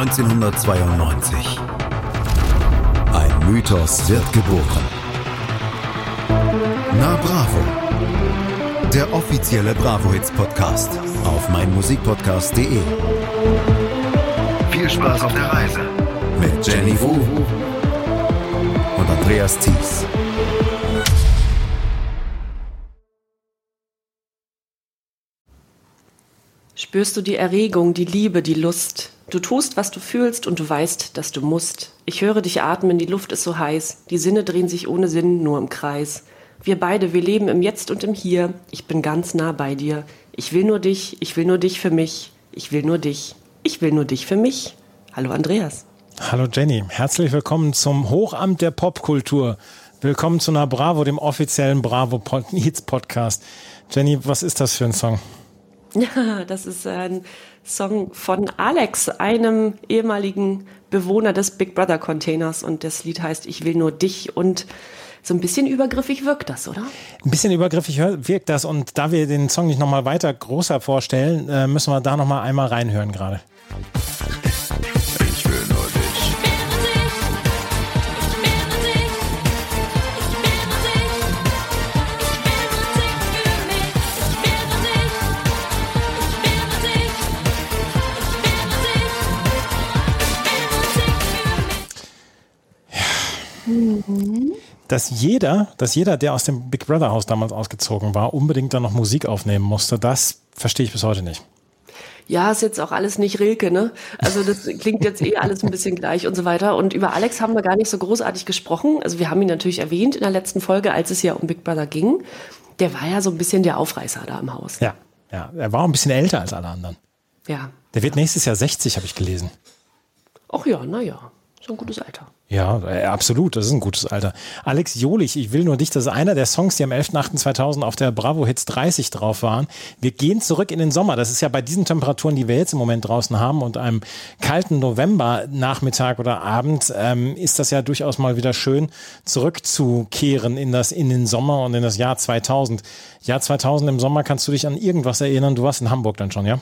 1992. Ein Mythos wird geboren. Na Bravo. Der offizielle Bravo Hits Podcast auf meinmusikpodcast.de. Viel Spaß auf der Reise mit Jenny Wu und Andreas Thies. Spürst du die Erregung, die Liebe, die Lust? Du tust, was du fühlst und du weißt, dass du musst. Ich höre dich atmen, die Luft ist so heiß. Die Sinne drehen sich ohne Sinn nur im Kreis. Wir beide, wir leben im Jetzt und im Hier. Ich bin ganz nah bei dir. Ich will nur dich, ich will nur dich für mich. Ich will nur dich. Ich will nur dich für mich. Hallo Andreas. Hallo Jenny, herzlich willkommen zum Hochamt der Popkultur. Willkommen zu einer Bravo, dem offiziellen Bravo Hits Podcast. Jenny, was ist das für ein Song? Ja, das ist ein Song von Alex, einem ehemaligen Bewohner des Big Brother Containers. Und das Lied heißt Ich will nur dich. Und so ein bisschen übergriffig wirkt das, oder? Ein bisschen übergriffig wirkt das. Und da wir den Song nicht nochmal weiter größer vorstellen, äh, müssen wir da nochmal einmal reinhören gerade. Dass jeder, dass jeder, der aus dem Big Brother Haus damals ausgezogen war, unbedingt dann noch Musik aufnehmen musste, das verstehe ich bis heute nicht. Ja, ist jetzt auch alles nicht Rilke, ne? Also das klingt jetzt eh alles ein bisschen gleich und so weiter. Und über Alex haben wir gar nicht so großartig gesprochen. Also wir haben ihn natürlich erwähnt in der letzten Folge, als es ja um Big Brother ging. Der war ja so ein bisschen der Aufreißer da im Haus. Ja, ja. Er war ein bisschen älter als alle anderen. Ja. Der wird nächstes Jahr 60, habe ich gelesen. Ach ja, naja. So ein gutes Alter. Ja, äh, absolut. Das ist ein gutes Alter. Alex Jolich, ich will nur dich, das ist einer der Songs, die am 11.8.2000 auf der Bravo Hits 30 drauf waren. Wir gehen zurück in den Sommer. Das ist ja bei diesen Temperaturen, die wir jetzt im Moment draußen haben und einem kalten November-Nachmittag oder Abend, ähm, ist das ja durchaus mal wieder schön, zurückzukehren in das, in den Sommer und in das Jahr 2000. Jahr 2000 im Sommer kannst du dich an irgendwas erinnern? Du warst in Hamburg dann schon, ja?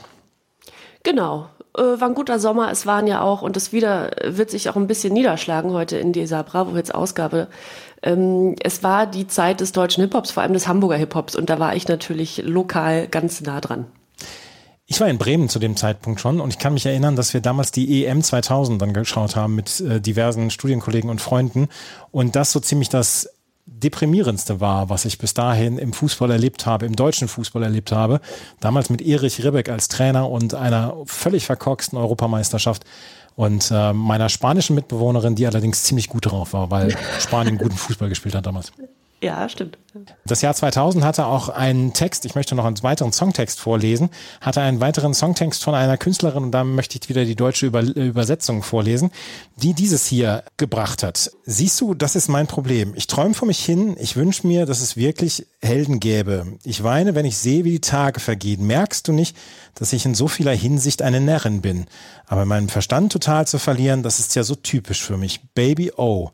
Genau, war ein guter Sommer. Es waren ja auch, und das wieder wird sich auch ein bisschen niederschlagen heute in dieser Bravo Hits Ausgabe. Ähm, es war die Zeit des deutschen Hip-Hops, vor allem des Hamburger Hip-Hops. Und da war ich natürlich lokal ganz nah dran. Ich war in Bremen zu dem Zeitpunkt schon und ich kann mich erinnern, dass wir damals die EM 2000 dann geschaut haben mit äh, diversen Studienkollegen und Freunden und das so ziemlich das deprimierendste war, was ich bis dahin im Fußball erlebt habe, im deutschen Fußball erlebt habe. Damals mit Erich Ribbeck als Trainer und einer völlig verkorksten Europameisterschaft und äh, meiner spanischen Mitbewohnerin, die allerdings ziemlich gut drauf war, weil Spanien guten Fußball gespielt hat damals. Ja, stimmt. Das Jahr 2000 hatte auch einen Text, ich möchte noch einen weiteren Songtext vorlesen, hatte einen weiteren Songtext von einer Künstlerin und da möchte ich wieder die deutsche Über Übersetzung vorlesen, die dieses hier gebracht hat. Siehst du, das ist mein Problem. Ich träume vor mich hin, ich wünsche mir, dass es wirklich Helden gäbe. Ich weine, wenn ich sehe, wie die Tage vergehen. Merkst du nicht, dass ich in so vieler Hinsicht eine Närrin bin? Aber meinen Verstand total zu verlieren, das ist ja so typisch für mich. Baby, oh.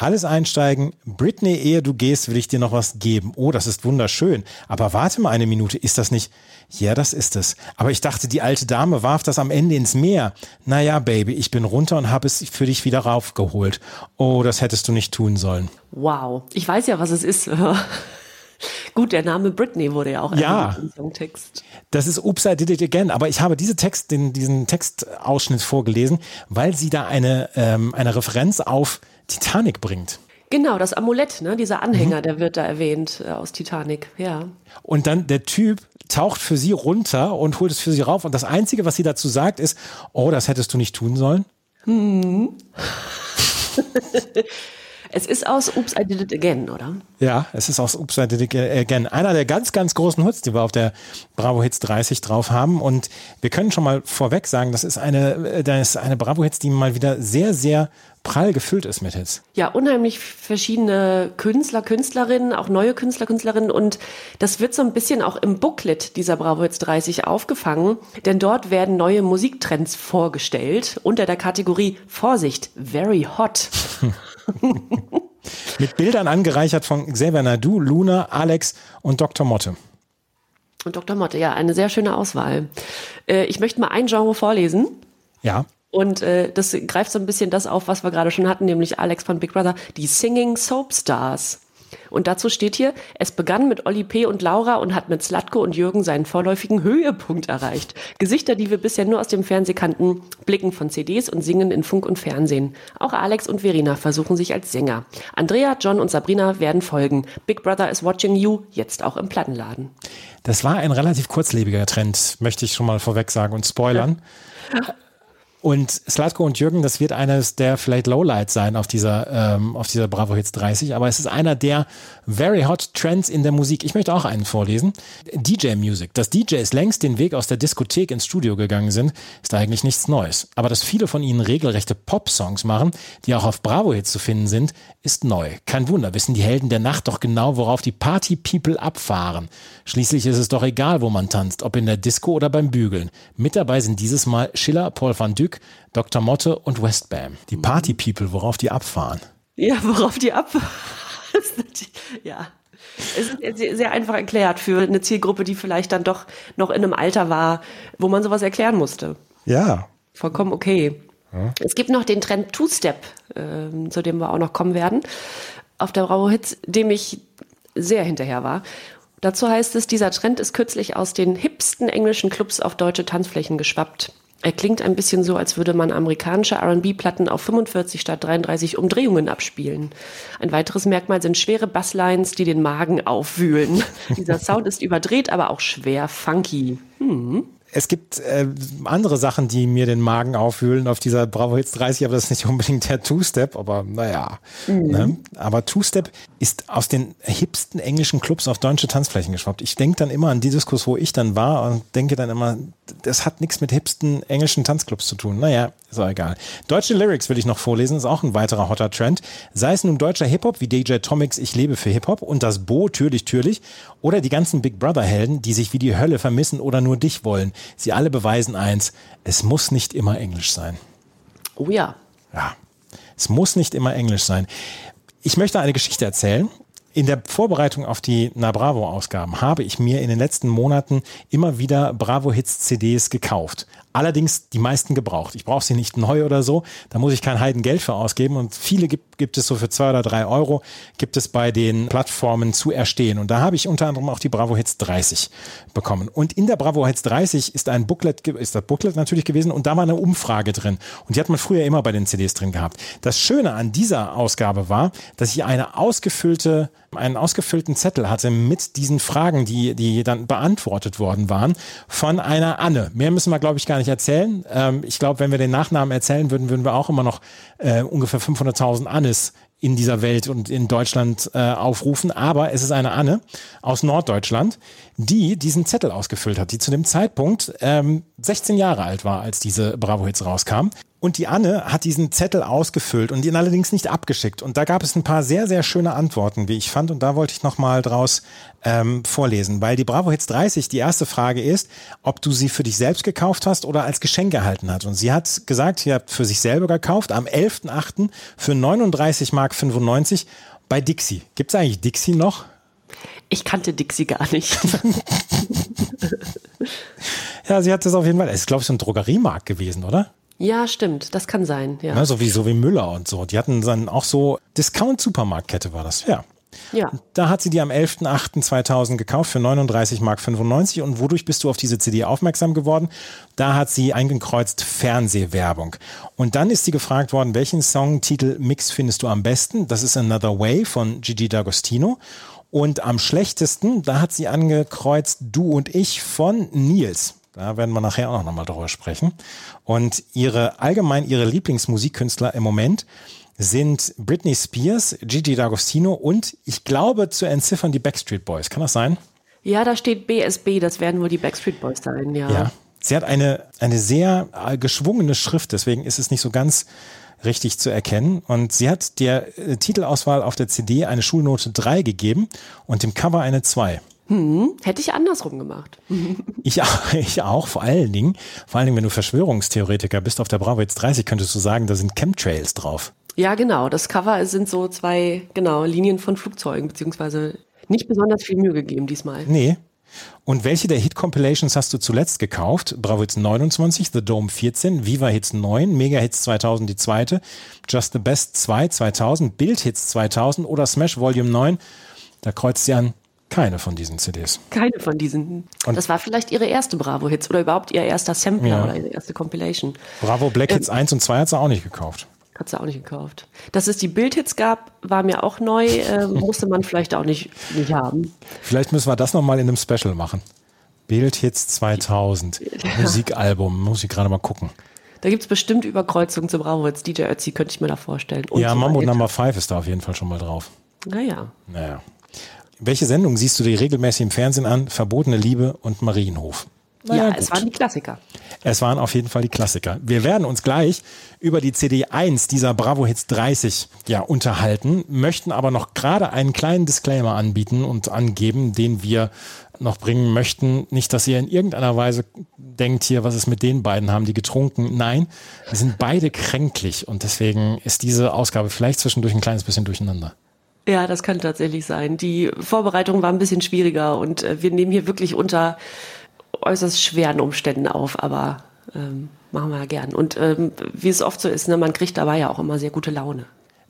Alles einsteigen. Britney, ehe du gehst, will ich dir noch was geben. Oh, das ist wunderschön. Aber warte mal eine Minute, ist das nicht? Ja, das ist es. Aber ich dachte, die alte Dame warf das am Ende ins Meer. Naja, Baby, ich bin runter und habe es für dich wieder raufgeholt. Oh, das hättest du nicht tun sollen. Wow. Ich weiß ja, was es ist. Gut, der Name Britney wurde ja auch ja, im Songtext. Das ist Oops, I Did It Again. Aber ich habe diese Text, den, diesen Textausschnitt vorgelesen, weil sie da eine, ähm, eine Referenz auf Titanic bringt. Genau, das Amulett, ne? dieser Anhänger, mhm. der wird da erwähnt äh, aus Titanic, ja. Und dann der Typ taucht für sie runter und holt es für sie rauf. Und das Einzige, was sie dazu sagt, ist, oh, das hättest du nicht tun sollen. Hm. Es ist aus Oops, I Did It Again, oder? Ja, es ist aus Oops, I Did It Again. Einer der ganz, ganz großen Hits, die wir auf der Bravo Hits 30 drauf haben. Und wir können schon mal vorweg sagen, das ist eine, das ist eine Bravo Hits, die mal wieder sehr, sehr prall gefüllt ist mit Hits. Ja, unheimlich verschiedene Künstler, Künstlerinnen, auch neue Künstler, Künstlerinnen und das wird so ein bisschen auch im Booklet dieser Bravo Hits 30 aufgefangen, denn dort werden neue Musiktrends vorgestellt unter der Kategorie Vorsicht, very hot. Mit Bildern angereichert von Xavier Nadu, Luna, Alex und Dr. Motte. Und Dr. Motte, ja, eine sehr schöne Auswahl. Äh, ich möchte mal ein Genre vorlesen. Ja. Und äh, das greift so ein bisschen das auf, was wir gerade schon hatten, nämlich Alex von Big Brother, die Singing Soap Stars. Und dazu steht hier, es begann mit Olli P. und Laura und hat mit Slatko und Jürgen seinen vorläufigen Höhepunkt erreicht. Gesichter, die wir bisher nur aus dem Fernsehen kannten, blicken von CDs und singen in Funk und Fernsehen. Auch Alex und Verena versuchen sich als Sänger. Andrea, John und Sabrina werden folgen. Big Brother is watching you, jetzt auch im Plattenladen. Das war ein relativ kurzlebiger Trend, möchte ich schon mal vorweg sagen und spoilern. Ja. Und Slatko und Jürgen, das wird eines der vielleicht Lowlights sein auf dieser, ähm, auf dieser Bravo Hits 30, aber es ist einer der very hot Trends in der Musik. Ich möchte auch einen vorlesen. DJ Music. Dass DJs längst den Weg aus der Diskothek ins Studio gegangen sind, ist eigentlich nichts Neues. Aber dass viele von ihnen regelrechte Pop-Songs machen, die auch auf Bravo Hits zu finden sind, ist neu. Kein Wunder, wissen die Helden der Nacht doch genau, worauf die Party-People abfahren. Schließlich ist es doch egal, wo man tanzt, ob in der Disco oder beim Bügeln. Mit dabei sind dieses Mal Schiller, Paul van Dr. Motte und Westbam. Die Party-People, worauf die abfahren. Ja, worauf die abfahren. ja. Es ist sehr einfach erklärt für eine Zielgruppe, die vielleicht dann doch noch in einem Alter war, wo man sowas erklären musste. Ja. Vollkommen okay. Ja. Es gibt noch den Trend Two-Step, äh, zu dem wir auch noch kommen werden, auf der Bravo Hits, dem ich sehr hinterher war. Dazu heißt es, dieser Trend ist kürzlich aus den hipsten englischen Clubs auf deutsche Tanzflächen geschwappt. Er klingt ein bisschen so, als würde man amerikanische RB-Platten auf 45 statt 33 Umdrehungen abspielen. Ein weiteres Merkmal sind schwere Basslines, die den Magen aufwühlen. Dieser Sound ist überdreht, aber auch schwer funky. Hm es gibt äh, andere Sachen, die mir den Magen aufwühlen auf dieser Bravo Hits 30, aber das ist nicht unbedingt der Two-Step, aber naja. Mhm. Ne? Aber Two-Step ist aus den hipsten englischen Clubs auf deutsche Tanzflächen geschwappt. Ich denke dann immer an die Diskurs, wo ich dann war und denke dann immer, das hat nichts mit hipsten englischen Tanzclubs zu tun. Naja, ist auch egal. Deutsche Lyrics will ich noch vorlesen, ist auch ein weiterer hotter Trend. Sei es nun deutscher Hip-Hop wie DJ Tomics Ich lebe für Hip-Hop und das Bo, türlich, türlich oder die ganzen Big Brother-Helden, die sich wie die Hölle vermissen oder nur dich wollen. Sie alle beweisen eins, es muss nicht immer Englisch sein. Oh ja. Ja, es muss nicht immer Englisch sein. Ich möchte eine Geschichte erzählen. In der Vorbereitung auf die Na Bravo Ausgaben habe ich mir in den letzten Monaten immer wieder Bravo Hits CDs gekauft. Allerdings die meisten gebraucht. Ich brauche sie nicht neu oder so. Da muss ich kein Heidengeld für ausgeben. Und viele gibt, gibt es so für zwei oder drei Euro, gibt es bei den Plattformen zu erstehen. Und da habe ich unter anderem auch die Bravo Hits 30 bekommen. Und in der Bravo Hits 30 ist ein Booklet, ist das Booklet natürlich gewesen und da war eine Umfrage drin. Und die hat man früher immer bei den CDs drin gehabt. Das Schöne an dieser Ausgabe war, dass ich eine ausgefüllte einen ausgefüllten Zettel hatte mit diesen Fragen, die, die dann beantwortet worden waren, von einer Anne. Mehr müssen wir, glaube ich, gar nicht erzählen. Ähm, ich glaube, wenn wir den Nachnamen erzählen würden, würden wir auch immer noch äh, ungefähr 500.000 Annes in dieser Welt und in Deutschland äh, aufrufen. Aber es ist eine Anne aus Norddeutschland, die diesen Zettel ausgefüllt hat, die zu dem Zeitpunkt ähm, 16 Jahre alt war, als diese Bravo Hits rauskam. Und die Anne hat diesen Zettel ausgefüllt und ihn allerdings nicht abgeschickt. Und da gab es ein paar sehr, sehr schöne Antworten, wie ich fand. Und da wollte ich nochmal draus ähm, vorlesen. Weil die Bravo Hits 30, die erste Frage ist, ob du sie für dich selbst gekauft hast oder als Geschenk erhalten hast. Und sie hat gesagt, sie hat für sich selber gekauft am 11.8. für 39 Mark 95 bei Dixie. Gibt es eigentlich Dixie noch? Ich kannte Dixie gar nicht. ja, sie hat das auf jeden Fall. Es ist, glaube ich, so ein Drogeriemarkt gewesen, oder? Ja, stimmt. Das kann sein. Ja. ja so, wie, so wie Müller und so. Die hatten dann auch so Discount-Supermarktkette war das. Ja. Ja. Da hat sie die am 11.08.2000 gekauft für 39 Mark 95 und wodurch bist du auf diese CD aufmerksam geworden? Da hat sie eingekreuzt Fernsehwerbung. Und dann ist sie gefragt worden, welchen Songtitel Mix findest du am besten? Das ist Another Way von Gigi D'Agostino. Und am schlechtesten, da hat sie angekreuzt Du und ich von Nils. Da werden wir nachher auch noch mal drüber sprechen. Und ihre, allgemein ihre Lieblingsmusikkünstler im Moment sind Britney Spears, Gigi D'Agostino und ich glaube zu entziffern die Backstreet Boys. Kann das sein? Ja, da steht BSB, das werden wohl die Backstreet Boys sein, ja. Ja. Sie hat eine, eine sehr äh, geschwungene Schrift, deswegen ist es nicht so ganz richtig zu erkennen. Und sie hat der äh, Titelauswahl auf der CD eine Schulnote 3 gegeben und dem Cover eine 2. Hm, hätte ich andersrum gemacht. Ich, ich auch, vor allen Dingen, vor allen Dingen, wenn du Verschwörungstheoretiker bist, auf der Bravo jetzt 30 könntest du sagen, da sind Chemtrails drauf. Ja, genau. Das Cover sind so zwei, genau, Linien von Flugzeugen, beziehungsweise nicht besonders viel Mühe gegeben diesmal. Nee. Und welche der Hit-Compilations hast du zuletzt gekauft? Bravo Hits 29, The Dome 14, Viva Hits 9, Mega Hits 2000 die zweite, Just the Best 2 2000, Bild Hits 2000 oder Smash Volume 9? Da kreuzt sie an, keine von diesen CDs. Keine von diesen. Und das war vielleicht ihre erste Bravo-Hits oder überhaupt ihr erster Sampler ja. oder ihre erste Compilation. Bravo Black Hits ähm, 1 und 2 hat sie auch nicht gekauft. Hat sie auch nicht gekauft. Dass es die Bildhits gab, war mir auch neu, äh, musste man vielleicht auch nicht, nicht haben. Vielleicht müssen wir das nochmal in einem Special machen. Bildhits 2000, ja. Musikalbum, muss ich gerade mal gucken. Da gibt es bestimmt Überkreuzungen zu Bravo Hits. DJ Ötzi könnte ich mir da vorstellen. Und ja, Mambo Number 5 ist da auf jeden Fall schon mal drauf. Naja. Naja. Welche Sendung siehst du dir regelmäßig im Fernsehen an? Verbotene Liebe und Marienhof. Naja, ja, es waren die Klassiker. Es waren auf jeden Fall die Klassiker. Wir werden uns gleich über die CD 1 dieser Bravo Hits 30 ja unterhalten, möchten aber noch gerade einen kleinen Disclaimer anbieten und angeben, den wir noch bringen möchten. Nicht, dass ihr in irgendeiner Weise denkt hier, was ist mit den beiden, haben die getrunken. Nein, wir sind beide kränklich und deswegen ist diese Ausgabe vielleicht zwischendurch ein kleines bisschen durcheinander. Ja, das kann tatsächlich sein. Die Vorbereitung war ein bisschen schwieriger und äh, wir nehmen hier wirklich unter äußerst schweren Umständen auf, aber ähm, machen wir ja gern. Und ähm, wie es oft so ist, ne, man kriegt dabei ja auch immer sehr gute Laune.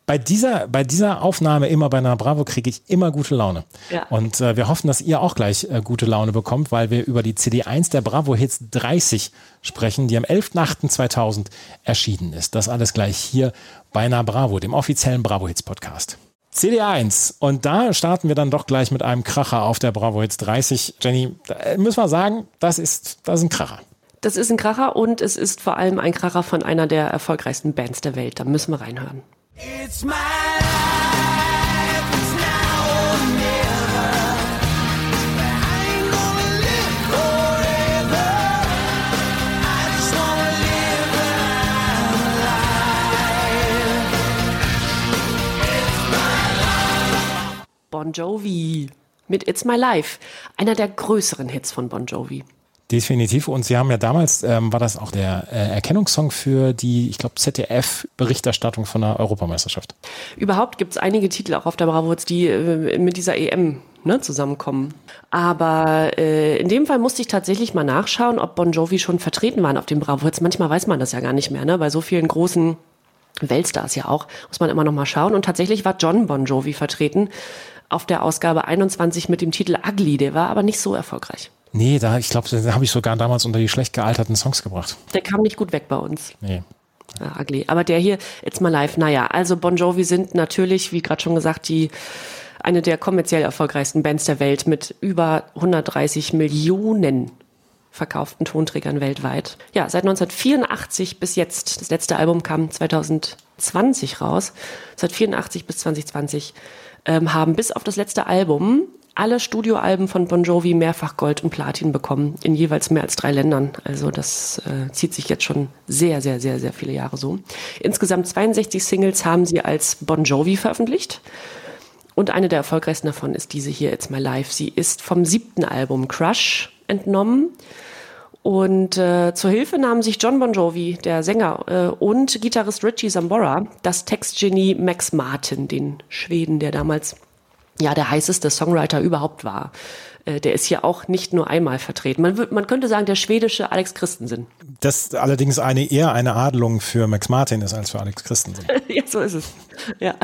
Bei dieser, bei dieser Aufnahme immer bei einer Bravo kriege ich immer gute Laune. Ja. Und äh, wir hoffen, dass ihr auch gleich äh, gute Laune bekommt, weil wir über die CD1 der Bravo Hits 30 sprechen, die am 11.08.2000 erschienen ist. Das alles gleich hier bei einer Bravo, dem offiziellen Bravo Hits Podcast. CD1. Und da starten wir dann doch gleich mit einem Kracher auf der Bravo Hits 30. Jenny, müssen wir sagen, das ist, das ist ein Kracher. Das ist ein Kracher und es ist vor allem ein Kracher von einer der erfolgreichsten Bands der Welt. Da müssen wir reinhören. It's my Bon Jovi mit It's My Life, einer der größeren Hits von Bon Jovi. Definitiv. Und Sie haben ja damals, ähm, war das auch der äh, Erkennungssong für die, ich glaube, ZDF-Berichterstattung von der Europameisterschaft. Überhaupt gibt es einige Titel auch auf der Bravo, die äh, mit dieser EM ne, zusammenkommen. Aber äh, in dem Fall musste ich tatsächlich mal nachschauen, ob Bon Jovi schon vertreten waren auf dem Bravo Hits. Manchmal weiß man das ja gar nicht mehr, ne? Bei so vielen großen Weltstars ja auch, muss man immer noch mal schauen. Und tatsächlich war John Bon Jovi vertreten auf der Ausgabe 21 mit dem Titel Ugly. Der war aber nicht so erfolgreich. Nee, da, ich glaube, den habe ich sogar damals unter die schlecht gealterten Songs gebracht. Der kam nicht gut weg bei uns. Nee. Ja, ugly. Aber der hier, It's My Life, naja, also Bon Jovi sind natürlich, wie gerade schon gesagt, die eine der kommerziell erfolgreichsten Bands der Welt mit über 130 Millionen verkauften Tonträgern weltweit. Ja, seit 1984 bis jetzt, das letzte Album kam 2020 raus, seit 84 bis 2020 ähm, haben bis auf das letzte Album alle Studioalben von Bon Jovi mehrfach Gold und Platin bekommen, in jeweils mehr als drei Ländern. Also das äh, zieht sich jetzt schon sehr, sehr, sehr, sehr viele Jahre so. Insgesamt 62 Singles haben sie als Bon Jovi veröffentlicht. Und eine der erfolgreichsten davon ist diese hier, It's My Life. Sie ist vom siebten Album Crush entnommen. Und äh, zur Hilfe nahmen sich John Bon Jovi, der Sänger, äh, und Gitarrist Richie Zambora, das Textgenie Max Martin, den Schweden, der damals ja der heißeste Songwriter überhaupt war. Äh, der ist hier auch nicht nur einmal vertreten. Man, man könnte sagen, der schwedische Alex Christensen. Das allerdings eine eher eine Adelung für Max Martin ist als für Alex Christensen. ja, so ist es. Ja.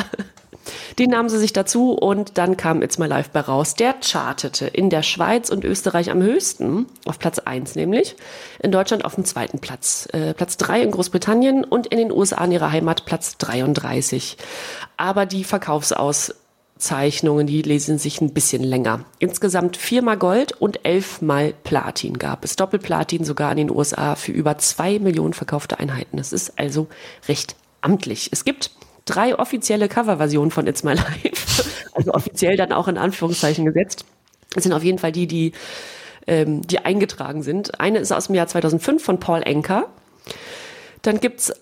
Den nahmen sie sich dazu und dann kam It's My Life bei raus. Der chartete in der Schweiz und Österreich am höchsten, auf Platz 1 nämlich, in Deutschland auf dem zweiten Platz, äh, Platz 3 in Großbritannien und in den USA in ihrer Heimat Platz 33. Aber die Verkaufsaus Zeichnungen, die lesen sich ein bisschen länger. Insgesamt viermal Gold und elfmal Platin gab es. Doppelplatin sogar in den USA für über zwei Millionen verkaufte Einheiten. Das ist also recht amtlich. Es gibt drei offizielle Coverversionen von It's My Life. Also offiziell dann auch in Anführungszeichen gesetzt. Das sind auf jeden Fall die, die, ähm, die eingetragen sind. Eine ist aus dem Jahr 2005 von Paul Enker. Dann gibt's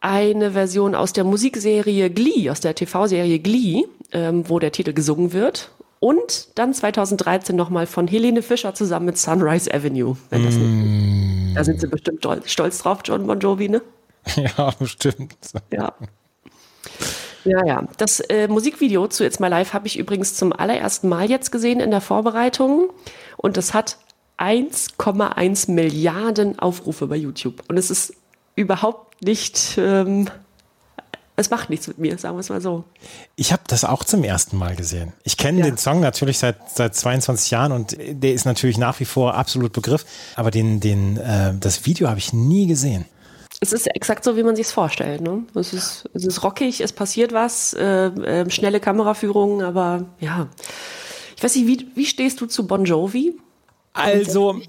eine Version aus der Musikserie Glee, aus der TV-Serie Glee, ähm, wo der Titel gesungen wird. Und dann 2013 nochmal von Helene Fischer zusammen mit Sunrise Avenue. Mm. Da sind sie bestimmt stolz drauf, John Bon Jovi, ne? Ja, bestimmt. Ja. Ja, ja. Das äh, Musikvideo zu It's My Life habe ich übrigens zum allerersten Mal jetzt gesehen in der Vorbereitung. Und es hat 1,1 Milliarden Aufrufe bei YouTube. Und es ist überhaupt nicht, ähm, es macht nichts mit mir, sagen wir es mal so. Ich habe das auch zum ersten Mal gesehen. Ich kenne ja. den Song natürlich seit, seit 22 Jahren und der ist natürlich nach wie vor absolut Begriff. Aber den, den, äh, das Video habe ich nie gesehen. Es ist exakt so, wie man sich es vorstellt. Ne? Es, ist, es ist rockig, es passiert was, äh, äh, schnelle Kameraführung, aber ja. Ich weiß nicht, wie, wie stehst du zu Bon Jovi? Also,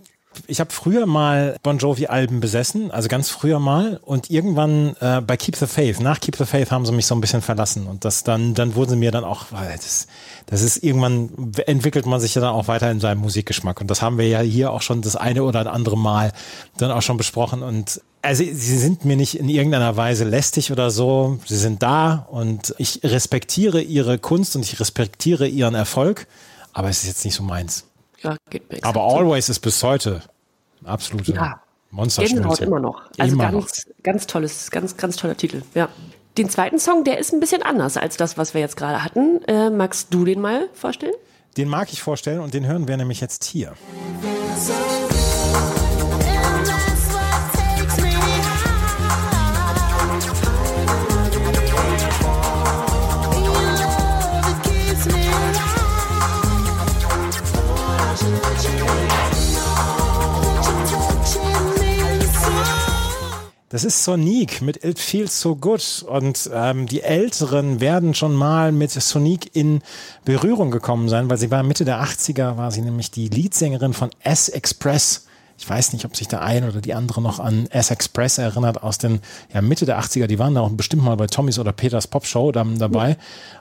ich habe früher mal Bon Jovi-Alben besessen, also ganz früher mal. Und irgendwann äh, bei Keep the Faith, nach Keep the Faith haben sie mich so ein bisschen verlassen. Und das dann, dann wurden sie mir dann auch, das, das ist irgendwann entwickelt man sich ja dann auch weiter in seinem Musikgeschmack. Und das haben wir ja hier auch schon das eine oder andere Mal dann auch schon besprochen. Und also sie sind mir nicht in irgendeiner Weise lästig oder so. Sie sind da und ich respektiere ihre Kunst und ich respektiere ihren Erfolg. Aber es ist jetzt nicht so meins. Ja, geht mir Aber Always ist bis heute absolute ja. Monster. Gänsehaut immer noch. Also immer ganz, noch. ganz tolles, ganz, ganz toller Titel. Ja. Den zweiten Song, der ist ein bisschen anders als das, was wir jetzt gerade hatten. Äh, magst du den mal vorstellen? Den mag ich vorstellen und den hören wir nämlich jetzt hier. So Das ist Sonic mit It Feels So Good. Und ähm, die Älteren werden schon mal mit Sonic in Berührung gekommen sein, weil sie war Mitte der 80er, war sie nämlich die Leadsängerin von S-Express. Ich weiß nicht, ob sich der eine oder die andere noch an S-Express erinnert aus den ja, Mitte der 80er. Die waren da auch bestimmt mal bei Tommys oder Peters Pop Show dabei ja.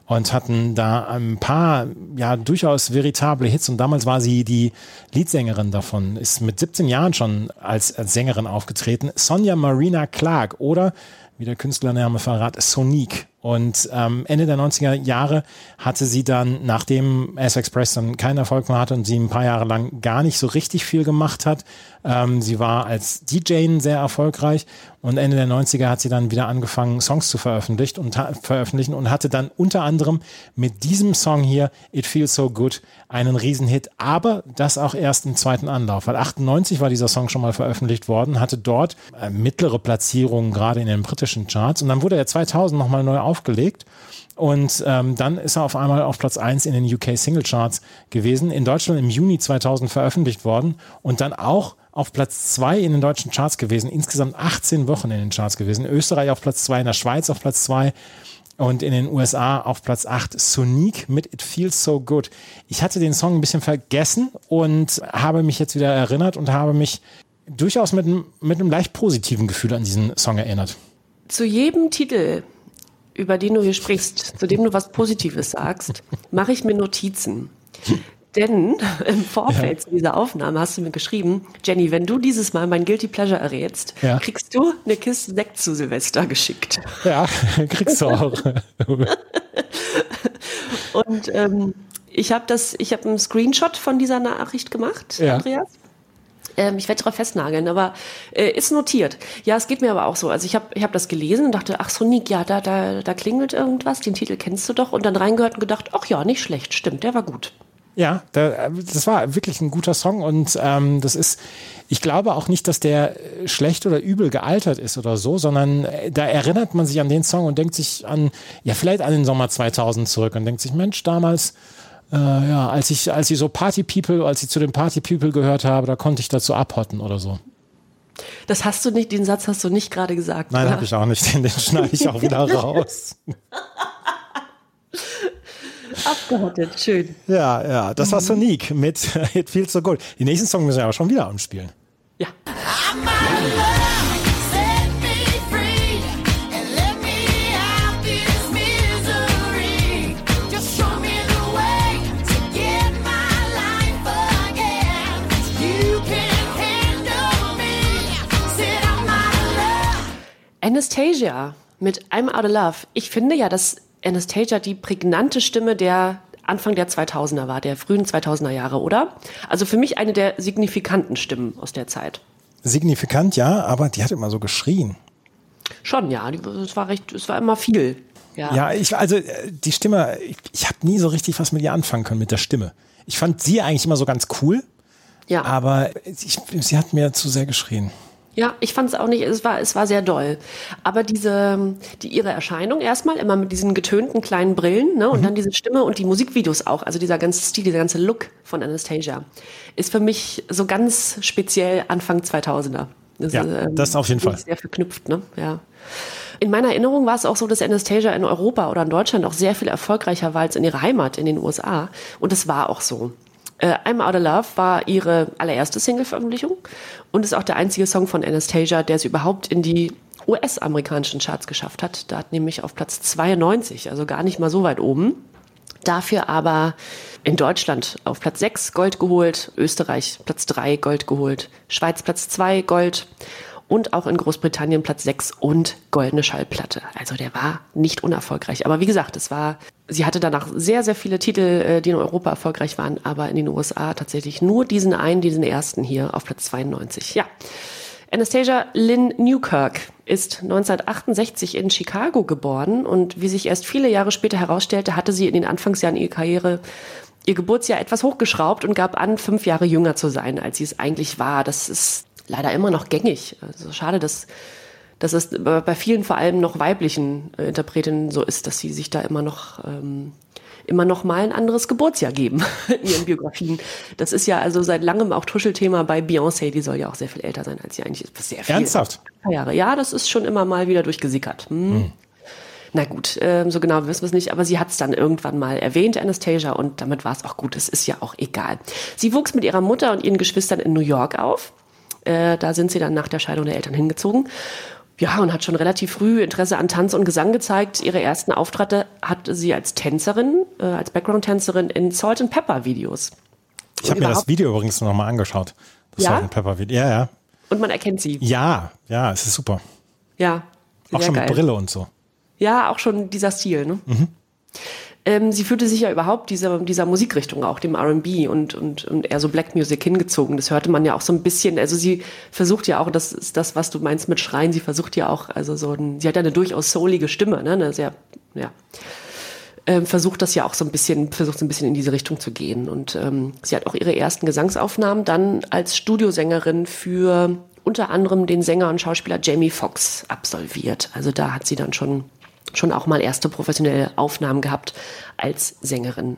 und hatten da ein paar ja durchaus veritable Hits. Und damals war sie die Leadsängerin davon, ist mit 17 Jahren schon als, als Sängerin aufgetreten. Sonja Marina Clark oder wie der Künstlername verrat, Sonique. Und ähm, Ende der 90er Jahre hatte sie dann, nachdem S-Express dann keinen Erfolg mehr hatte und sie ein paar Jahre lang gar nicht so richtig viel gemacht hat, ähm, sie war als DJ sehr erfolgreich und Ende der 90er hat sie dann wieder angefangen, Songs zu veröffentlichen und, veröffentlichen und hatte dann unter anderem mit diesem Song hier, It Feels So Good, einen Riesenhit, aber das auch erst im zweiten Anlauf, weil 98 war dieser Song schon mal veröffentlicht worden, hatte dort äh, mittlere Platzierungen, gerade in den britischen Charts und dann wurde er 2000 nochmal neu aufgelegt und ähm, dann ist er auf einmal auf Platz 1 in den UK Single Charts gewesen, in Deutschland im Juni 2000 veröffentlicht worden und dann auch auf Platz 2 in den deutschen Charts gewesen, insgesamt 18 Wochen in den Charts gewesen, Österreich auf Platz 2, in der Schweiz auf Platz 2 und in den USA auf Platz 8 Sonic mit It Feels So Good. Ich hatte den Song ein bisschen vergessen und habe mich jetzt wieder erinnert und habe mich durchaus mit, mit einem leicht positiven Gefühl an diesen Song erinnert. Zu jedem Titel über den du hier sprichst, zu dem du was Positives sagst, mache ich mir Notizen. Denn im Vorfeld ja. zu dieser Aufnahme hast du mir geschrieben, Jenny, wenn du dieses Mal mein Guilty Pleasure errätst, ja. kriegst du eine Kiste Sekt zu Silvester geschickt. Ja, kriegst du auch. Und ähm, ich habe das, ich habe einen Screenshot von dieser Nachricht gemacht, ja. Andreas. Ähm, ich werde darauf festnageln, aber äh, ist notiert. Ja, es geht mir aber auch so. Also ich habe ich hab das gelesen und dachte, ach Sonic, ja, da, da, da klingelt irgendwas, den Titel kennst du doch. Und dann reingehört und gedacht, ach ja, nicht schlecht, stimmt, der war gut. Ja, der, das war wirklich ein guter Song und ähm, das ist, ich glaube auch nicht, dass der schlecht oder übel gealtert ist oder so, sondern äh, da erinnert man sich an den Song und denkt sich an, ja, vielleicht an den Sommer 2000 zurück und denkt sich, Mensch, damals äh, ja, als ich, als ich so Party People, als ich zu den Party People gehört habe, da konnte ich dazu abhotten oder so. Das hast du nicht, den Satz hast du nicht gerade gesagt. Nein, habe ich auch nicht. Den, den schneide ich auch wieder raus. Abgehottet, schön. Ja, ja, das war Sonic mit It Feels So Good. Die nächsten Songs müssen wir aber schon wieder umspielen. Ja. Anastasia mit I'm Out of Love. Ich finde ja, dass Anastasia die prägnante Stimme der Anfang der 2000er war, der frühen 2000er Jahre, oder? Also für mich eine der signifikanten Stimmen aus der Zeit. Signifikant, ja, aber die hat immer so geschrien. Schon, ja, es war recht, es war immer viel. Ja, ja ich, also äh, die Stimme, ich, ich habe nie so richtig was mit ihr anfangen können mit der Stimme. Ich fand sie eigentlich immer so ganz cool, Ja. Aber ich, sie hat mir zu sehr geschrien. Ja, ich fand es auch nicht, es war, es war sehr doll. Aber diese, die, ihre Erscheinung erstmal, immer mit diesen getönten kleinen Brillen, ne, und mhm. dann diese Stimme und die Musikvideos auch, also dieser ganze Stil, dieser ganze Look von Anastasia, ist für mich so ganz speziell Anfang 2000er. Das, ja, ähm, das auf jeden Fall. Sehr verknüpft, ne, ja. In meiner Erinnerung war es auch so, dass Anastasia in Europa oder in Deutschland auch sehr viel erfolgreicher war als in ihrer Heimat in den USA. Und das war auch so. Äh, I'm Out of Love war ihre allererste Single-Veröffentlichung und ist auch der einzige Song von Anastasia, der es überhaupt in die US-amerikanischen Charts geschafft hat. Da hat nämlich auf Platz 92, also gar nicht mal so weit oben. Dafür aber in Deutschland auf Platz 6 Gold geholt, Österreich Platz 3 Gold geholt, Schweiz Platz 2 Gold und auch in Großbritannien Platz 6 und goldene Schallplatte. Also der war nicht unerfolgreich. Aber wie gesagt, es war, sie hatte danach sehr, sehr viele Titel, äh, die in Europa erfolgreich waren, aber in den USA tatsächlich nur diesen einen, diesen ersten hier auf Platz 92. Ja. Anastasia Lynn Newkirk ist 1968 in Chicago geboren und wie sich erst viele Jahre später herausstellte, hatte sie in den Anfangsjahren ihrer Karriere ihr Geburtsjahr etwas hochgeschraubt und gab an, fünf Jahre jünger zu sein, als sie es eigentlich war. Das ist leider immer noch gängig. Also schade, dass, dass es bei vielen vor allem noch weiblichen äh, Interpretinnen so ist, dass sie sich da immer noch ähm, immer noch mal ein anderes Geburtsjahr geben in ihren Biografien. Das ist ja also seit langem auch Tuschelthema bei Beyoncé, die soll ja auch sehr viel älter sein als sie eigentlich ist. Sehr viel. Ernsthaft? Jahre. Ja, das ist schon immer mal wieder durchgesickert. Hm. Hm. Na gut, ähm, so genau wissen wir es nicht, aber sie hat es dann irgendwann mal erwähnt, Anastasia, und damit war es auch gut. Es ist ja auch egal. Sie wuchs mit ihrer Mutter und ihren Geschwistern in New York auf. Äh, da sind sie dann nach der Scheidung der Eltern hingezogen. Ja, und hat schon relativ früh Interesse an Tanz und Gesang gezeigt. Ihre ersten Auftritte hatte sie als Tänzerin, äh, als Background-Tänzerin in Salt and Pepper Videos. Ich habe mir das Video übrigens nochmal angeschaut. Das ja? Salt and Pepper Video. Ja, ja. Und man erkennt sie. Ja, ja, es ist super. Ja. Auch schon geil. mit Brille und so. Ja, auch schon dieser Stil, ne? Mhm. Ähm, sie fühlte sich ja überhaupt dieser, dieser Musikrichtung, auch dem RB und, und, und eher so Black Music hingezogen. Das hörte man ja auch so ein bisschen. Also sie versucht ja auch, das ist das, was du meinst mit Schreien, sie versucht ja auch, also so ein, sie hat ja eine durchaus soulige Stimme, ne? Eine sehr, ja. Ähm, versucht das ja auch so ein bisschen, versucht so ein bisschen in diese Richtung zu gehen. Und ähm, sie hat auch ihre ersten Gesangsaufnahmen dann als Studiosängerin für unter anderem den Sänger und Schauspieler Jamie Foxx absolviert. Also da hat sie dann schon schon auch mal erste professionelle Aufnahmen gehabt als Sängerin.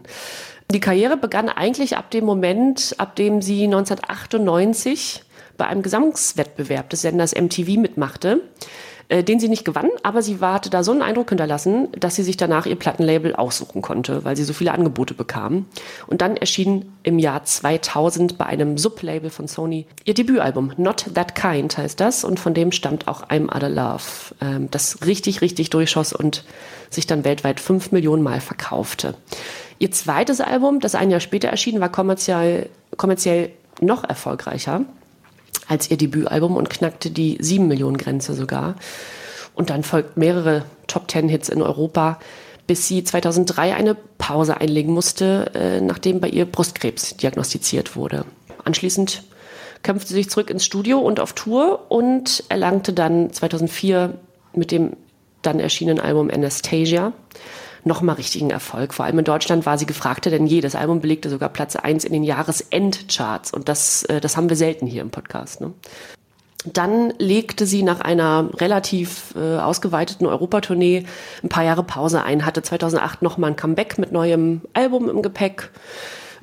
Die Karriere begann eigentlich ab dem Moment, ab dem sie 1998 bei einem Gesangswettbewerb des Senders MTV mitmachte äh, den sie nicht gewann, aber sie hatte da so einen Eindruck hinterlassen, dass sie sich danach ihr Plattenlabel aussuchen konnte, weil sie so viele Angebote bekam. Und dann erschien im Jahr 2000 bei einem Sublabel von Sony ihr Debütalbum Not That Kind heißt das und von dem stammt auch I'm Other Love, ähm, das richtig, richtig durchschoss und sich dann weltweit fünf Millionen Mal verkaufte. Ihr zweites Album, das ein Jahr später erschien, war kommerziell, kommerziell noch erfolgreicher als ihr Debütalbum und knackte die 7 Millionen Grenze sogar. Und dann folgt mehrere Top Ten Hits in Europa, bis sie 2003 eine Pause einlegen musste, äh, nachdem bei ihr Brustkrebs diagnostiziert wurde. Anschließend kämpfte sie sich zurück ins Studio und auf Tour und erlangte dann 2004 mit dem dann erschienenen Album Anastasia nochmal richtigen Erfolg. Vor allem in Deutschland war sie gefragter denn je. Das Album belegte sogar Platz 1 in den Jahresendcharts und das, äh, das haben wir selten hier im Podcast. Ne? Dann legte sie nach einer relativ äh, ausgeweiteten Europatournee ein paar Jahre Pause ein, hatte 2008 nochmal ein Comeback mit neuem Album im Gepäck.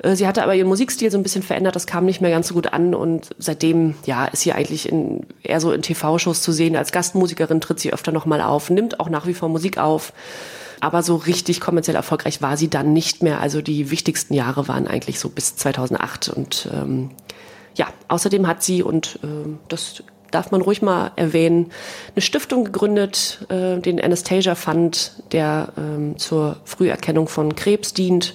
Äh, sie hatte aber ihren Musikstil so ein bisschen verändert, das kam nicht mehr ganz so gut an und seitdem ja, ist sie eigentlich in, eher so in TV-Shows zu sehen. Als Gastmusikerin tritt sie öfter nochmal auf, nimmt auch nach wie vor Musik auf aber so richtig kommerziell erfolgreich war sie dann nicht mehr. Also die wichtigsten Jahre waren eigentlich so bis 2008. Und ähm, ja, außerdem hat sie, und äh, das darf man ruhig mal erwähnen, eine Stiftung gegründet, äh, den Anastasia Fund, der ähm, zur Früherkennung von Krebs dient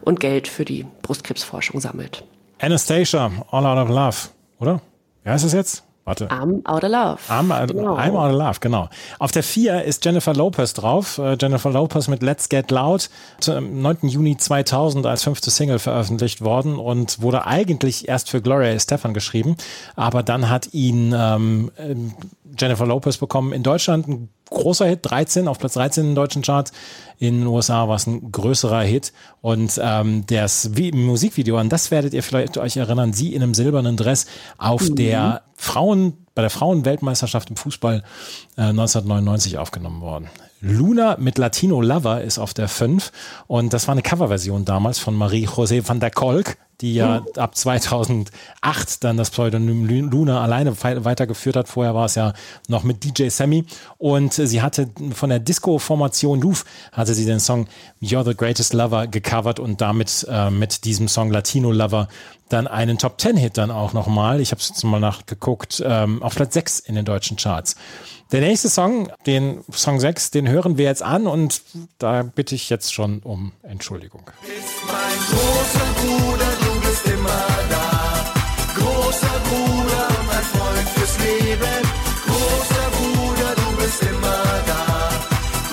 und Geld für die Brustkrebsforschung sammelt. Anastasia, All Out of Love, oder? Wie heißt es jetzt? Warte. I'm Out of Love. I'm, genau. I'm Out of Love, genau. Auf der 4 ist Jennifer Lopez drauf. Äh, Jennifer Lopez mit Let's Get Loud. Am 9. Juni 2000 als fünfte Single veröffentlicht worden und wurde eigentlich erst für Gloria Stefan geschrieben. Aber dann hat ihn ähm, ähm, Jennifer Lopez bekommen in Deutschland einen großer Hit, 13, auf Platz 13 in den deutschen Charts. In den USA war es ein größerer Hit. Und ähm, das Musikvideo, an das werdet ihr vielleicht euch erinnern, sie in einem silbernen Dress auf mhm. der Frauen, bei der Frauenweltmeisterschaft im Fußball äh, 1999 aufgenommen worden. Luna mit Latino Lover ist auf der 5 und das war eine Coverversion damals von Marie-José van der Kolk, die ja mhm. ab 2008 dann das Pseudonym Luna alleine weitergeführt hat. Vorher war es ja noch mit DJ Sammy und sie hatte von der Disco-Formation Louvre hatte sie den Song You're the Greatest Lover gecovert und damit äh, mit diesem Song Latino Lover dann einen Top 10 Hit dann auch nochmal. Ich habe es jetzt mal nachgeguckt, ähm, auf Platz 6 in den deutschen Charts. Der nächste Song, den Song 6, den hören wir jetzt an und da bitte ich jetzt schon um Entschuldigung. Ist mein großer Bruder, du bist immer da. Großer Bruder, mein Freund fürs Leben. Großer Bruder, du bist immer da.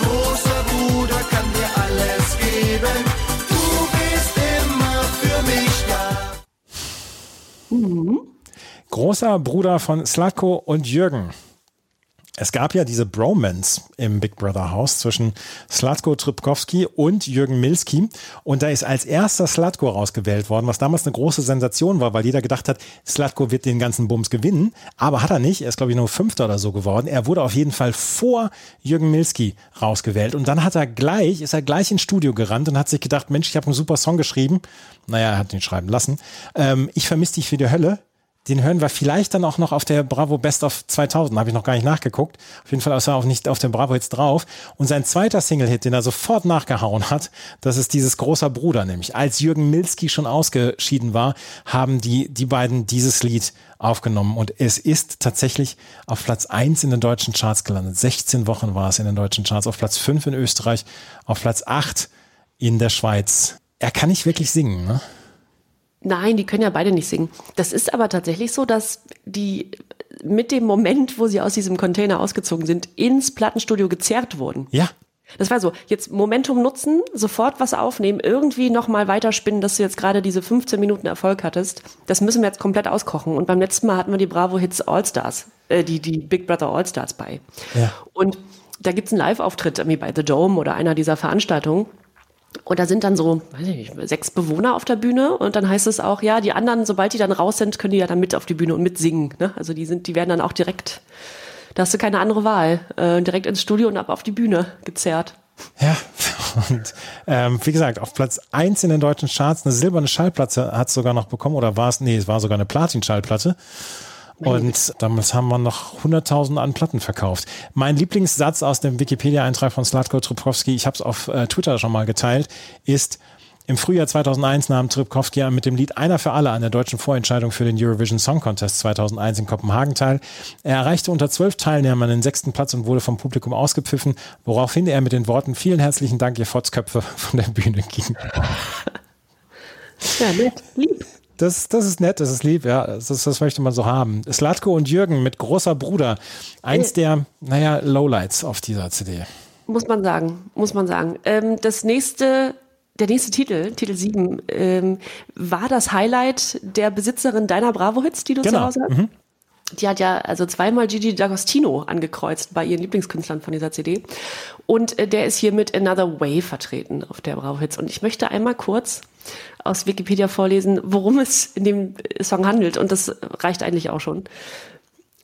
Großer Bruder kann dir alles geben. Du bist immer für mich da. Mhm. Großer Bruder von Slatko und Jürgen. Es gab ja diese Bromance im Big Brother Haus zwischen Slatko Tripkowski und Jürgen Milski. Und da ist als erster Slatko rausgewählt worden, was damals eine große Sensation war, weil jeder gedacht hat, Slatko wird den ganzen Bums gewinnen. Aber hat er nicht. Er ist, glaube ich, nur Fünfter oder so geworden. Er wurde auf jeden Fall vor Jürgen Milski rausgewählt. Und dann hat er gleich, ist er gleich ins Studio gerannt und hat sich gedacht, Mensch, ich habe einen super Song geschrieben. Naja, er hat ihn schreiben lassen. Ähm, ich vermisse dich für die Hölle den hören wir vielleicht dann auch noch auf der Bravo Best of 2000. Habe ich noch gar nicht nachgeguckt. Auf jeden Fall ist er auch nicht auf der Bravo jetzt drauf. Und sein zweiter Single-Hit, den er sofort nachgehauen hat, das ist dieses großer Bruder nämlich. Als Jürgen Milski schon ausgeschieden war, haben die, die beiden dieses Lied aufgenommen. Und es ist tatsächlich auf Platz eins in den deutschen Charts gelandet. 16 Wochen war es in den deutschen Charts. Auf Platz fünf in Österreich, auf Platz acht in der Schweiz. Er kann nicht wirklich singen, ne? Nein, die können ja beide nicht singen. Das ist aber tatsächlich so, dass die mit dem Moment, wo sie aus diesem Container ausgezogen sind, ins Plattenstudio gezerrt wurden. Ja. Das war so, jetzt Momentum nutzen, sofort was aufnehmen, irgendwie nochmal weiterspinnen, dass du jetzt gerade diese 15 Minuten Erfolg hattest. Das müssen wir jetzt komplett auskochen. Und beim letzten Mal hatten wir die Bravo Hits All-Stars, äh, die, die Big Brother All-Stars bei. Ja. Und da gibt's einen Live-Auftritt irgendwie bei The Dome oder einer dieser Veranstaltungen. Und da sind dann so, weiß ich nicht, sechs Bewohner auf der Bühne und dann heißt es auch, ja, die anderen, sobald die dann raus sind, können die ja dann mit auf die Bühne und mitsingen. Ne? Also die sind, die werden dann auch direkt, da hast du keine andere Wahl, äh, direkt ins Studio und ab auf die Bühne gezerrt. Ja, und ähm, wie gesagt, auf Platz eins in den deutschen Charts eine silberne Schallplatte hat es sogar noch bekommen, oder war es, nee, es war sogar eine Platin-Schallplatte. Und damals haben wir noch 100.000 an Platten verkauft. Mein Lieblingssatz aus dem Wikipedia-Eintrag von Slatko Tripkowski, ich habe es auf äh, Twitter schon mal geteilt, ist, im Frühjahr 2001 nahm Tripkowski mit dem Lied Einer für alle an der deutschen Vorentscheidung für den Eurovision Song Contest 2001 in Kopenhagen teil. Er erreichte unter zwölf Teilnehmern den sechsten Platz und wurde vom Publikum ausgepfiffen, woraufhin er mit den Worten Vielen herzlichen Dank, ihr Fotzköpfe von der Bühne ging. Ja, nett, lieb. Das, das ist nett, das ist lieb, ja. Das, das möchte man so haben. Slatko und Jürgen mit großer Bruder. Eins der, naja, Lowlights auf dieser CD. Muss man sagen, muss man sagen. Ähm, das nächste der nächste Titel, Titel 7, ähm, war das Highlight der Besitzerin deiner Bravo-Hits, die du genau. zu Hause hast? Mhm. Die hat ja also zweimal Gigi D'Agostino angekreuzt bei ihren Lieblingskünstlern von dieser CD. Und äh, der ist hier mit Another Way vertreten auf der Bravo Hits. Und ich möchte einmal kurz aus Wikipedia vorlesen, worum es in dem Song handelt. Und das reicht eigentlich auch schon.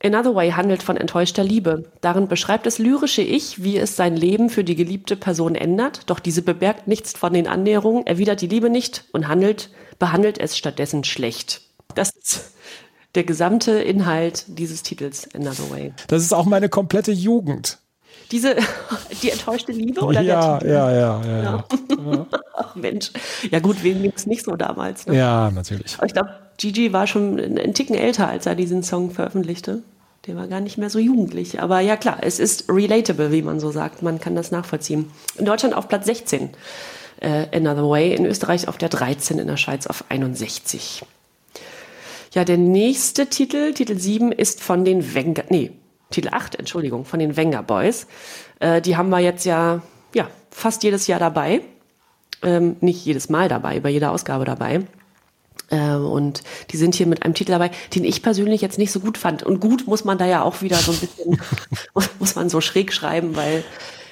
Another Way handelt von enttäuschter Liebe. Darin beschreibt das lyrische Ich, wie es sein Leben für die geliebte Person ändert, doch diese bemerkt nichts von den Annäherungen, erwidert die Liebe nicht und handelt, behandelt es stattdessen schlecht. Das ist der gesamte Inhalt dieses Titels Another Way. Das ist auch meine komplette Jugend. Diese, die enttäuschte Liebe oder ja, der Ja, ja, ja, ja. ja. Ach Mensch. Ja gut, wem ging es nicht so damals? Ne? Ja, natürlich. Aber ich glaube, Gigi war schon einen Ticken älter, als er diesen Song veröffentlichte. Der war gar nicht mehr so jugendlich. Aber ja klar, es ist relatable, wie man so sagt. Man kann das nachvollziehen. In Deutschland auf Platz 16. Äh, Another Way. In Österreich auf der 13, in der Schweiz auf 61. Ja, der nächste Titel, Titel 7, ist von den Wenger, nee, Titel 8, Entschuldigung, von den Wenger Boys. Äh, die haben wir jetzt ja, ja fast jedes Jahr dabei. Ähm, nicht jedes Mal dabei, bei jeder Ausgabe dabei. Äh, und die sind hier mit einem Titel dabei, den ich persönlich jetzt nicht so gut fand. Und gut muss man da ja auch wieder so ein bisschen, muss man so schräg schreiben, weil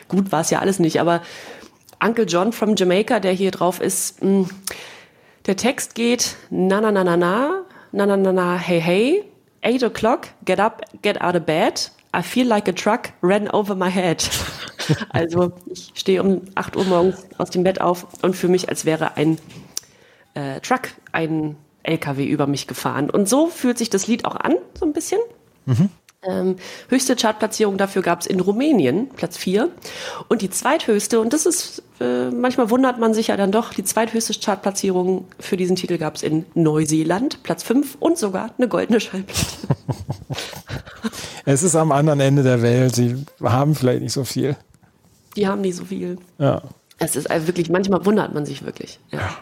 gut war es ja alles nicht. Aber Uncle John from Jamaica, der hier drauf ist, mh, mm, der Text geht na na na na na, na na na na hey hey, eight o'clock, get up, get out of bed, I feel like a truck ran over my head. Also ich stehe um 8 Uhr morgens aus dem Bett auf und fühle mich, als wäre ein äh, Truck, ein LKW über mich gefahren. Und so fühlt sich das Lied auch an, so ein bisschen. Mhm. Ähm, höchste Chartplatzierung dafür gab es in Rumänien, Platz 4. Und die zweithöchste, und das ist, äh, manchmal wundert man sich ja dann doch, die zweithöchste Chartplatzierung für diesen Titel gab es in Neuseeland, Platz 5 und sogar eine goldene Schallplatte. es ist am anderen Ende der Welt, sie haben vielleicht nicht so viel. Die haben nicht so viel. Ja. Es ist also wirklich, manchmal wundert man sich wirklich. Ja. ja.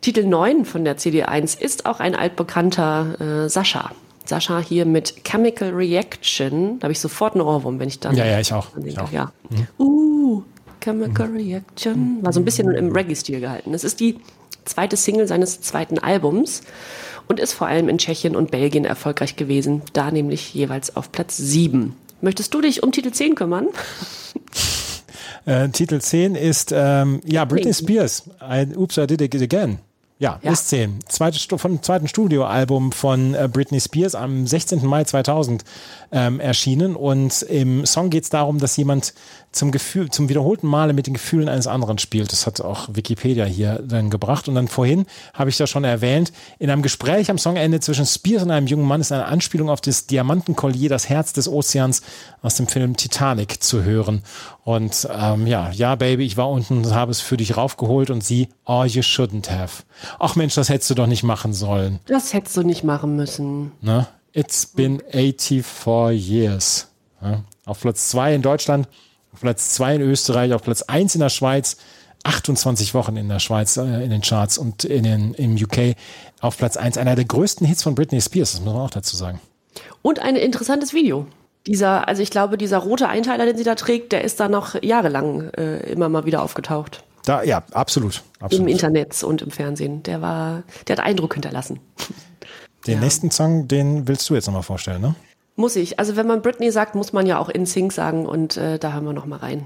Titel 9 von der CD1 ist auch ein altbekannter äh, Sascha. Sascha hier mit Chemical Reaction. Da habe ich sofort einen Ohrwurm, wenn ich dann. Ja, ja, ich auch. Ich auch. Ja. Mhm. Uh, Chemical. Reaction. War so ein bisschen im Reggae-Stil gehalten. Es ist die zweite Single seines zweiten Albums und ist vor allem in Tschechien und Belgien erfolgreich gewesen. Da nämlich jeweils auf Platz 7. Möchtest du dich um Titel 10 kümmern? Äh, Titel 10 ist, ähm, ja, Britney Spears. I, Oops, I Did It Again. Ja, ja. ist 10. Zweite, von zweiten Studioalbum von äh, Britney Spears am 16. Mai 2000 ähm, erschienen. Und im Song geht es darum, dass jemand zum Gefühl, zum wiederholten Male mit den Gefühlen eines anderen spielt. Das hat auch Wikipedia hier dann gebracht. Und dann vorhin habe ich ja schon erwähnt, in einem Gespräch am Songende zwischen Spears und einem jungen Mann ist eine Anspielung auf das Diamantenkollier, das Herz des Ozeans aus dem Film Titanic zu hören. Und ähm, ja, ja, Baby, ich war unten und habe es für dich raufgeholt und sie, oh, you shouldn't have. Ach Mensch, das hättest du doch nicht machen sollen. Das hättest du nicht machen müssen. Ne? It's been 84 years. Ja? Auf Platz 2 in Deutschland auf Platz 2 in Österreich, auf Platz 1 in der Schweiz, 28 Wochen in der Schweiz äh, in den Charts und in den, im UK auf Platz 1. Einer der größten Hits von Britney Spears, das muss man auch dazu sagen. Und ein interessantes Video. Dieser, also ich glaube, dieser rote Einteiler, den sie da trägt, der ist da noch jahrelang äh, immer mal wieder aufgetaucht. Da, ja, absolut, absolut. Im Internet und im Fernsehen. Der war, der hat Eindruck hinterlassen. Den ja. nächsten Song, den willst du jetzt nochmal vorstellen, ne? Muss ich. Also wenn man Britney sagt, muss man ja auch in Sync sagen und äh, da hören wir noch mal rein.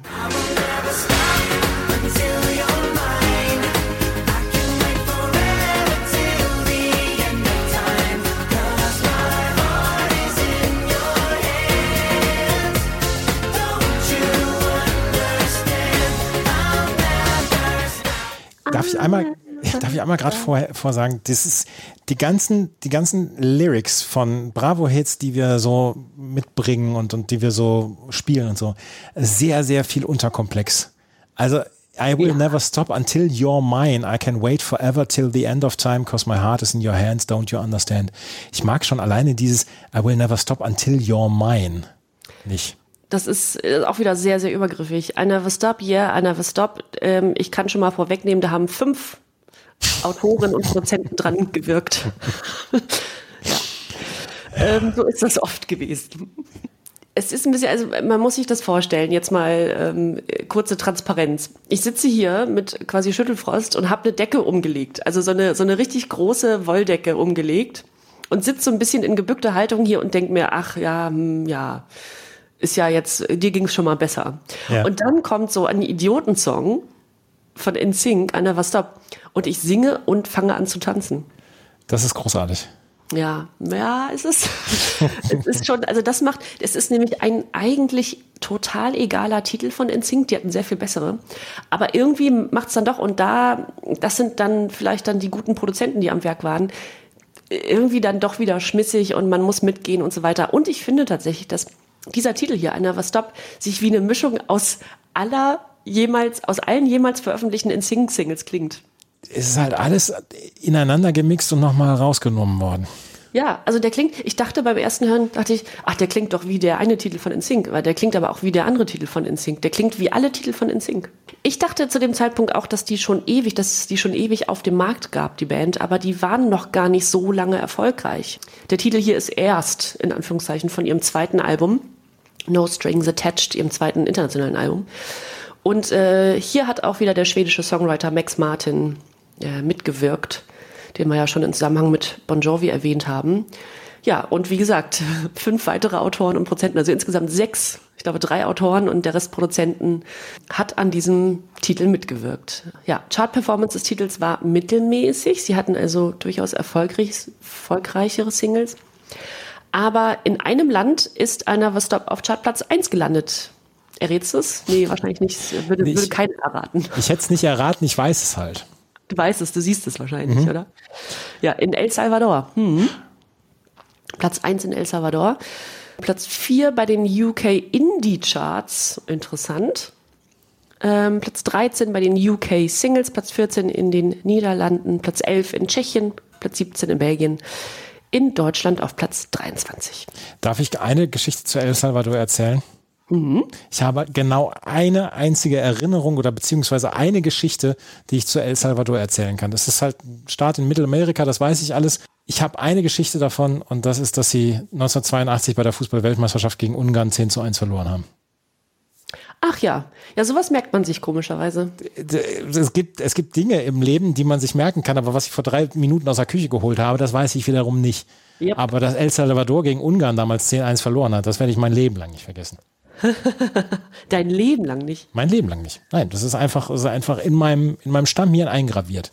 Darf ich einmal Darf ich einmal gerade vor, vor sagen, das ist die ganzen, die ganzen Lyrics von Bravo-Hits, die wir so mitbringen und, und die wir so spielen und so, sehr, sehr viel unterkomplex. Also I will ja. never stop until you're mine. I can wait forever till the end of time, cause my heart is in your hands, don't you understand? Ich mag schon alleine dieses I will never stop until you're mine. Nicht. Das ist äh, auch wieder sehr, sehr übergriffig. I never stop, yeah, I never stop. Ähm, ich kann schon mal vorwegnehmen, da haben fünf Autoren und Produzenten dran gewirkt. ja. Ähm, so ist das oft gewesen. Es ist ein bisschen, also man muss sich das vorstellen, jetzt mal ähm, kurze Transparenz. Ich sitze hier mit quasi Schüttelfrost und habe eine Decke umgelegt, also so eine, so eine richtig große Wolldecke umgelegt und sitze so ein bisschen in gebückter Haltung hier und denke mir, ach ja, hm, ja, ist ja jetzt, dir ging es schon mal besser. Ja. Und dann kommt so ein Idiotensong von NSYNC, einer was Stop und ich singe und fange an zu tanzen. Das ist großartig. Ja, ja, es ist, es ist schon, also das macht, es ist nämlich ein eigentlich total egaler Titel von NSYNC, die hatten sehr viel bessere, aber irgendwie macht es dann doch und da, das sind dann vielleicht dann die guten Produzenten, die am Werk waren, irgendwie dann doch wieder schmissig und man muss mitgehen und so weiter. Und ich finde tatsächlich, dass dieser Titel hier, einer was Stop, sich wie eine Mischung aus aller jemals, aus allen jemals veröffentlichten NSYNC-Singles klingt es ist halt alles ineinander gemixt und nochmal rausgenommen worden. Ja, also der klingt, ich dachte beim ersten Hören, dachte ich, ach, der klingt doch wie der eine Titel von InSync, weil der klingt aber auch wie der andere Titel von InSync. Der klingt wie alle Titel von InSync. Ich dachte zu dem Zeitpunkt auch, dass die schon ewig, dass es die schon ewig auf dem Markt gab, die Band, aber die waren noch gar nicht so lange erfolgreich. Der Titel hier ist erst, in Anführungszeichen, von ihrem zweiten Album, No Strings Attached, ihrem zweiten internationalen Album. Und äh, hier hat auch wieder der schwedische Songwriter Max Martin äh, mitgewirkt. den wir ja schon im Zusammenhang mit Bon Jovi erwähnt haben. Ja, und wie gesagt, fünf weitere Autoren und Produzenten, also insgesamt sechs, ich glaube drei Autoren und der Rest Produzenten hat an diesem Titel mitgewirkt. Ja, Chart-Performance des Titels war mittelmäßig. Sie hatten also durchaus erfolgreich, erfolgreichere Singles. Aber in einem Land ist einer was Stop auf Chartplatz 1 gelandet. Errätst du es? Nee, wahrscheinlich nicht. Würde, Nee, ich- würde keiner erraten. Ich hätte es nicht erraten, ich weiß es halt. Du weißt es, du siehst es wahrscheinlich, oder? Ja, in El Salvador. Hm. Platz 1 in El Salvador. Platz 4 bei den UK Indie Charts. Interessant. Ähm, Platz 13 bei den UK Singles, Platz 14 in den Niederlanden, Platz 11 in Tschechien, Platz 17 in Belgien, in Deutschland auf Platz 23. Darf ich eine Geschichte zu El Salvador erzählen? Ich habe genau eine einzige Erinnerung oder beziehungsweise eine Geschichte, die ich zu El Salvador erzählen kann. Das ist halt ein Staat in Mittelamerika, das weiß ich alles. Ich habe eine Geschichte davon und das ist, dass sie 1982 bei der Fußball-Weltmeisterschaft gegen Ungarn 10 zu 1 verloren haben. Ach ja, ja, sowas merkt man sich komischerweise. Es gibt, es gibt Dinge im Leben, die man sich merken kann, aber was ich vor drei Minuten aus der Küche geholt habe, das weiß ich wiederum nicht. Yep. Aber dass El Salvador gegen Ungarn damals 10-1 verloren hat, das werde ich mein Leben lang nicht vergessen. Dein Leben lang nicht. Mein Leben lang nicht. Nein, das ist einfach, das ist einfach in meinem, in meinem Stammhirn eingraviert.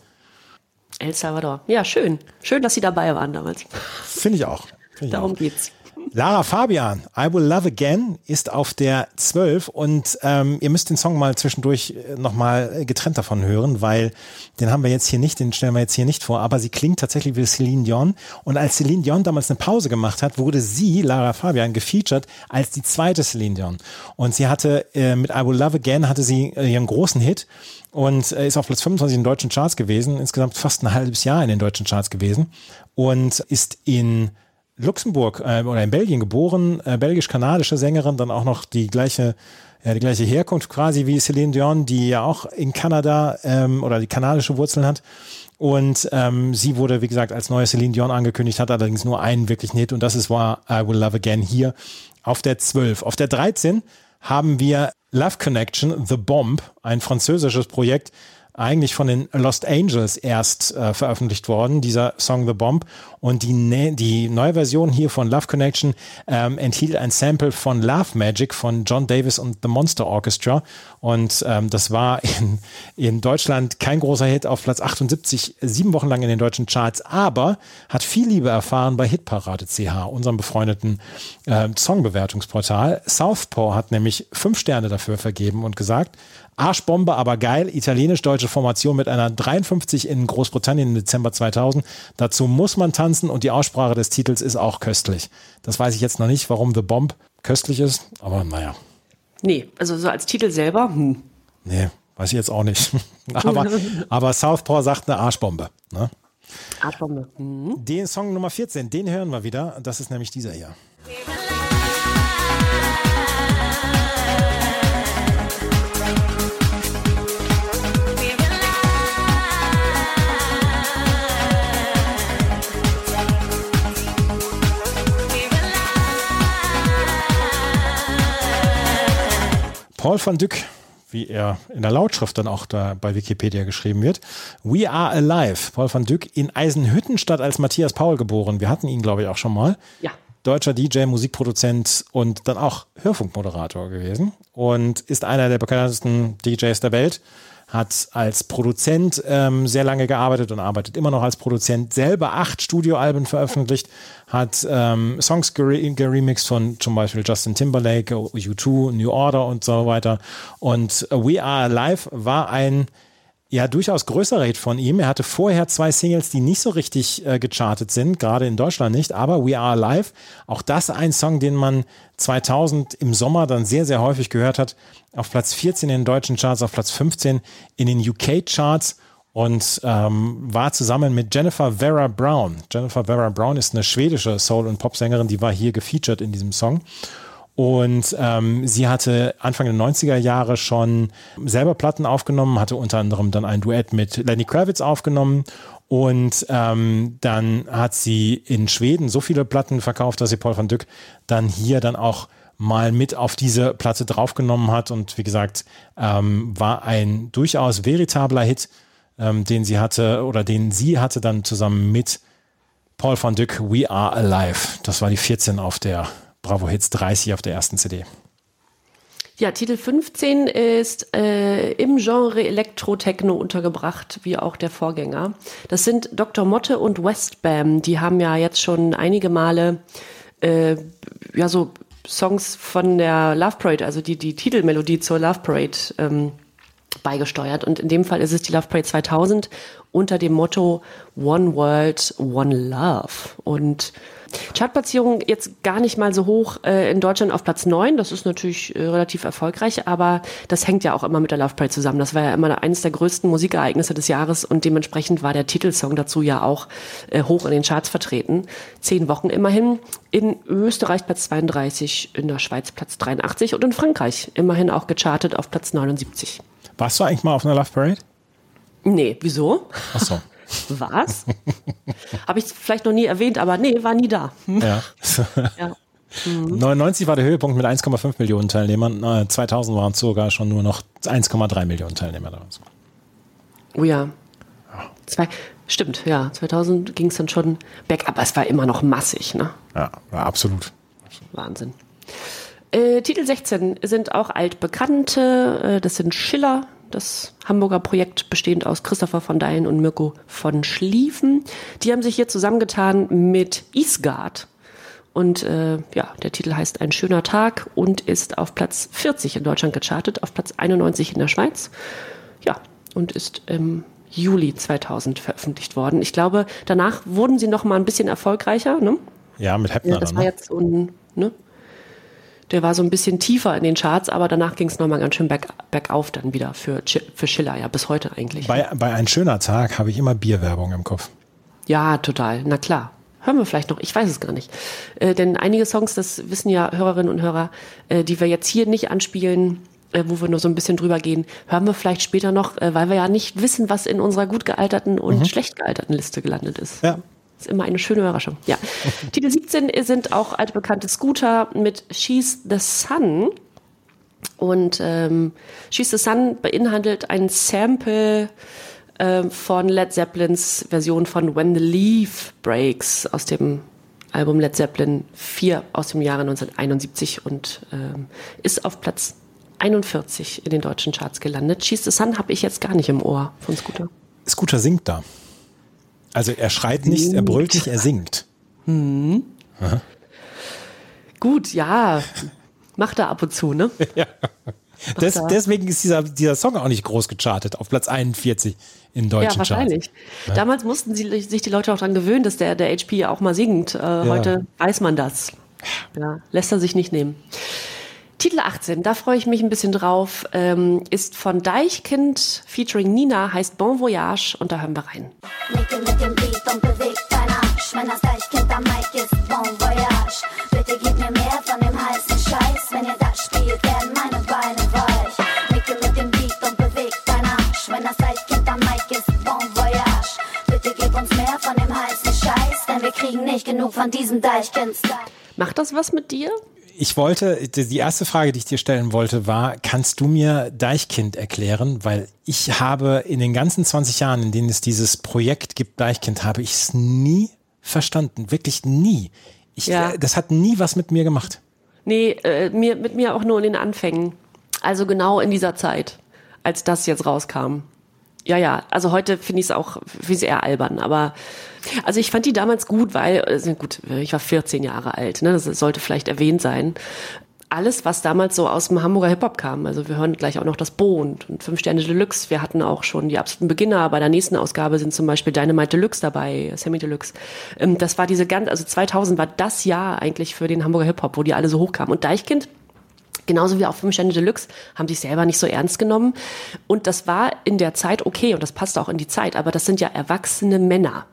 El Salvador. Ja, schön. Schön, dass Sie dabei waren damals. Finde ich auch. Finde ich Darum auch. geht's. Lara Fabian, I Will Love Again, ist auf der 12 und ähm, ihr müsst den Song mal zwischendurch nochmal getrennt davon hören, weil den haben wir jetzt hier nicht, den stellen wir jetzt hier nicht vor, aber sie klingt tatsächlich wie Celine Dion. Und als Celine Dion damals eine Pause gemacht hat, wurde sie, Lara Fabian, gefeatured als die zweite Celine Dion. Und sie hatte äh, mit I Will Love Again hatte sie äh, ihren großen Hit und äh, ist auf Platz 25 in den deutschen Charts gewesen, insgesamt fast ein halbes Jahr in den deutschen Charts gewesen und ist in Luxemburg äh, oder in Belgien geboren, äh, belgisch-kanadische Sängerin, dann auch noch die gleiche, ja, die gleiche Herkunft quasi wie Celine Dion, die ja auch in Kanada ähm, oder die kanadische Wurzeln hat. Und ähm, sie wurde, wie gesagt, als neue Celine Dion angekündigt, hat allerdings nur einen wirklichen Hit und das ist war I Will Love Again hier auf der 12. Auf der 13 haben wir Love Connection, The Bomb, ein französisches Projekt, eigentlich von den Lost Angels erst äh, veröffentlicht worden, dieser Song The Bomb. Und die, ne die neue Version hier von Love Connection ähm, enthielt ein Sample von Love Magic von John Davis und The Monster Orchestra. Und ähm, das war in, in Deutschland kein großer Hit auf Platz 78, sieben Wochen lang in den deutschen Charts, aber hat viel Liebe erfahren bei Hitparade CH, unserem befreundeten äh, Songbewertungsportal. Southpaw hat nämlich fünf Sterne dafür vergeben und gesagt, Arschbombe, aber geil. Italienisch-deutsche Formation mit einer 53 in Großbritannien im Dezember 2000. Dazu muss man tanzen und die Aussprache des Titels ist auch köstlich. Das weiß ich jetzt noch nicht, warum The Bomb köstlich ist, aber naja. Nee, also so als Titel selber, hm. Nee, weiß ich jetzt auch nicht. aber, aber Southpaw sagt eine Arschbombe. Ne? Arschbombe. Hm. Den Song Nummer 14, den hören wir wieder. Das ist nämlich dieser hier. Paul van Dyck, wie er in der Lautschrift dann auch da bei Wikipedia geschrieben wird. We are alive. Paul van Dyck in Eisenhüttenstadt als Matthias Paul geboren. Wir hatten ihn, glaube ich, auch schon mal. Ja. Deutscher DJ, Musikproduzent und dann auch Hörfunkmoderator gewesen und ist einer der bekanntesten DJs der Welt. Hat als Produzent ähm, sehr lange gearbeitet und arbeitet immer noch als Produzent. Selber acht Studioalben veröffentlicht, hat ähm, Songs gere geremixed von zum Beispiel Justin Timberlake, U2, New Order und so weiter. Und We Are Alive war ein ja, durchaus größerer Hit von ihm. Er hatte vorher zwei Singles, die nicht so richtig äh, gechartet sind, gerade in Deutschland nicht, aber We Are Alive, auch das ein Song, den man 2000 im Sommer dann sehr, sehr häufig gehört hat. Auf Platz 14 in den deutschen Charts, auf Platz 15 in den UK-Charts und ähm, war zusammen mit Jennifer Vera Brown. Jennifer Vera Brown ist eine schwedische Soul- und Popsängerin, die war hier gefeatured in diesem Song. Und ähm, sie hatte Anfang der 90er Jahre schon selber Platten aufgenommen, hatte unter anderem dann ein Duett mit Lenny Kravitz aufgenommen. Und ähm, dann hat sie in Schweden so viele Platten verkauft, dass sie Paul van Dyck dann hier dann auch mal mit auf diese Platte draufgenommen hat. Und wie gesagt, ähm, war ein durchaus veritabler Hit ähm, den sie hatte oder den sie hatte dann zusammen mit Paul van Dyck, We Are Alive. Das war die 14 auf der Bravo Hits 30 auf der ersten CD. Ja, Titel 15 ist äh, im Genre Elektro-Techno untergebracht, wie auch der Vorgänger. Das sind Dr. Motte und Westbam. Die haben ja jetzt schon einige Male äh, ja so Songs von der Love Parade, also die, die Titelmelodie zur Love Parade ähm, beigesteuert. Und in dem Fall ist es die Love Parade 2000 unter dem Motto One World, One Love. Und Chartplatzierung jetzt gar nicht mal so hoch äh, in Deutschland auf Platz 9. Das ist natürlich äh, relativ erfolgreich, aber das hängt ja auch immer mit der Love Parade zusammen. Das war ja immer eines der größten Musikereignisse des Jahres und dementsprechend war der Titelsong dazu ja auch äh, hoch in den Charts vertreten. Zehn Wochen immerhin. In Österreich Platz 32, in der Schweiz Platz 83 und in Frankreich immerhin auch gechartet auf Platz 79. Warst du eigentlich mal auf einer Love Parade? Nee, wieso? Ach so. Was? Habe ich vielleicht noch nie erwähnt, aber nee, war nie da. Ja. ja. Mhm. 99 war der Höhepunkt mit 1,5 Millionen Teilnehmern. 2000 waren es sogar schon nur noch 1,3 Millionen Teilnehmer da. Oh ja. Zwei, stimmt, ja. 2000 ging es dann schon bergab, aber es war immer noch massig, ne? Ja, war absolut. Wahnsinn. Äh, Titel 16 sind auch altbekannte. Äh, das sind Schiller, das Hamburger Projekt bestehend aus Christopher von Deyen und Mirko von Schlieffen. Die haben sich hier zusammengetan mit Isgard. Und äh, ja, der Titel heißt Ein schöner Tag und ist auf Platz 40 in Deutschland gechartet, auf Platz 91 in der Schweiz. Ja, und ist im Juli 2000 veröffentlicht worden. Ich glaube, danach wurden sie noch mal ein bisschen erfolgreicher. Ne? Ja, mit Heppner. Ja, das war ne? jetzt so ein, ne? Der war so ein bisschen tiefer in den Charts, aber danach ging es nochmal ganz schön berg, bergauf dann wieder für, für Schiller, ja, bis heute eigentlich. Bei, bei Ein schöner Tag habe ich immer Bierwerbung im Kopf. Ja, total, na klar. Hören wir vielleicht noch, ich weiß es gar nicht. Äh, denn einige Songs, das wissen ja Hörerinnen und Hörer, äh, die wir jetzt hier nicht anspielen, äh, wo wir nur so ein bisschen drüber gehen, hören wir vielleicht später noch, äh, weil wir ja nicht wissen, was in unserer gut gealterten und mhm. schlecht gealterten Liste gelandet ist. Ja, ist immer eine schöne Überraschung. Ja. Titel 17 sind auch altbekannte Scooter mit She's the Sun. Und ähm, She's the Sun beinhaltet ein Sample äh, von Led Zeppelins Version von When the Leaf Breaks aus dem Album Led Zeppelin 4 aus dem Jahre 1971 und ähm, ist auf Platz 41 in den deutschen Charts gelandet. She's the Sun habe ich jetzt gar nicht im Ohr von Scooter. Scooter singt da. Also er schreit nicht, er brüllt nicht, er singt. Hm. Gut, ja. Macht er ab und zu, ne? ja. Des, deswegen ist dieser, dieser Song auch nicht groß gechartet, auf Platz 41 in deutschen Ja, wahrscheinlich. Charts. Damals mussten sie, sich die Leute auch daran gewöhnen, dass der, der HP auch mal singt. Äh, ja. Heute weiß man das. Ja, lässt er sich nicht nehmen. Titel 18, da freue ich mich ein bisschen drauf, ähm, ist von Deichkind featuring Nina, heißt Bon Voyage und da hören wir rein. Nicke mit dem Beat und bewegt dein Arsch, wenn das Deichkind am Mic ist, Bon Voyage. Bitte gib mir mehr von dem heißen Scheiß, wenn ihr das spielt, werden meine Beine weich. Nicke mit dem Beat und bewegt dein Arsch, wenn das Deichkind am Mic ist, Bon Voyage. Bitte gib uns mehr von dem heißen Scheiß, denn wir kriegen nicht genug von diesem Deichkind-Style. Macht das was mit dir? Ich wollte, die erste Frage, die ich dir stellen wollte, war, kannst du mir Deichkind erklären? Weil ich habe in den ganzen 20 Jahren, in denen es dieses Projekt gibt, Deichkind, habe ich es nie verstanden. Wirklich nie. Ich, ja. Äh, das hat nie was mit mir gemacht. Nee, äh, mir, mit mir auch nur in den Anfängen. Also genau in dieser Zeit, als das jetzt rauskam. Ja, ja, also heute finde ich es auch, finde ich eher albern, aber also ich fand die damals gut, weil, also gut, ich war 14 Jahre alt, ne, das sollte vielleicht erwähnt sein. Alles, was damals so aus dem Hamburger Hip-Hop kam, also wir hören gleich auch noch das Bo und, Fünf Sterne Deluxe, wir hatten auch schon die absoluten Beginner, bei der nächsten Ausgabe sind zum Beispiel Dynamite Deluxe dabei, Semi Deluxe. Ähm, das war diese ganz, also 2000 war das Jahr eigentlich für den Hamburger Hip-Hop, wo die alle so hochkamen. Und Deichkind Genauso wie auch Fünf Sterne Deluxe haben sich selber nicht so ernst genommen. Und das war in der Zeit okay und das passt auch in die Zeit, aber das sind ja erwachsene Männer.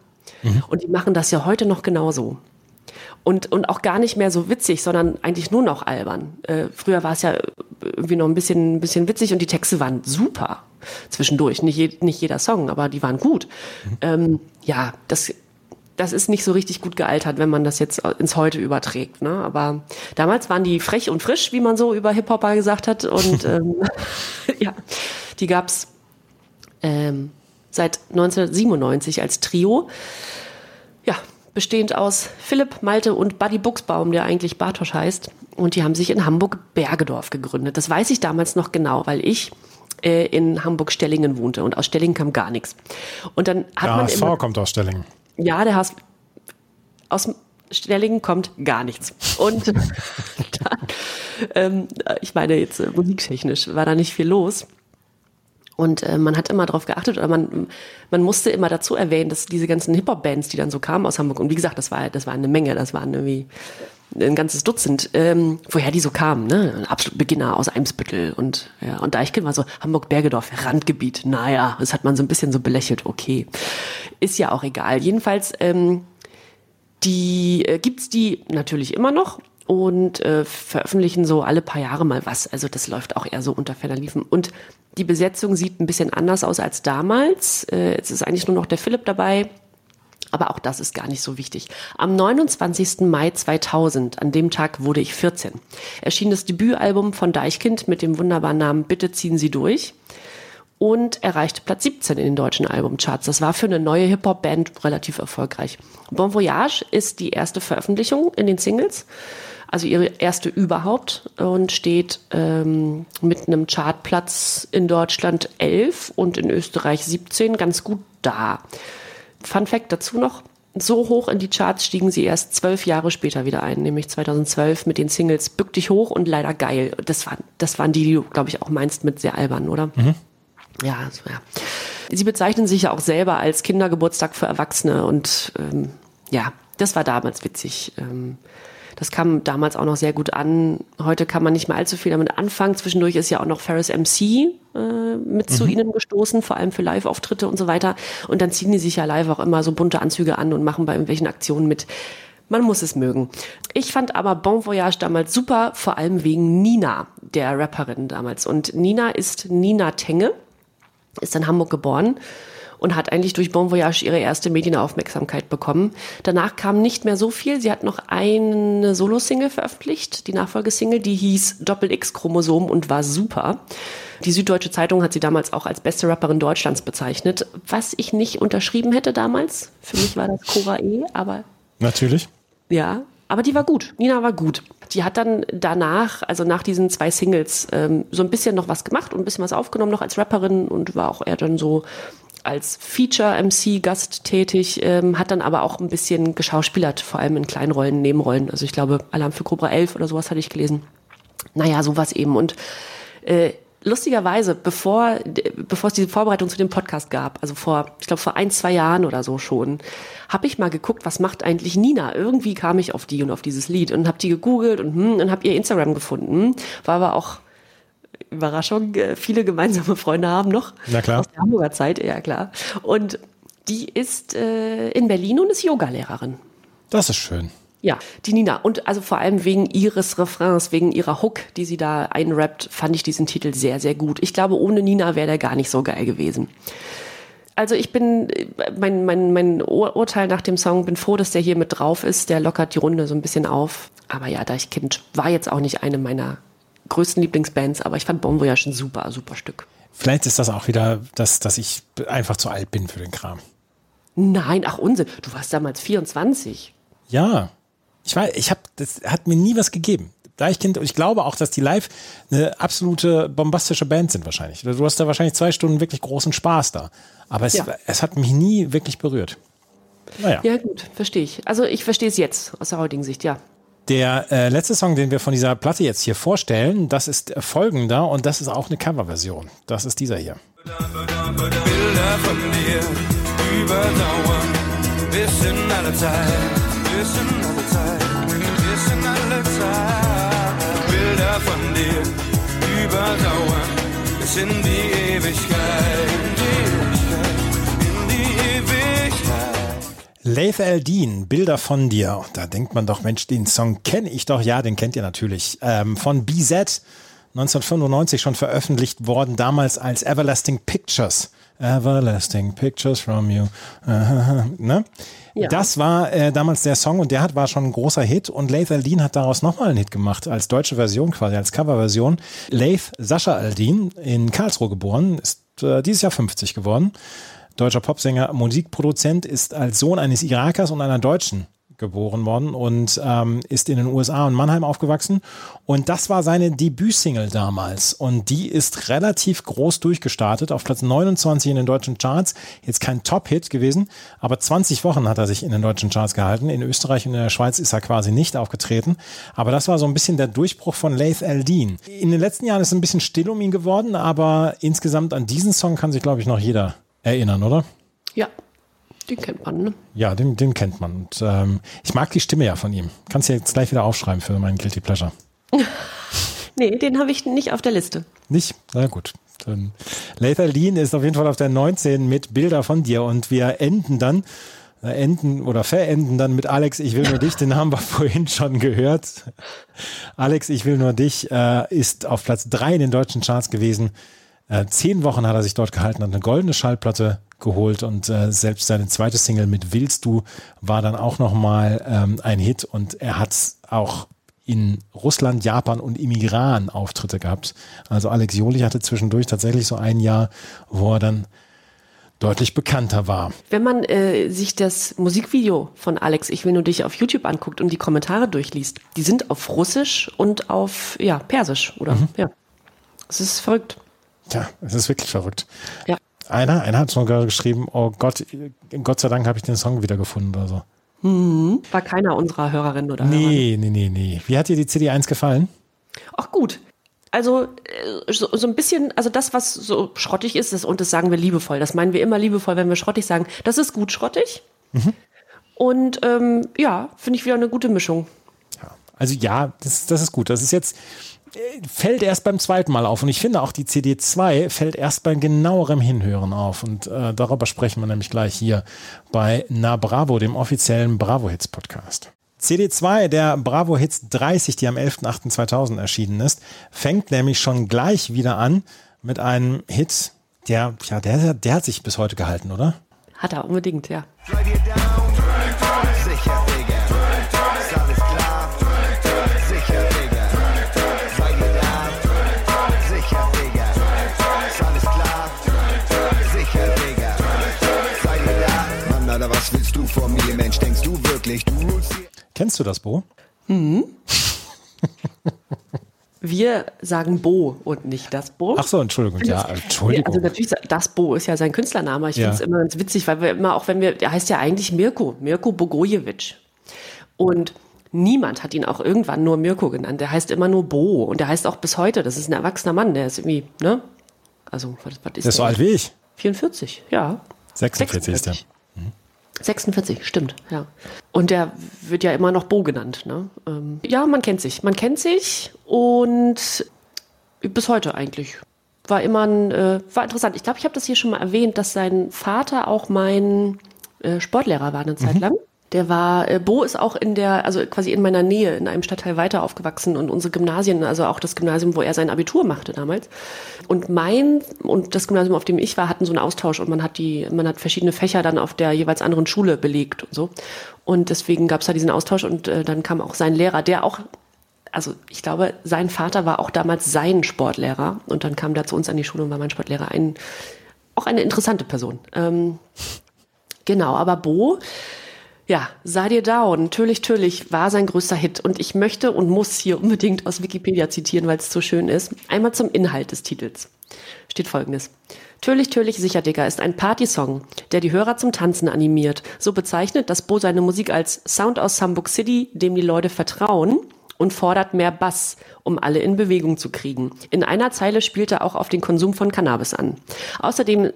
Mhm. Und die machen das ja heute noch genauso. Und, und auch gar nicht mehr so witzig, sondern eigentlich nur noch albern. Äh, früher war es ja irgendwie noch ein bisschen, ein bisschen witzig und die Texte waren super zwischendurch. Nicht, je, nicht jeder Song, aber die waren gut. Mhm. Ähm, ja, das das ist nicht so richtig gut gealtert, wenn man das jetzt ins Heute überträgt. Ne? Aber damals waren die frech und frisch, wie man so über Hip-Hopper gesagt hat. Und ähm, ja, die gab's ähm, seit 1997 als Trio. Ja, bestehend aus Philipp, Malte und Buddy Buchsbaum, der eigentlich Bartosch heißt. Und die haben sich in Hamburg-Bergedorf gegründet. Das weiß ich damals noch genau, weil ich äh, in Hamburg-Stellingen wohnte und aus Stellingen kam gar nichts. Und dann hat der man HSV kommt aus Stellingen. Ja, der HSV aus Stellingen kommt gar nichts. Und dann, ähm, ich meine jetzt äh, musiktechnisch war da nicht viel los. Und äh, man hat immer darauf geachtet oder man, man musste immer dazu erwähnen, dass diese ganzen Hip-Hop-Bands, die dann so kamen aus Hamburg, und wie gesagt, das war, das war eine Menge, das waren irgendwie ein ganzes Dutzend, ähm, woher die so kamen, ne? Absolut Beginner aus Eimsbüttel und ja, und Deichkind war so Hamburg-Bergedorf, Randgebiet, naja, das hat man so ein bisschen so belächelt, okay. Ist ja auch egal. Jedenfalls, ähm, die äh, gibt's die natürlich immer noch und äh, veröffentlichen so alle paar Jahre mal was. Also das läuft auch eher so unter ferner Liefen. Und die Besetzung sieht ein bisschen anders aus als damals. Äh, jetzt ist eigentlich nur noch der Philipp dabei. Aber auch das ist gar nicht so wichtig. Am 29. Mai 2000, an dem Tag wurde ich 14, erschien das Debütalbum von Deichkind mit dem wunderbaren Namen Bitte ziehen Sie durch und erreichte Platz 17 in den deutschen Albumcharts. Das war für eine neue Hip-Hop-Band relativ erfolgreich. Bon Voyage ist die erste Veröffentlichung in den Singles, also ihre erste überhaupt und steht ähm, mit einem Chartplatz in Deutschland 11 und in Österreich 17 ganz gut da. Fun Fact dazu noch. So hoch in die Charts stiegen sie erst zwölf Jahre später wieder ein, nämlich 2012 mit den Singles Bück dich hoch und leider geil. Das waren, das waren die, die du, glaube ich, auch meinst mit sehr albern, oder? Ja, so, ja. Sie bezeichnen sich ja auch selber als Kindergeburtstag für Erwachsene und ähm, ja, das war damals witzig. Ähm, das kam damals auch noch sehr gut an. Heute kann man nicht mehr allzu viel damit anfangen. Zwischendurch ist ja auch noch Ferris MC äh, mit zu ihnen gestoßen, vor allem für Live-Auftritte und so weiter. Und dann ziehen die sich ja live auch immer so bunte Anzüge an und machen bei irgendwelchen Aktionen mit. Man muss es mögen. Ich fand aber Bon Voyage damals super, vor allem wegen Nina, der Rapperin damals. Und Nina ist Nina Tenge, ist in Hamburg geboren und hat eigentlich durch Bon Voyage ihre erste Medienaufmerksamkeit bekommen. Danach kam nicht mehr so viel. Sie hat noch eine Solo-Single veröffentlicht, die Nachfolgesingle, die hieß Doppel-X-Chromosom und war super. Die Süddeutsche Zeitung hat sie damals auch als beste Rapperin Deutschlands bezeichnet, was ich nicht unterschrieben hätte damals. Für mich war das Cora E, aber Natürlich. ja, aber die war gut. Nina war gut. Die hat dann danach, also nach diesen zwei Singles, ähm, so ein bisschen noch was gemacht und ein bisschen was aufgenommen, noch als Rapperin und war auch eher dann so als Feature-MC Gast tätig, ähm, hat dann aber auch ein bisschen geschauspielert, vor allem in kleinen Rollen, Nebenrollen. Also ich glaube, Alarm für Cobra 11 oder sowas hatte ich gelesen. Naja, sowas eben. Und äh, lustigerweise, bevor, bevor es diese Vorbereitung zu dem Podcast gab, also vor, ich glaube, vor ein, zwei Jahren oder so schon, habe ich mal geguckt, was macht eigentlich Nina? Irgendwie kam ich auf die und auf dieses Lied und habe die gegoogelt und, hm, und habe ihr Instagram gefunden. War aber auch Überraschung, äh, viele gemeinsame Freunde haben noch. Na klar. Aus der Hamburger Zeit, ja klar. Und die ist äh, in Berlin und ist Yogalehrerin. Das ist schön. Ja, die Nina. Und also vor allem wegen ihres Refrains, wegen ihrer Hook, die sie da einrappt, fand ich diesen Titel sehr, sehr gut. Ich glaube, ohne Nina wäre der gar nicht so geil gewesen. Also ich bin, mein, mein, mein Ur- Urteil nach dem Song, bin froh, dass der hier mit drauf ist. Der lockert die Runde so ein bisschen auf. Aber ja, Deichkind war jetzt auch nicht eine meiner größten Lieblingsbands, aber ich fand Bon Voyage ein super, super Stück. Vielleicht ist das auch wieder, dass, dass ich einfach zu alt bin für den Kram. Nein, ach Unsinn. Du warst damals 24. Ja. Ich war, ich habe, das hat mir nie was gegeben. Deichkind, und ich glaube auch, dass die live eine absolute bombastische Band sind wahrscheinlich. Du hast da wahrscheinlich zwei Stunden wirklich großen Spaß da. Aber es, Ja. es hat mich nie wirklich berührt. Naja. Ja, gut, verstehe ich. Also ich verstehe es jetzt aus der heutigen Sicht, ja. Der äh, letzte Song, den wir von dieser Platte jetzt hier vorstellen, das ist folgender und das ist auch eine Coverversion. Das ist dieser hier. Bilder von dir überdauern bis in alle Zeit, bis in alle Zeit, bis in alle Zeit. Bilder von dir überdauern bis in die Ewigkeit, Laith Eldin, Bilder von dir. Da denkt man doch, Mensch, den Song kenne ich doch. Ja, den kennt ihr natürlich. Ähm, von BZ, 1995 schon veröffentlicht worden, damals als Everlasting Pictures. Everlasting Pictures from you. Ne? Ja. Das war äh, damals der Song und der hat, war schon ein großer Hit und Laith Aldin hat daraus nochmal einen Hit gemacht, als deutsche Version quasi, als Coverversion. Laith Sascha Aldin in Karlsruhe geboren, ist äh, dieses Jahr 50 geworden. Deutscher Popsänger, Musikproduzent, ist als Sohn eines Irakers und einer Deutschen geboren worden und ähm, ist in den USA und Mannheim aufgewachsen. Und das war seine Debütsingle damals. Und die ist relativ groß durchgestartet, auf Platz 29 in den deutschen Charts. Jetzt kein Top-Hit gewesen, aber 20 Wochen hat er sich in den deutschen Charts gehalten. In Österreich und in der Schweiz ist er quasi nicht aufgetreten. Aber das war so ein bisschen der Durchbruch von Laith Eldin. In den letzten Jahren ist es ein bisschen still um ihn geworden, aber insgesamt an diesen Song kann sich, glaube ich, noch jeder erinnern, oder? Ja, den kennt man, ne? Ja, den, den kennt man. Und, ähm, ich mag die Stimme ja von ihm. Kannst du jetzt gleich wieder aufschreiben für meinen Guilty Pleasure. Nee, den habe ich nicht auf der Liste. Nicht? Na gut. Dann Lather Lean ist auf jeden Fall auf der 19 mit Bilder von dir und wir enden dann, äh, enden oder verenden dann mit Alex, ich will nur dich, den haben wir vorhin schon gehört. Alex, ich will nur dich, äh, ist auf Platz 3 in den deutschen Charts gewesen. Äh, zehn Wochen hat er sich dort gehalten, hat eine goldene Schallplatte geholt und äh, selbst seine zweite Single mit Willst du war dann auch nochmal ähm, ein Hit und er hat auch in Russland, Japan und im Iran Auftritte gehabt. Also Alex Jolich hatte zwischendurch tatsächlich so ein Jahr, wo er dann deutlich bekannter war. Wenn man äh, sich das Musikvideo von Alex, ich will nur dich auf YouTube anguckt und die Kommentare durchliest, die sind auf Russisch und auf ja, Persisch, oder? Mhm. Ja. Es ist verrückt. Ja, es ist wirklich verrückt. Ja. Einer, einer hat sogar geschrieben, oh Gott, Gott sei Dank habe ich den Song wiedergefunden oder so. War keiner unserer Hörerinnen oder Hörer. Nee, nee, nee, nee. Wie hat dir die CD1 gefallen? Ach gut. Also äh, so, so ein bisschen, also das, was so schrottig ist, das, und das sagen wir liebevoll, das meinen wir immer liebevoll, wenn wir schrottig sagen, das ist gut schrottig. Und ähm, ja, finde ich wieder eine gute Mischung. Ja. Also ja, das, das ist gut. Das ist jetzt, fällt erst beim zweiten Mal auf. Und ich finde auch die CD2 fällt erst beim genauerem Hinhören auf. Und äh, darüber sprechen wir nämlich gleich hier bei Na Bravo, dem offiziellen Bravo Hits Podcast. CD2 der Bravo Hits 30, die am 11.08.2000 erschienen ist, fängt nämlich schon gleich wieder an mit einem Hit, der, ja, der, der hat sich bis heute gehalten, oder? Hat er unbedingt, ja. Slide you down. Von mir, Mensch? Denkst du wirklich, du. Kennst du das, Bo? Wir sagen Bo und nicht das Bo. Ach so, Entschuldigung. Ja, Entschuldigung. Also natürlich, das Bo ist ja sein Künstlername. Ich Ja. finde es immer ganz witzig, weil wir immer, auch wenn wir, der heißt ja eigentlich Mirko, Mirko Bogojevic. Und niemand hat ihn auch irgendwann nur Mirko genannt. Der heißt immer nur Bo und der heißt auch bis heute. Das ist ein erwachsener Mann, der ist irgendwie, ne? Also, was, was ist Der ist so alt wie ich. 44, ja. 46 ist der. 46, stimmt, ja. Und der wird ja immer noch Bo genannt. Ne? Ähm, ja, man kennt sich. Man kennt sich und bis heute eigentlich. War immer ein, äh, war interessant. Ich glaube, ich habe das hier schon mal erwähnt, dass sein Vater auch mein äh, Sportlehrer war eine Zeit lang. Der war, äh, Bo ist auch in der, also quasi in meiner Nähe, in einem Stadtteil weiter aufgewachsen und unsere Gymnasien, also auch das Gymnasium, wo er sein Abitur machte damals. Und mein und das Gymnasium, auf dem ich war, hatten so einen Austausch und man hat die, man hat verschiedene Fächer dann auf der jeweils anderen Schule belegt und so. Und deswegen gab es da diesen Austausch und äh, dann kam auch sein Lehrer, der auch also ich glaube, sein Vater war auch damals sein Sportlehrer und dann kam der zu uns an die Schule und war mein Sportlehrer. Ein, auch eine interessante Person. Ähm, genau, aber Bo, ja, sei dir down, Tölich, Tölich war sein größter Hit und ich möchte und muss hier unbedingt aus Wikipedia zitieren, weil es so schön ist. Einmal zum Inhalt des Titels. Steht folgendes. Tölich, Tölich, sicher, Digga ist ein Partysong, der die Hörer zum Tanzen animiert. So bezeichnet das Bo seine Musik als Sound aus Hamburg City, dem die Leute vertrauen und fordert mehr Bass, um alle in Bewegung zu kriegen. In einer Zeile spielt er auch auf den Konsum von Cannabis an. Außerdem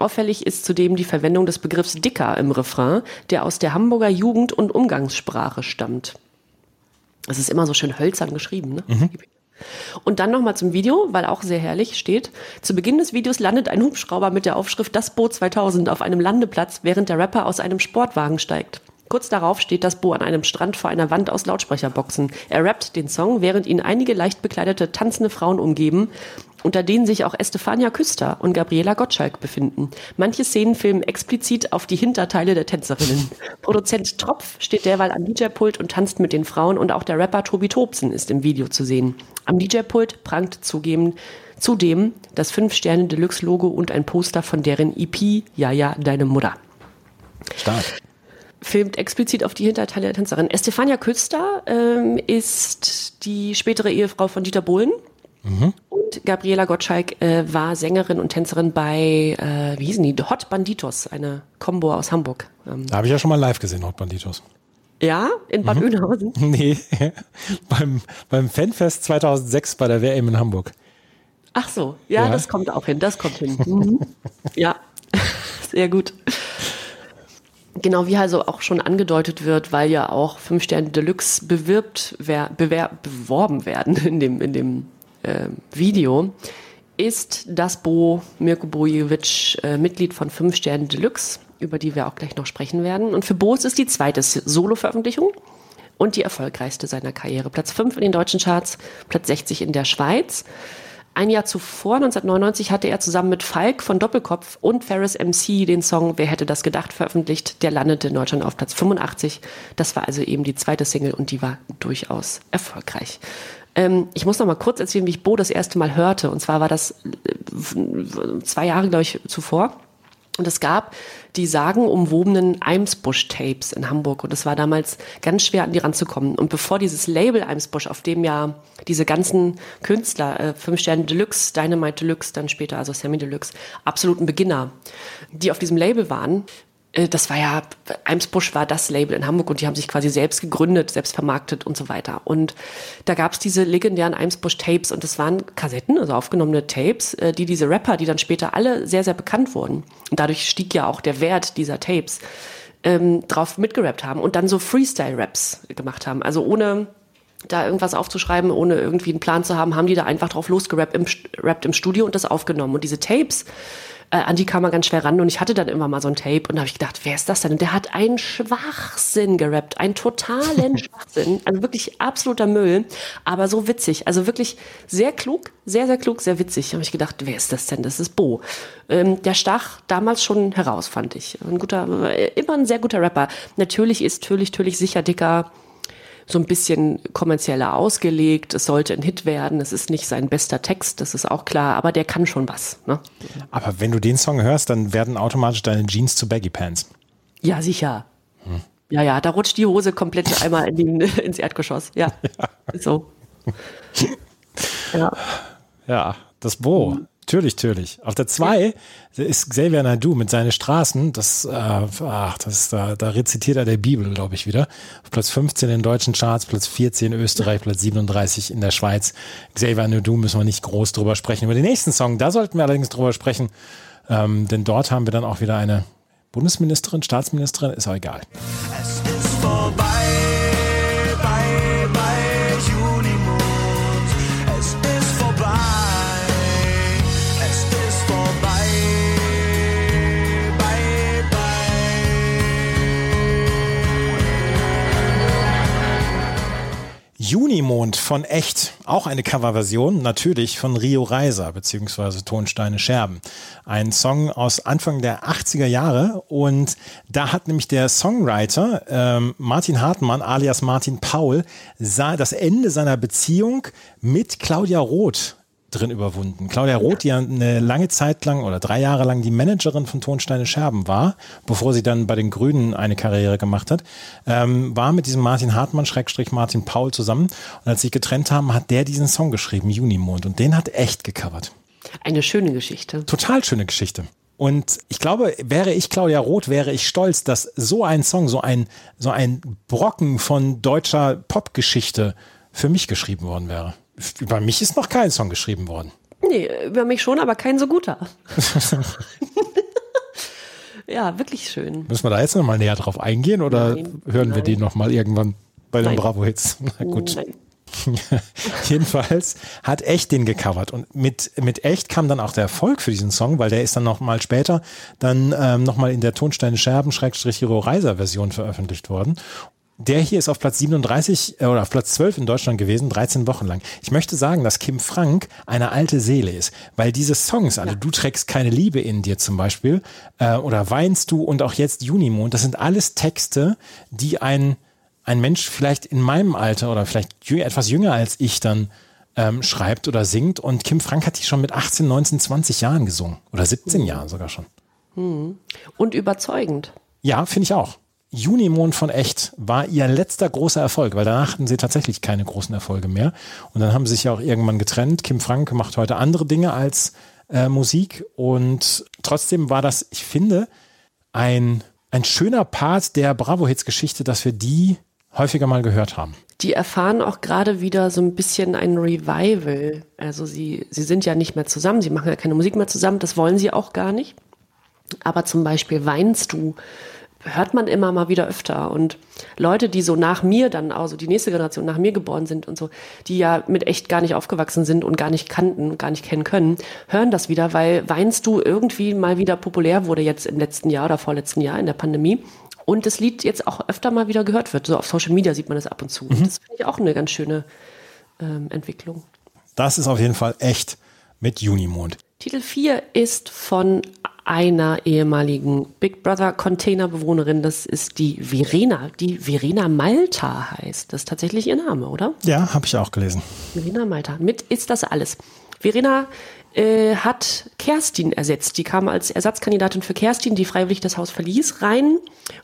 auffällig ist zudem die Verwendung des Begriffs Dicker im Refrain, der aus der Hamburger Jugend- und Umgangssprache stammt. Das ist immer so schön hölzern geschrieben, ne? Und dann nochmal zum Video, weil auch sehr herrlich steht. Zu Beginn des Videos landet ein Hubschrauber mit der Aufschrift Das Boot 2000 auf einem Landeplatz, während der Rapper aus einem Sportwagen steigt. Kurz darauf steht das Bo an einem Strand vor einer Wand aus Lautsprecherboxen. Er rappt den Song, während ihn einige leicht bekleidete, tanzende Frauen umgeben, unter denen sich auch Estefania Küster und Gabriela Gottschalk befinden. Manche Szenen filmen explizit auf die Hinterteile der Tänzerinnen. Produzent Tropf steht derweil am DJ-Pult und tanzt mit den Frauen und auch der Rapper Tobi Tobsen ist im Video zu sehen. Am DJ-Pult prangt zugeben zudem das 5-Sterne-Deluxe-Logo und ein Poster von deren EP Ja, ja, deine Mutter Stark. filmt explizit auf die Hinterteile der Tänzerin. Estefania Küster ähm, ist die spätere Ehefrau von Dieter Bohlen. Und Gabriela Gottschalk äh, war Sängerin und Tänzerin bei, äh, wie hießen die? Hot Banditos, eine Combo aus Hamburg. Ähm, Da habe ich ja schon mal live gesehen, Hot Banditos. ja, in Bad Oeynhausen. Nee, beim, beim Fanfest 2006 bei der WM in Hamburg. Ach so, ja, Ja. das kommt auch hin, das kommt hin. Mhm. ja, sehr gut. Genau, wie also auch schon angedeutet wird, weil ja auch Fünf Sterne Deluxe bewirbt, wer, bewer, beworben werden in dem, in dem äh, Video, ist das Bo Mirko Bojevic äh, Mitglied von Fünf Sterne Deluxe, über die wir auch gleich noch sprechen werden. Und für Bo ist es die zweite Solo-Veröffentlichung und die erfolgreichste seiner Karriere. Platz 5 in den deutschen Charts, Platz 60 in der Schweiz. Ein Jahr zuvor, 1999, hatte er zusammen mit Falk von Doppelkopf und Ferris MC den Song Wer hätte das gedacht veröffentlicht. Der landete in Deutschland auf Platz 85. Das war also eben die zweite Single und die war durchaus erfolgreich. Ähm, ich muss noch mal kurz erzählen, wie ich Bo das erste Mal hörte. Und zwar war das äh, zwei Jahre, glaube ich, zuvor. Und es gab die sagenumwobenen Eimsbusch-Tapes in Hamburg. Und es war damals ganz schwer, an die ranzukommen. Und bevor dieses Label Eimsbusch, auf dem ja diese ganzen Künstler, äh, Fünf Sterne Deluxe, Dynamite Deluxe, dann später also Sammy Deluxe, absoluten Beginner, die auf diesem Label waren, das war ja, Eimsbusch war das Label in Hamburg und die haben sich quasi selbst gegründet, selbst vermarktet und so weiter. Und da gab es diese legendären Eimsbusch-Tapes und das waren Kassetten, also aufgenommene Tapes, äh, die diese Rapper, die dann später alle sehr, sehr bekannt wurden. Und dadurch stieg ja auch der Wert dieser Tapes, ähm, drauf mitgerappt haben und dann so Freestyle-Raps gemacht haben. Also ohne da irgendwas aufzuschreiben, ohne irgendwie einen Plan zu haben, haben die da einfach drauf losgerappt im, im Studio und das aufgenommen. Und diese Tapes, äh, an die kam man ganz schwer ran und ich hatte dann immer mal so ein Tape und da habe ich gedacht, wer ist das denn? Und der hat einen Schwachsinn gerappt, einen totalen Schwachsinn, also wirklich absoluter Müll, aber so witzig, also wirklich sehr klug, sehr, sehr klug, sehr witzig. Da habe ich gedacht, wer ist das denn? Das ist Bo. Ähm, der stach damals schon heraus, fand ich. Ein guter, äh, immer ein sehr guter Rapper. Natürlich ist Tölich, Tölich sicher dicker so ein bisschen kommerzieller ausgelegt. Es sollte ein Hit werden. Es ist nicht sein bester Text, das ist auch klar, aber der kann schon was. Ne? Aber wenn du den Song hörst, dann werden automatisch deine Jeans zu Baggy Pants. Ja, sicher. Ja, ja, da rutscht die Hose komplett einmal in den, ins Erdgeschoss. Ja, ist so. Ja. Ja, das Bo. Natürlich, natürlich. Auf der 2 ist Xavier Naidu mit seinen Straßen. Das, äh, ach, das da, da rezitiert er der Bibel, glaube ich, wieder. Auf Platz 15 in den deutschen Charts, Platz 14 in Österreich, Platz 37 in der Schweiz. Xavier Naidu müssen wir nicht groß drüber sprechen. Über den nächsten Song, da sollten wir allerdings drüber sprechen. Ähm, denn dort haben wir dann auch wieder eine Bundesministerin, Staatsministerin, ist auch egal. Es ist vorbei Junimond von Echt, auch eine Coverversion, natürlich von Rio Reiser beziehungsweise Tonsteine Scherben. Ein Song aus Anfang der 80er Jahre und da hat nämlich der Songwriter ähm, Martin Hartmann alias Martin Paul sah das Ende seiner Beziehung mit Claudia Roth drin überwunden. Claudia Roth, die ja eine lange Zeit lang oder drei Jahre lang die Managerin von Tonsteine Scherben war, bevor sie dann bei den Grünen eine Karriere gemacht hat, ähm, war mit diesem Martin Hartmann, Schrägstrich Martin Paul zusammen. Und als sie sich getrennt haben, hat der diesen Song geschrieben, Junimond. Und den hat echt gecovert. Eine schöne Geschichte. Total schöne Geschichte. Und ich glaube, wäre ich Claudia Roth, wäre ich stolz, dass so ein Song, so ein, so ein Brocken von deutscher Popgeschichte für mich geschrieben worden wäre. Über mich ist noch kein Song geschrieben worden. Nee, über mich schon, aber kein so guter. ja, wirklich schön. Müssen wir da jetzt nochmal näher drauf eingehen oder Nein, hören wir nein. die nochmal irgendwann bei den. Bravo-Hits? Na gut. Nein. Jedenfalls hat Echt den gecovert und mit, mit Echt kam dann auch der Erfolg für diesen Song, weil der ist dann noch mal später dann ähm, noch mal in der Tonsteine Scherben Schrägstrich Hero Reiser Version veröffentlicht worden. Der hier ist auf Platz 37 äh, oder auf Platz 12 in Deutschland gewesen, 13 Wochen lang. Ich möchte sagen, dass Kim Frank eine alte Seele ist, weil diese Songs, also du trägst keine Liebe in dir zum Beispiel, äh, oder weinst du und auch jetzt Junimond, das sind alles Texte, die ein, ein Mensch vielleicht in meinem Alter oder vielleicht etwas jünger als ich dann ähm, schreibt oder singt. Und Kim Frank hat die schon mit 18, 19, 20 Jahren gesungen oder 17 Jahren sogar schon. Und überzeugend. Ja, finde ich auch. Junimond von Echt war ihr letzter großer Erfolg, weil danach hatten sie tatsächlich keine großen Erfolge mehr. Und dann haben sie sich ja auch irgendwann getrennt. Kim Frank macht heute andere Dinge als äh, Musik. Und trotzdem war das, ich finde, ein, ein schöner Part der Bravo-Hits-Geschichte, dass wir die häufiger mal gehört haben. Die erfahren auch gerade wieder so ein bisschen ein Revival. Also sie, sie sind ja nicht mehr zusammen, sie machen ja keine Musik mehr zusammen, das wollen sie auch gar nicht. Aber zum Beispiel Weinst du, hört man immer mal wieder öfter. Und Leute, die so nach mir dann, also die nächste Generation nach mir geboren sind und so, die ja mit echt gar nicht aufgewachsen sind und gar nicht kannten, gar nicht kennen können, hören das wieder, weil Weinst du irgendwie mal wieder populär wurde jetzt im letzten Jahr oder vorletzten Jahr in der Pandemie. Und das Lied jetzt auch öfter mal wieder gehört wird. So auf Social Media sieht man das ab und zu. Das finde ich auch eine ganz schöne ähm, Entwicklung. Das ist auf jeden Fall echt mit Junimond. Titel 4 ist von einer ehemaligen Big Brother Containerbewohnerin. Das ist die Verena, die Verena Malta heißt. Das ist tatsächlich ihr Name, oder? Ja, habe ich auch gelesen. Verena Malta. Mit ist das alles. Verena äh, hat Kerstin ersetzt. Die kam als Ersatzkandidatin für Kerstin, die freiwillig das Haus verließ, rein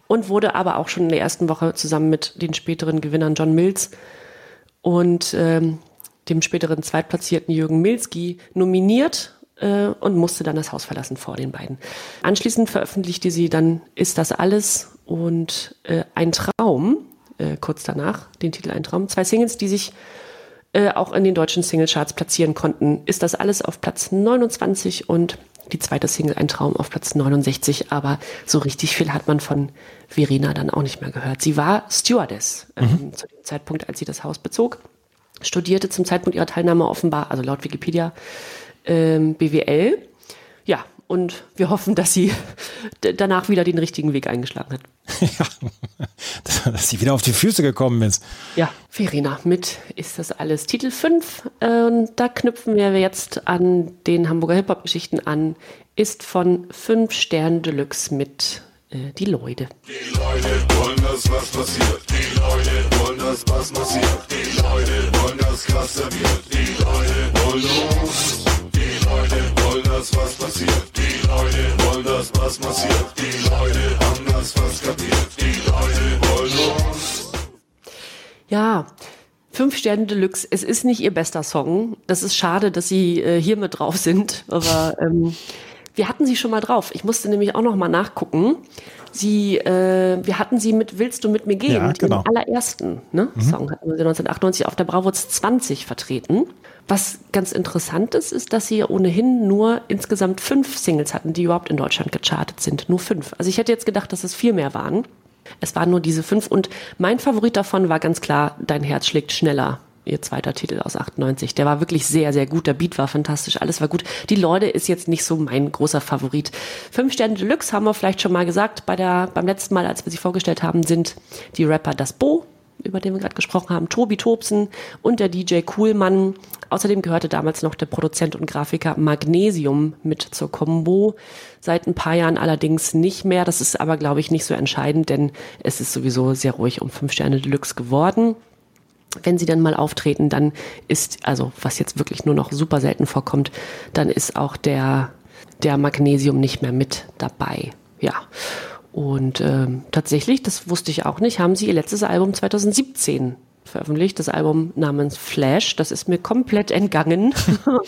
und wurde aber auch schon in der ersten Woche zusammen mit den späteren Gewinnern John Mills und ähm, dem späteren Zweitplatzierten Jürgen Milski nominiert äh, und musste dann das Haus verlassen vor den beiden. Anschließend veröffentlichte sie dann Ist das alles und äh, Ein Traum, äh, kurz danach, den Titel Ein Traum. Zwei Singles, die sich äh, auch in den deutschen Singlecharts platzieren konnten. Ist das alles auf Platz 29 und die zweite Single Ein Traum auf Platz 69, aber so richtig viel hat man von Verena dann auch nicht mehr gehört. Sie war Stewardess ähm, zu dem Zeitpunkt, als sie das Haus bezog, studierte zum Zeitpunkt ihrer Teilnahme offenbar, also laut Wikipedia, ähm, BWL. Ja, und wir hoffen, dass sie danach wieder den richtigen Weg eingeschlagen hat. ja, dass sie wieder auf die Füße gekommen ist. Ja, Verena mit ist das alles. Titel 5, äh, da knüpfen wir jetzt an den Hamburger Hip-Hop-Geschichten an, ist von 5 Stern Deluxe mit äh, Die Leute. Die Leute wollen, dass was passiert. Die Leute wollen, dass was passiert. Die Leute wollen, dass krasser wird. Die Leute wollen uns. Leute wollen, dass was passiert. Die Leute wollen, dass was passiert. Die Leute haben das was kapiert. Die Leute wollen uns. Ja, 5 Sterne Deluxe, es ist nicht ihr bester Song. Das ist schade, dass sie äh, hier mit drauf sind, aber ähm, wir hatten sie schon mal drauf. Ich musste nämlich auch noch mal nachgucken. Sie, äh, wir hatten sie mit Willst du mit mir gehen? Ja, genau. dem allerersten ne, Song hatten wir sie 1998 auf der Bravoz 20 vertreten. Was ganz interessant ist, ist, dass sie ohnehin nur insgesamt fünf Singles hatten, die überhaupt in Deutschland gechartet sind. Nur fünf. Also ich hätte jetzt gedacht, dass es viel mehr waren. Es waren nur diese fünf und mein Favorit davon war ganz klar Dein Herz schlägt schneller. Ihr zweiter Titel aus 98. Der war wirklich sehr, sehr gut. Der Beat war fantastisch. Alles war gut. Die Leute ist jetzt nicht so mein großer Favorit. Fünf Sterne Deluxe haben wir vielleicht schon mal gesagt. Bei der, beim letzten Mal, als wir sie vorgestellt haben, sind die Rapper Das Bo, über den wir gerade gesprochen haben, Tobi Tobsen und der DJ Coolmann. Außerdem gehörte damals noch der Produzent und Grafiker Magnesium mit zur Combo. Seit ein paar Jahren allerdings nicht mehr. Das ist aber, glaube ich, nicht so entscheidend, denn es ist sowieso sehr ruhig um fünf Sterne Deluxe geworden. Wenn sie dann mal auftreten, dann ist, also was jetzt wirklich nur noch super selten vorkommt, dann ist auch der, der Magnesium nicht mehr mit dabei. Ja. Und ähm, tatsächlich, das wusste ich auch nicht, haben sie ihr letztes Album 2017 veröffentlicht, das Album namens Flash. Das ist mir komplett entgangen.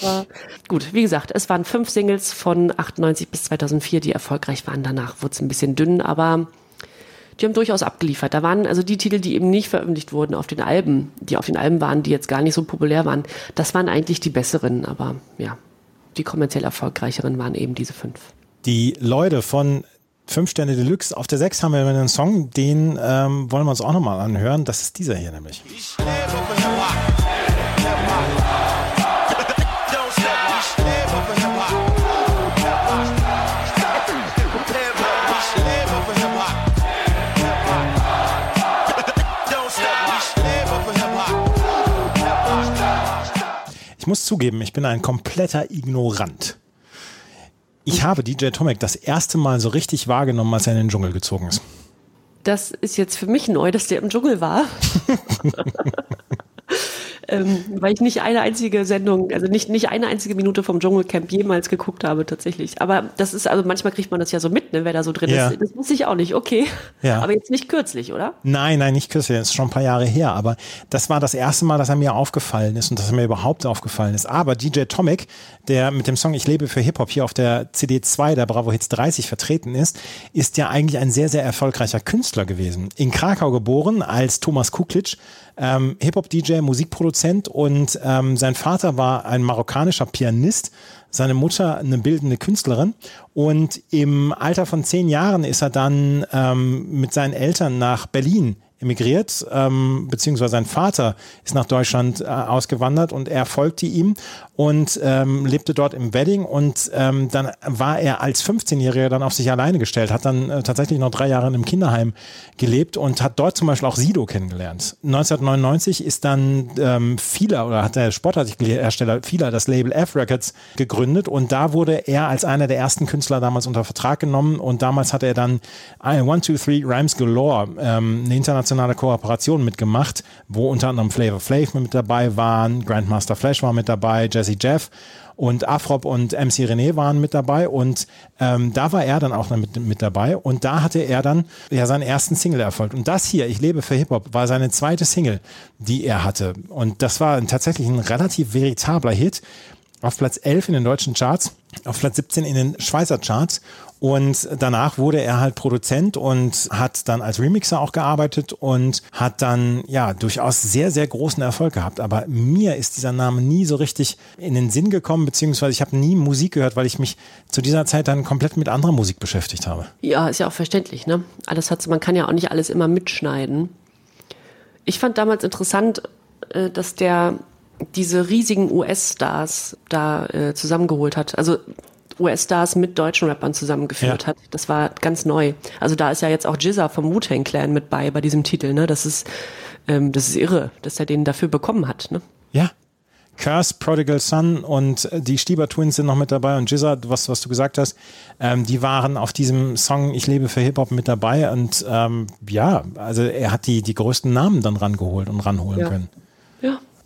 Gut, wie gesagt, es waren fünf Singles von 98 bis 2004, die erfolgreich waren. Danach wurde es ein bisschen dünn, aber die haben durchaus abgeliefert. Da waren also die Titel, die eben nicht veröffentlicht wurden auf den Alben, die auf den Alben waren, die jetzt gar nicht so populär waren, das waren eigentlich die besseren. Aber ja, die kommerziell erfolgreicheren waren eben diese fünf. Die Leute von 5 Sterne Deluxe. Auf der 6 haben wir einen Song, den ähm, wollen wir uns auch nochmal anhören. Das ist dieser hier nämlich. Ich lebe für Hip-Hop. Hip muss zugeben, ich bin ein kompletter Ignorant. Ich habe DJ Tomek das erste Mal so richtig wahrgenommen, als er in den Dschungel gezogen ist. Das ist jetzt für mich neu, dass der im Dschungel war. ähm, weil ich nicht eine einzige Sendung, also nicht, nicht eine einzige Minute vom Dschungelcamp jemals geguckt habe, tatsächlich. Aber das ist, also manchmal kriegt man das ja so mit, ne, wer da so drin Ja. ist. Das wusste ich auch nicht, okay. Ja. Aber jetzt nicht kürzlich, oder? Nein, nein, nicht kürzlich, das ist schon ein paar Jahre her, aber das war das erste Mal, dass er mir aufgefallen ist und dass er mir überhaupt aufgefallen ist. Aber DJ Tomek, der mit dem Song Ich lebe für Hip-Hop hier auf der CD2 der Bravo Hits 30 vertreten ist, ist ja eigentlich ein sehr, sehr erfolgreicher Künstler gewesen. In Krakau geboren als Thomas Kuklitsch, ähm, Hip-Hop-DJ, Musikproduzent und ähm, sein Vater war ein marokkanischer Pianist, seine Mutter eine bildende Künstlerin und im Alter von zehn Jahren ist er dann ähm, mit seinen Eltern nach Berlin emigriert, ähm, beziehungsweise sein Vater ist nach Deutschland äh, ausgewandert und er folgte ihm und ähm, lebte dort im Wedding und ähm, dann war er als 15-Jähriger dann auf sich alleine gestellt, hat dann äh, tatsächlich noch drei Jahre in einem Kinderheim gelebt und hat dort zum Beispiel auch Sido kennengelernt. 1999 ist dann ähm, Fila oder hat der Sportartikelhersteller Fila das Label F Records gegründet und da wurde er als einer der ersten Künstler damals unter Vertrag genommen und damals hat er dann äh, One, Two, Three Rhymes Galore, ähm, eine internationale Kooperation mitgemacht, wo unter anderem Flavor Flav mit dabei waren, Grandmaster Flash war mit dabei, Jesse Jeff und Afrop und MC René waren mit dabei und ähm, da war er dann auch mit, mit dabei und da hatte er dann ja seinen ersten Single-Erfolg. Und das hier, Ich lebe für Hip-Hop, war seine zweite Single, die er hatte. Und das war tatsächlich ein relativ veritabler Hit. Auf Platz 11 in den deutschen Charts, auf Platz 17 in den Schweizer Charts. Und danach wurde er halt Produzent und hat dann als Remixer auch gearbeitet und hat dann ja durchaus sehr, sehr großen Erfolg gehabt. Aber mir ist dieser Name nie so richtig in den Sinn gekommen, beziehungsweise ich habe nie Musik gehört, weil ich mich zu dieser Zeit dann komplett mit anderer Musik beschäftigt habe. Ja, ist ja auch verständlich, ne? Alles hat, man kann ja auch nicht alles immer mitschneiden. Ich fand damals interessant, äh, dass der diese riesigen US-Stars da äh, zusammengeholt hat. Also US-Stars mit deutschen Rappern zusammengeführt Ja. hat. Das war ganz neu. Also da ist ja jetzt auch Jizza vom Wu-Tang Clan mit bei, bei diesem Titel, ne? Das ist, ähm, das ist irre, dass er den dafür bekommen hat, ne? Ja. Curse, Prodigal Son und äh, die Stieber Twins sind noch mit dabei und Jizza, was, was du gesagt hast, ähm, die waren auf diesem Song Ich lebe für Hip-Hop mit dabei und ähm, ja, also er hat die, die größten Namen dann rangeholt und ranholen Ja. können.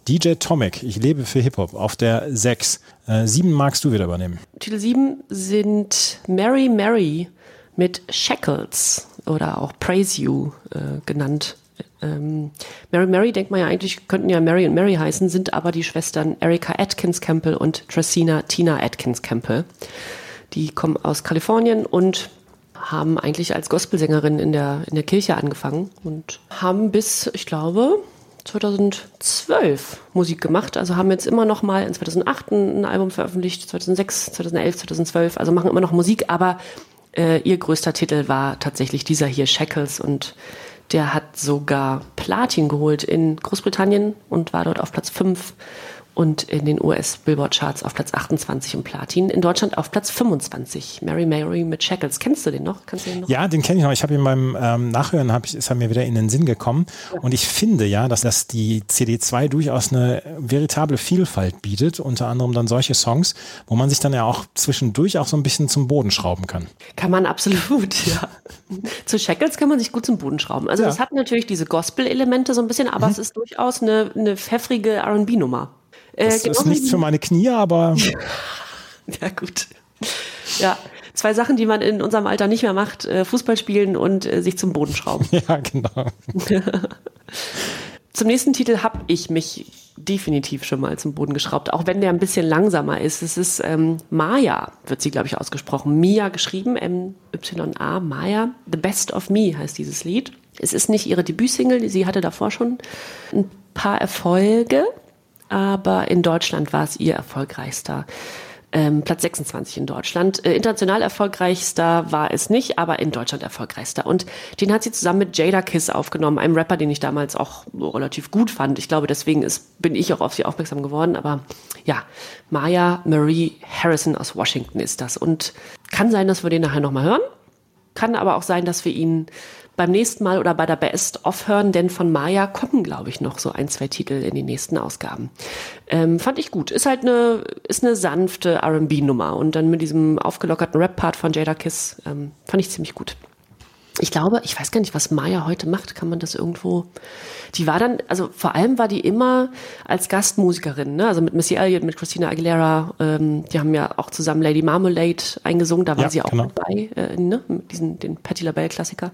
DJ Tomek, Ich lebe für Hip-Hop auf der 6. Äh, 7 magst du wieder übernehmen. Titel 7 sind Mary Mary mit Shackles oder auch Praise You äh, genannt. Ähm, Mary Mary denkt man ja eigentlich, könnten ja Mary und Mary heißen, sind aber die Schwestern Erika Atkins Campbell und Tracina Tina Atkins Campbell. Die kommen aus Kalifornien und haben eigentlich als Gospelsängerin in der, in der Kirche angefangen und haben bis, ich glaube, 2012 Musik gemacht. Also haben jetzt immer noch mal in 2008 ein Album veröffentlicht, 2006, 2011, 2012. Also machen immer noch Musik, aber äh, ihr größter Titel war tatsächlich dieser hier, Shackles. Und der hat sogar Platin geholt in Großbritannien und war dort auf Platz 5 und in den US-Billboard-Charts auf Platz 28 im Platin. In Deutschland auf Platz 25. Mary Mary mit Shackles. Kennst du den noch? Kannst du den noch? Ja, den kenne ich noch. Ich habe ihn beim ähm, Nachhören, hab ich, ist er mir wieder in den Sinn gekommen. Und ich finde ja, dass, dass die CD2 durchaus eine veritable Vielfalt bietet. Unter anderem dann solche Songs, wo man sich dann ja auch zwischendurch auch so ein bisschen zum Boden schrauben kann. Kann man absolut, ja. Zu Shackles kann man sich gut zum Boden schrauben. Also Ja. Mhm. das hat natürlich diese Gospel-Elemente so ein bisschen, aber es ist durchaus eine, eine pfeffrige R&B-Nummer. Äh, Das ist nichts für meine Knie, aber Ja, gut. Ja, zwei Sachen, die man in unserem Alter nicht mehr macht, äh, Fußball spielen und äh, sich zum Boden schrauben. ja, genau. Zum nächsten Titel habe ich mich definitiv schon mal zum Boden geschraubt, auch wenn der ein bisschen langsamer ist. Es ist ähm, Maya, wird sie, glaube ich, ausgesprochen. Mia geschrieben, M-Y-A, Maya. The Best of Me heißt dieses Lied. Es ist nicht ihre Debütsingle, sie hatte davor schon ein paar Erfolge, aber in Deutschland war es ihr erfolgreichster Ähm, Platz 26 in Deutschland. Äh, international erfolgreichster war es nicht, aber in Deutschland erfolgreichster. Und den hat sie zusammen mit Jada Kiss aufgenommen, einem Rapper, den ich damals auch relativ gut fand. Ich glaube, deswegen ist, bin ich auch auf sie aufmerksam geworden. Aber ja, Maya Marie Harrison aus Washington ist das. Und kann sein, dass wir den nachher nochmal hören. Kann aber auch sein, dass wir ihn beim nächsten Mal oder bei der Best-of hören, denn von Maya kommen, glaube ich, noch so ein, zwei Titel in den nächsten Ausgaben. Ähm, fand ich gut. Ist halt eine, ist eine sanfte R&B-Nummer und dann mit diesem aufgelockerten Rap-Part von Jada Kiss ähm, fand ich ziemlich gut. Ich glaube, ich weiß gar nicht, was Maya heute macht. Kann man das irgendwo? Die war dann, also vor allem war die immer als Gastmusikerin, ne? Also mit Missy Elliott, mit Christina Aguilera. Ähm, die haben ja auch zusammen Lady Marmalade eingesungen. Da war Ja, sie auch genau. dabei, äh, ne? Mit diesen den Patti LaBelle Klassiker.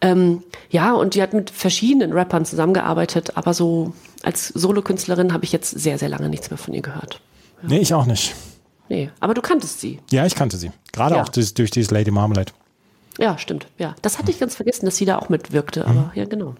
Ähm, ja, und die hat mit verschiedenen Rappern zusammengearbeitet, aber so als Solokünstlerin habe ich jetzt sehr, sehr lange nichts mehr von ihr gehört. Nee, ich auch nicht. Nee, aber du kanntest sie. Ja, ich kannte sie. Gerade Ja. auch durch, durch dieses Lady Marmalade. Ja, stimmt. Ja, das hatte ich ganz vergessen, dass sie da auch mitwirkte. Aber ja, genau.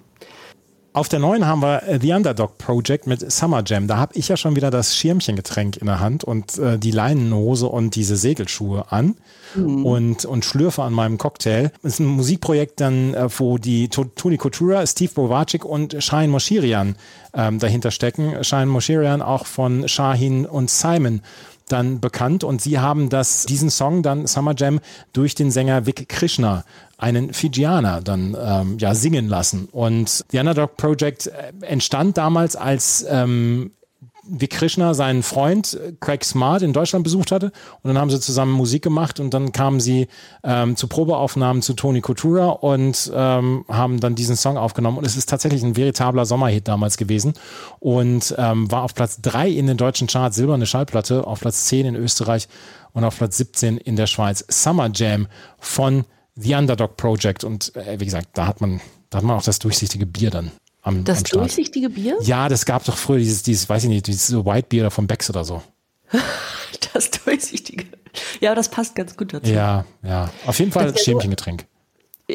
Auf der neuen haben wir äh, The Underdog Project mit Summer Jam. Da habe ich ja schon wieder das Schirmchengetränk in der Hand und äh, die Leinenhose und diese Segelschuhe an und, und schlürfe an meinem Cocktail. Das ist ein Musikprojekt dann, äh, wo die To- Toni Coutura, Steve Bovacic und Shahin Moshirian ähm, dahinter stecken. Shahin Moshirian auch von Shahin und Simon dann bekannt und sie haben das, diesen Song dann Summer Jam durch den Sänger Vic Krishna, einen Fijianer, dann ähm, ja singen lassen. Und The Underdog Project äh, entstand damals als ähm, Vic Krishna seinen Freund äh, Craig Smart in Deutschland besucht hatte. Und dann haben sie zusammen Musik gemacht und dann kamen sie ähm, zu Probeaufnahmen zu Tony Coutura und ähm, haben dann diesen Song aufgenommen. Und es ist tatsächlich ein veritabler Sommerhit damals gewesen und ähm, war auf Platz drei in den deutschen Charts, silberne Schallplatte, auf Platz 10 in Österreich und auf Platz 17 in der Schweiz. Summer Jam von The Underdog Project. Und äh, wie gesagt, da hat man, da hat man auch das durchsichtige Bier dann am, Das am durchsichtige Bier? Ja, das gab doch früher dieses, dieses, weiß ich nicht, dieses White Beer von Becks oder so. Das durchsichtige. Ja, das passt ganz gut dazu. Ja, ja. Auf jeden Fall Das ist ja Schirmchengetränk.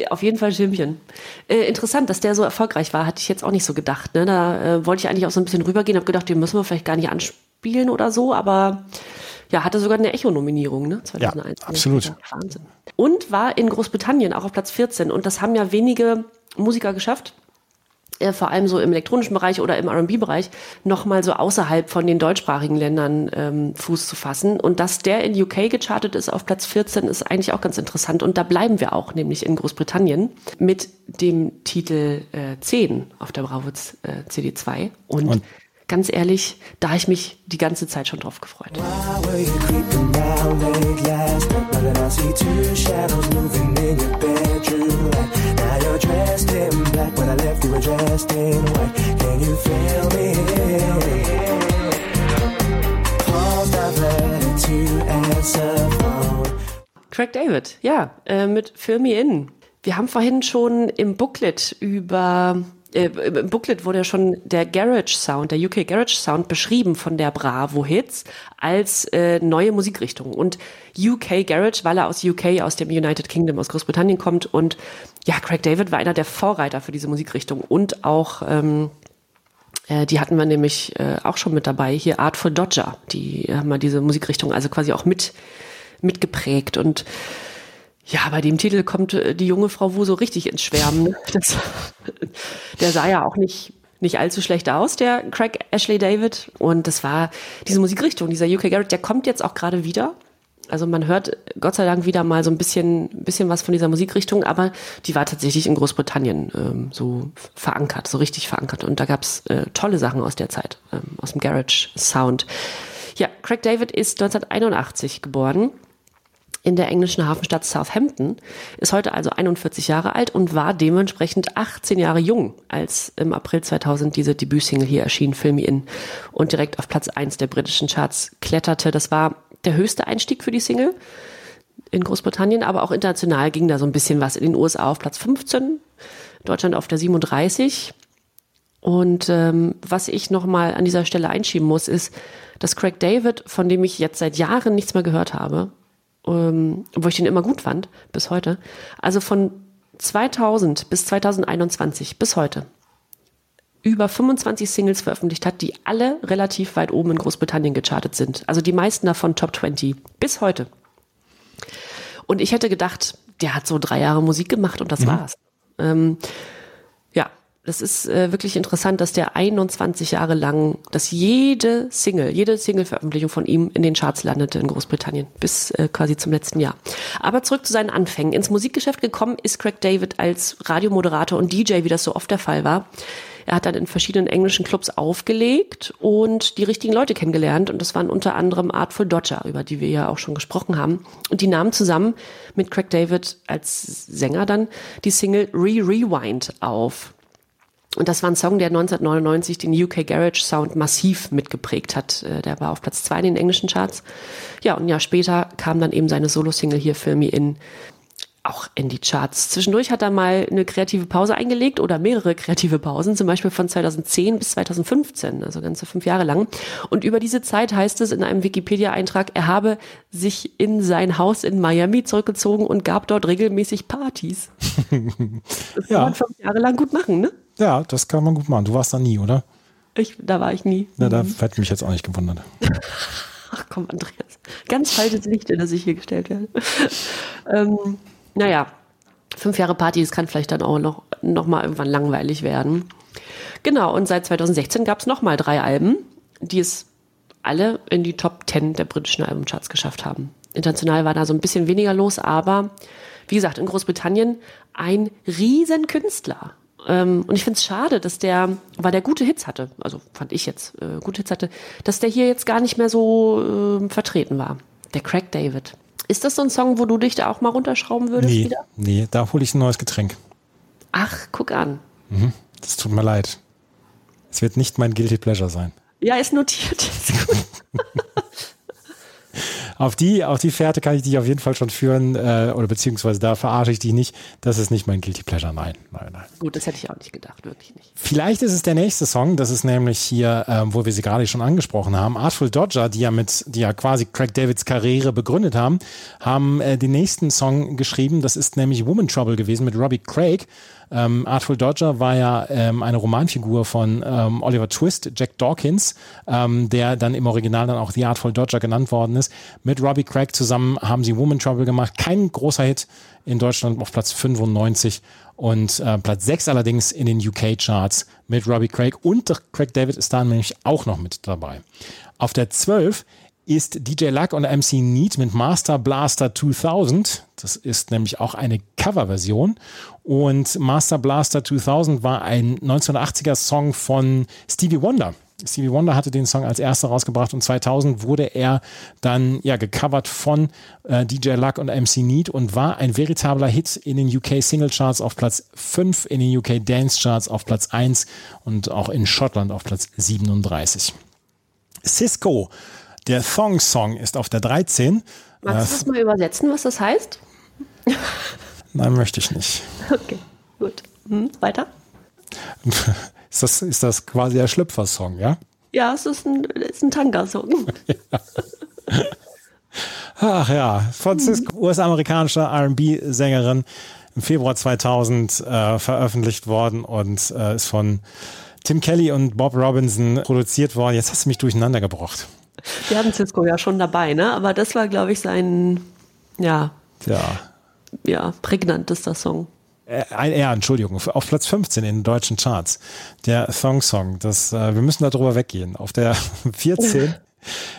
Auf jeden Fall Schirmchen. Äh, interessant, dass der so erfolgreich war, hatte ich jetzt auch nicht so gedacht. Ne? Da äh, wollte ich eigentlich auch so ein bisschen rübergehen, habe gedacht, den müssen wir vielleicht gar nicht anspielen oder so, aber ja, hatte sogar eine Echo-Nominierung, ne? 2001. Ja, absolut. Ja, Wahnsinn. Und war in Großbritannien auch auf Platz 14 und das haben ja wenige Musiker geschafft. Äh, vor allem so im elektronischen Bereich oder im R&B-Bereich, nochmal so außerhalb von den deutschsprachigen Ländern ähm, Fuß zu fassen. Und dass der in UK gechartet ist auf Platz 14, ist eigentlich auch ganz interessant. Und da bleiben wir auch, nämlich in Großbritannien, mit dem Titel äh, 10 auf der Bravo äh, CD2. Und, Und- ganz ehrlich, da habe ich mich die ganze Zeit schon drauf gefreut. Craig David, ja, äh, mit Fill Me In. Wir haben vorhin schon im Booklet über, äh, im Booklet wurde ja schon der Garage Sound, der UK Garage Sound beschrieben von der Bravo Hits als äh, neue Musikrichtung. Und UK Garage, weil er aus UK, aus dem United Kingdom, aus Großbritannien kommt. Und ja, Craig David war einer der Vorreiter für diese Musikrichtung und auch ähm, äh, die hatten wir nämlich äh, auch schon mit dabei. Hier Artful Dodger, die haben mal diese Musikrichtung also quasi auch mit mitgeprägt und ja, bei dem Titel kommt äh, die junge Frau Wu so richtig ins Schwärmen. Das, der sah ja auch nicht nicht allzu schlecht aus, der Craig Ashley David. Und das war diese Musikrichtung, dieser UK Garrett, der kommt jetzt auch gerade wieder. Also man hört Gott sei Dank wieder mal so ein bisschen, bisschen was von dieser Musikrichtung, aber die war tatsächlich in Großbritannien ähm, so verankert, so richtig verankert. Und da gab's äh, tolle Sachen aus der Zeit, ähm, aus dem Garage Sound. Ja, Craig David ist 1981 geboren in der englischen Hafenstadt Southampton, ist heute also 41 Jahre alt und war dementsprechend 18 Jahre jung, als im April 2000 diese Debütsingle hier erschien, Film In, und direkt auf Platz 1 der britischen Charts kletterte. Das war der höchste Einstieg für die Single in Großbritannien, aber auch international ging da so ein bisschen was. In den USA auf Platz 15, Deutschland auf der 37. Und ähm, was ich nochmal an dieser Stelle einschieben muss, ist, dass Craig David, von dem ich jetzt seit Jahren nichts mehr gehört habe, ähm, wo ich den immer gut fand, bis heute, also von 2000 bis 2021, bis heute, über 25 Singles veröffentlicht hat, die alle relativ weit oben in Großbritannien gechartet sind. Also die meisten davon Top 20 bis heute. Und ich hätte gedacht, der hat so drei Jahre Musik gemacht und das war's. Ähm, das ist äh, wirklich interessant, dass der 21 Jahre lang, dass jede Single, jede Single-Veröffentlichung von ihm in den Charts landete in Großbritannien, bis äh, quasi zum letzten Jahr. Aber zurück zu seinen Anfängen. Ins Musikgeschäft gekommen ist Craig David als Radiomoderator und DJ, wie das so oft der Fall war. Er hat dann in verschiedenen englischen Clubs aufgelegt und die richtigen Leute kennengelernt. Und das waren unter anderem Artful Dodger, über die wir ja auch schon gesprochen haben. Und die nahmen zusammen mit Craig David als Sänger dann die Single Re-Rewind auf. Und das war ein Song, der 1999 den UK Garage Sound massiv mitgeprägt hat. Äh, Der war auf Platz zwei in den englischen Charts. Ja, und ein Jahr später kam dann eben seine Solo-Single hier Fill Me In auch in die Charts. Zwischendurch hat er mal eine kreative Pause eingelegt oder mehrere kreative Pausen, zum Beispiel von 2010 bis 2015, also ganze fünf Jahre lang. Und über diese Zeit heißt es in einem Wikipedia-Eintrag, er habe sich in sein Haus in Miami zurückgezogen und gab dort regelmäßig Partys. Das Ja. kann man fünf Jahre lang gut machen, ne? Ja, das kann man gut machen. Du warst da nie, oder? Ich, da war ich nie. Na, da hätte mich jetzt auch nicht gewundert. Ach komm, Andreas. Ganz falsches Licht, in das ich hier gestellt werde. ähm, naja, fünf Jahre Party, das kann vielleicht dann auch noch, noch mal irgendwann langweilig werden. Genau, und seit 2016 gab es noch mal drei Alben, die es alle in die Top 10 der britischen Albumcharts geschafft haben. International war da so ein bisschen weniger los, aber wie gesagt, in Großbritannien ein riesen Künstler. Ähm, und ich finde es schade, dass der, weil der gute Hits hatte, also fand ich jetzt, äh, gute Hits hatte, dass der hier jetzt gar nicht mehr so äh, vertreten war. Der Craig David. Ist das so ein Song, wo du dich da auch mal runterschrauben würdest Nee, wieder? nee, da hole ich ein neues Getränk. Ach, guck an. Das tut mir leid. Es wird nicht mein Guilty Pleasure sein. Ja, ist notiert. Ist gut. Auf die, auf die Fährte kann ich dich auf jeden Fall schon führen, äh, oder beziehungsweise da verarsche ich dich nicht. Das ist nicht mein Guilty Pleasure. Nein, nein, nein. gut, das hätte ich auch nicht gedacht, wirklich nicht. Vielleicht ist es der nächste Song, das ist nämlich hier, ähm, wo wir sie gerade schon angesprochen haben. Artful Dodger, die ja mit, die ja quasi Craig Davids Karriere begründet haben, haben äh, den nächsten Song geschrieben. Das ist nämlich Woman Trouble gewesen mit Robbie Craig. Ähm, Artful Dodger war ja ähm, eine Romanfigur von ähm, Oliver Twist, Jack Dawkins, ähm, der dann im Original dann auch The Artful Dodger genannt worden ist. Mit Robbie Craig zusammen haben sie Woman Trouble gemacht. Kein großer Hit in Deutschland auf Platz 95 und äh, Platz 6 allerdings in den UK-Charts mit Robbie Craig und Craig David ist da nämlich auch noch mit dabei. Auf der 12 ist DJ Luck und MC Neat mit Master Blaster 2000. Das ist nämlich auch eine Coverversion. Und Master Blaster 2000 war ein 1980er Song von Stevie Wonder. Stevie Wonder hatte den Song als erster rausgebracht und 2000 wurde er dann ja gecovert von äh, DJ Luck und MC Neat und war ein veritabler Hit in den UK Single Charts auf Platz 5, in den UK Dance Charts auf Platz 1 und auch in Schottland auf Platz 37. Cisco, der Thong Song ist auf der 13. Magst du das mal übersetzen, was das heißt? Nein, möchte ich nicht. Okay, gut. Hm, weiter? Ist das, ist das quasi der Schlüpfer-Song, ja? Ja, es ist ein, ist ein Tanga-Song. Ach ja, von Cisco, US-amerikanische R&B-Sängerin, im Februar 2000 äh, veröffentlicht worden und äh, ist von Tim Kelly und Bob Robinson produziert worden. Jetzt hast du mich durcheinander gebracht. Wir hatten Cisco ja schon dabei, ne? Aber das war, glaube ich, sein, ja, Ja. ja, prägnantester Song. Äh, ein- ja, Entschuldigung, auf Platz 15 in den deutschen Charts. Der Thong Song, das, äh, wir müssen darüber weggehen. Auf der 14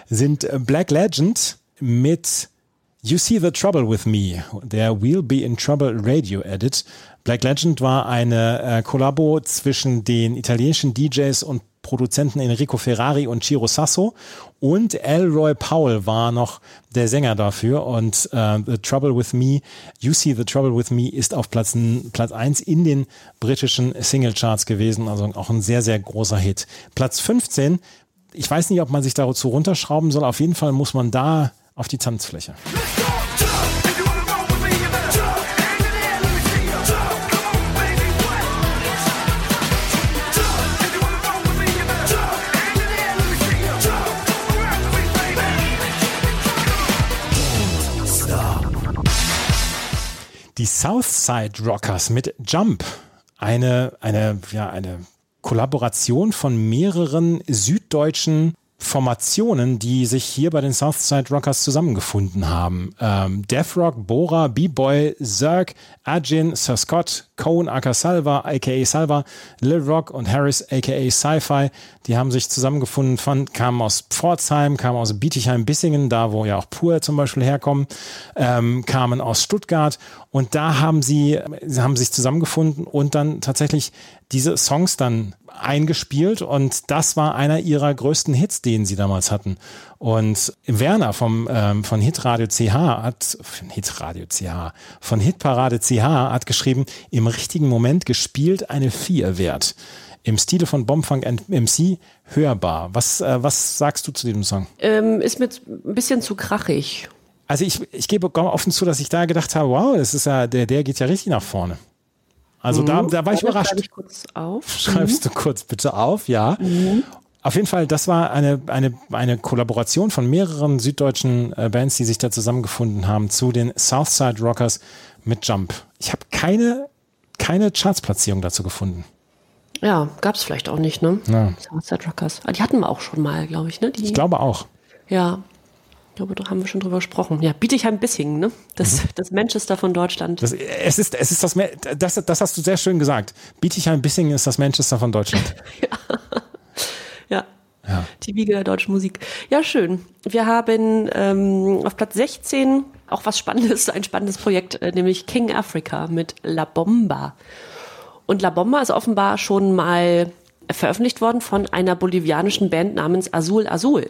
sind Black Legend mit You See the Trouble with Me, der We'll Be in Trouble Radio Edit. Black Legend war eine äh, Kollabo zwischen den italienischen DJs und Produzenten Enrico Ferrari und Ciro Sasso. Und Elroy Powell war noch der Sänger dafür. Und äh, The Trouble with Me, You See the Trouble with Me ist auf Platz, Platz 1 in den britischen Singlecharts gewesen, also auch ein sehr, sehr großer Hit. Platz 15, ich weiß nicht, ob man sich dazu runterschrauben soll, auf jeden Fall muss man da auf die Tanzfläche. Die Southside Rockers mit Jump. Eine, eine, ja, eine Kollaboration von mehreren süddeutschen Formationen, die sich hier bei den Southside Rockers zusammengefunden haben. Ähm, Death Rock, Bora, B-Boy, Zerg, Ajin, Sir Scott, Cone aka Salva, aka Salva, Lil Rock und Harris aka Sci-Fi, die haben sich zusammengefunden, von, kamen aus Pforzheim, kamen aus Bietigheim-Bissingen, da wo ja auch Pur zum Beispiel herkommen, ähm, kamen aus Stuttgart und da haben sie, sie haben sich zusammengefunden und dann tatsächlich diese Songs dann eingespielt und das war einer ihrer größten Hits, den sie damals hatten. Und Werner vom, ähm, von Hitradio CH hat, von Hitradio CH, von Hitparade CH hat geschrieben, im richtigen Moment gespielt eine 4 wert. Im Stile von Bombfunk MC hörbar. Was, äh, was sagst du zu diesem Song? Ähm, ist mir ein bisschen zu krachig. Also ich, ich gebe offen zu, dass ich da gedacht habe, wow, das ist ja, der, der geht ja richtig nach vorne. Also da, da war ich überrascht. schreibe Ich kurz auf. Schreibst du kurz bitte auf, ja. Auf jeden Fall, das war eine, eine, eine Kollaboration von mehreren süddeutschen äh, Bands, die sich da zusammengefunden haben zu den Southside Rockers mit Jump. Ich habe keine, keine Chartsplatzierung dazu gefunden. Ja, gab es vielleicht auch nicht, ne? Ja. Southside Rockers. Ah, die hatten wir auch schon mal, glaube ich, ne? Die, Ich glaube auch. Ja. Ich glaube, da haben wir schon drüber gesprochen. Ja, Bietigheim-Bissingen, ne? Das, das Manchester von Deutschland. Das, es ist, es ist das, das, das hast du sehr schön gesagt. Bietigheim-Bissingen ist das Manchester von Deutschland. Ja. Ja. Die Wiege der deutschen Musik. Ja, schön. Wir haben ähm, auf Platz 16 auch was Spannendes, ein spannendes Projekt, äh, nämlich King Africa mit La Bomba. Und La Bomba ist offenbar schon mal veröffentlicht worden von einer bolivianischen Band namens Azul Azul.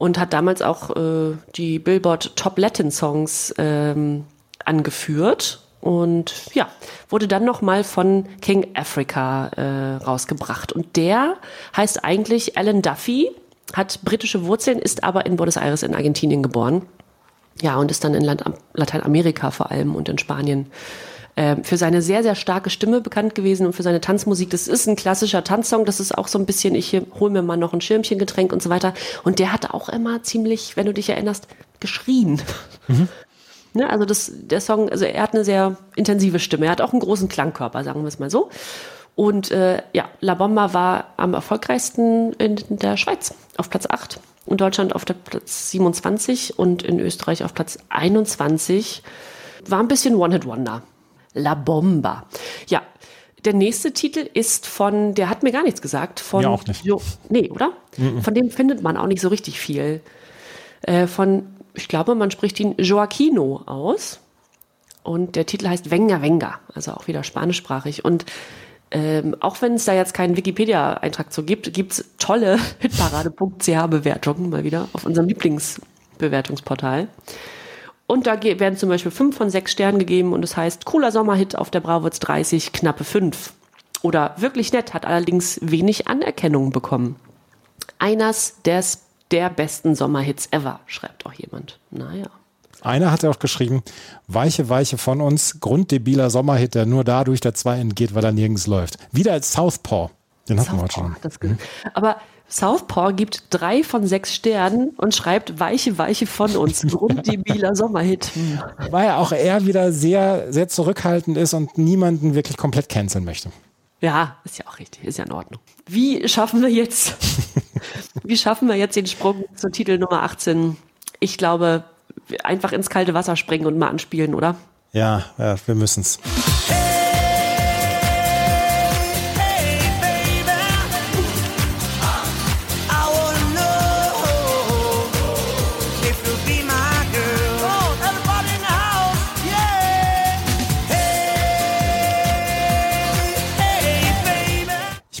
Und hat damals auch äh, die Billboard Top Latin Songs ähm, angeführt. Und ja, wurde dann nochmal von King Africa äh, rausgebracht. Und der heißt eigentlich Alan Duffy, hat britische Wurzeln, ist aber in Buenos Aires in Argentinien geboren. Ja, und ist dann in Land Lateinamerika vor allem und in Spanien ähm, für seine sehr, sehr starke Stimme bekannt gewesen und für seine Tanzmusik. Das ist ein klassischer Tanzsong. Das ist auch so ein bisschen, ich hol mir mal noch ein Schirmchengetränk und so weiter. Und der hat auch immer ziemlich, wenn du dich erinnerst, geschrien. Ne, also das, der Song, also er hat eine sehr intensive Stimme. Er hat auch einen großen Klangkörper, sagen wir es mal so. Und äh, ja, La Bomba war am erfolgreichsten in der Schweiz auf Platz 8, in Deutschland auf der Platz 27 und in Österreich auf Platz 21. War ein bisschen One-Hit-Wonder. La Bomba. Ja, der nächste Titel ist von, der hat mir gar nichts gesagt, von Mir auch nicht. Jo, nee, oder? Von dem findet man auch nicht so richtig viel. Äh, von, ich glaube, man spricht ihn Joaquino aus. Und der Titel heißt Venga Venga, also auch wieder spanischsprachig. Und ähm, auch wenn es da jetzt keinen Wikipedia-Eintrag zu gibt, gibt's tolle hitparade.ch-Bewertungen mal wieder auf unserem Lieblingsbewertungsportal. Und da werden zum Beispiel fünf von sechs Sternen gegeben und es heißt cooler Sommerhit auf der Brauwitz 30, knappe fünf. Oder wirklich nett, hat allerdings wenig Anerkennung bekommen. Einers des, der besten Sommerhits ever, schreibt auch jemand. Naja. Einer hat ja auch geschrieben, weiche, weiche von uns, grunddebiler Sommerhit, der nur dadurch der zwei entgeht, weil er nirgends läuft. Wieder als Southpaw. Den hatten wir heute schon. das Aber Southpaw gibt drei von sechs Sternen und schreibt Weiche, Weiche von uns. Grunddebiler Sommerhit. Hm. Weil er auch er wieder sehr, sehr zurückhaltend ist und niemanden wirklich komplett canceln möchte. Ja, ist ja auch richtig, ist ja in Ordnung. Wie schaffen wir jetzt, wie schaffen wir jetzt den Sprung zu Titel Nummer 18? Ich glaube, einfach ins kalte Wasser springen und mal anspielen, oder? Ja, ja wir müssen's.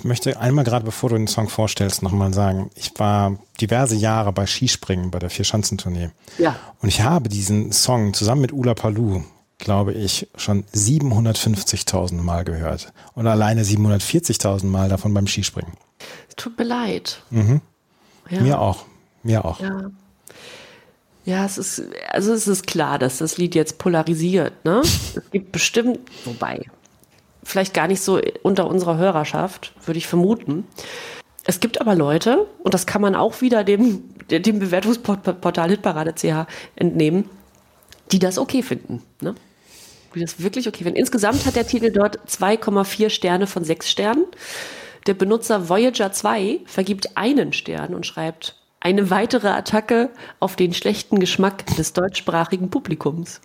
Ich möchte einmal gerade, bevor du den Song vorstellst, nochmal sagen, ich war diverse Jahre bei Skispringen bei der Vierschanzentournee. Ja. Und ich habe diesen Song zusammen mit Ula Palou, glaube ich, schon 750.000 Mal gehört. Und alleine 740.000 Mal davon beim Skispringen. Es tut mir leid. Ja. Mhm. Mir auch. Mir auch. Ja. Ja, es ist, also es ist klar, dass das Lied jetzt polarisiert, ne? Es gibt bestimmt, wobei, vielleicht gar nicht so unter unserer Hörerschaft, würde ich vermuten. Es gibt aber Leute, und das kann man auch wieder dem, dem Bewertungsportal Hitparade.ch entnehmen, die das okay finden, ne? Die das wirklich okay finden. Insgesamt hat der Titel dort 2,4 Sterne von 6 Sternen. Der Benutzer Voyager 2 vergibt einen Stern und schreibt eine weitere Attacke auf den schlechten Geschmack des deutschsprachigen Publikums.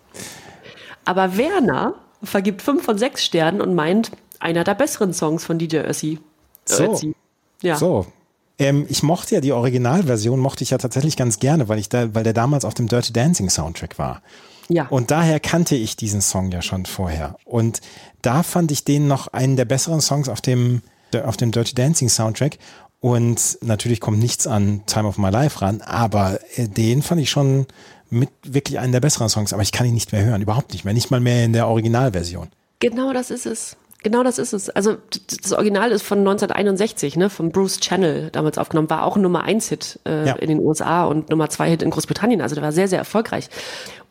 Aber Werner vergibt fünf von sechs Sternen und meint, einer der besseren Songs von DJ Össi. So. Ötzi. Ja. So. Ähm, ich mochte ja die Originalversion, mochte ich ja tatsächlich ganz gerne, weil ich da, weil der damals auf dem Dirty Dancing Soundtrack war. Ja. Und daher kannte ich diesen Song ja schon vorher. Und da fand ich den noch einen der besseren Songs auf dem, auf dem Dirty Dancing Soundtrack. Und natürlich kommt nichts an Time of My Life ran, aber äh, den fand ich schon mit wirklich einen der besseren Songs. Aber ich kann ihn nicht mehr hören, überhaupt nicht mehr. Nicht mal mehr in der Originalversion. Genau das ist es. Genau das ist es. Also das Original ist von 1961, ne, von Bruce Channel damals aufgenommen, war auch ein Nummer 1 Hit äh, Ja. in den USA und Nummer 2 Hit in Großbritannien. Also der war sehr, sehr erfolgreich.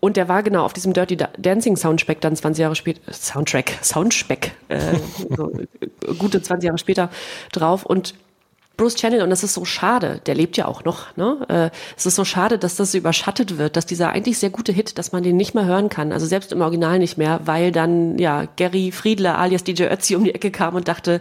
Und der war genau auf diesem Dirty Da- Dancing Soundtrack dann 20 Jahre später, Soundtrack, Soundtrack, äh, so, äh, gute 20 Jahre später drauf. Und Bruce Channel, und das ist so schade, der lebt ja auch noch, ne? Äh, es ist so schade, dass das überschattet wird, dass dieser eigentlich sehr gute Hit, dass man den nicht mehr hören kann, also selbst im Original nicht mehr, weil dann, ja, Gary Friedler alias DJ Ötzi um die Ecke kam und dachte,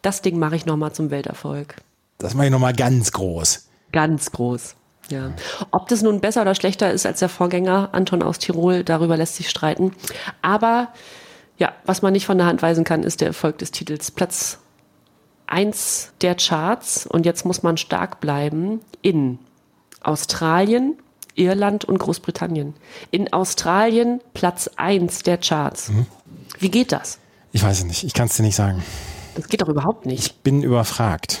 das Ding mache ich nochmal zum Welterfolg. Das mache ich nochmal ganz groß. Ganz groß. Ja. Ob das nun besser oder schlechter ist als der Vorgänger Anton aus Tirol, darüber lässt sich streiten. Aber ja, was man nicht von der Hand weisen kann, ist der Erfolg des Titels. Platz eins der Charts und jetzt muss man stark bleiben in Australien, Irland und Großbritannien. In Australien Platz eins der Charts. Wie geht das? Ich weiß es nicht, ich kann es dir nicht sagen. Das geht doch überhaupt nicht. Ich bin überfragt.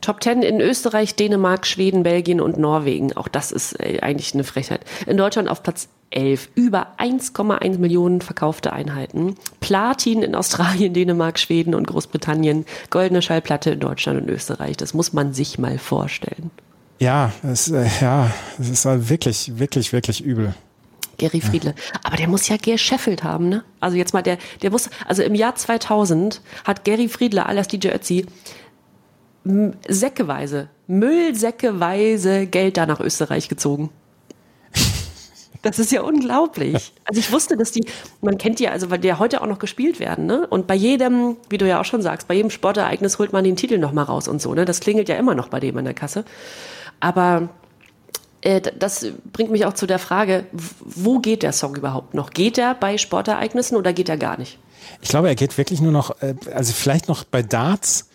Top 10 in Österreich, Dänemark, Schweden, Belgien und Norwegen. Auch das ist äh, eigentlich eine Frechheit. In Deutschland auf Platz 11. Über 1,1 Millionen verkaufte Einheiten. Platin in Australien, Dänemark, Schweden und Großbritannien. Goldene Schallplatte in Deutschland und Österreich. Das muss man sich mal vorstellen. Ja, es, äh, ja, es ist wirklich, wirklich, wirklich übel. Gary Friedle. Aber der muss ja gescheffelt haben, ne? Also jetzt mal, der, der muss, also im Jahr 2000 hat Gary Friedle alias DJ Ötzi säckeweise, Müllsäckeweise Geld da nach Österreich gezogen. Das ist ja unglaublich. Also ich wusste, dass die, man kennt die ja, also weil die ja heute auch noch gespielt werden, ne? Und bei jedem, wie du ja auch schon sagst, bei jedem Sportereignis holt man den Titel nochmal raus und so, ne? Das klingelt ja immer noch bei dem an der Kasse. Aber äh, das bringt mich auch zu der Frage, wo geht der Song überhaupt noch? Geht er bei Sportereignissen oder geht er gar nicht? Ich glaube, er geht wirklich nur noch, äh, also vielleicht noch bei Darts.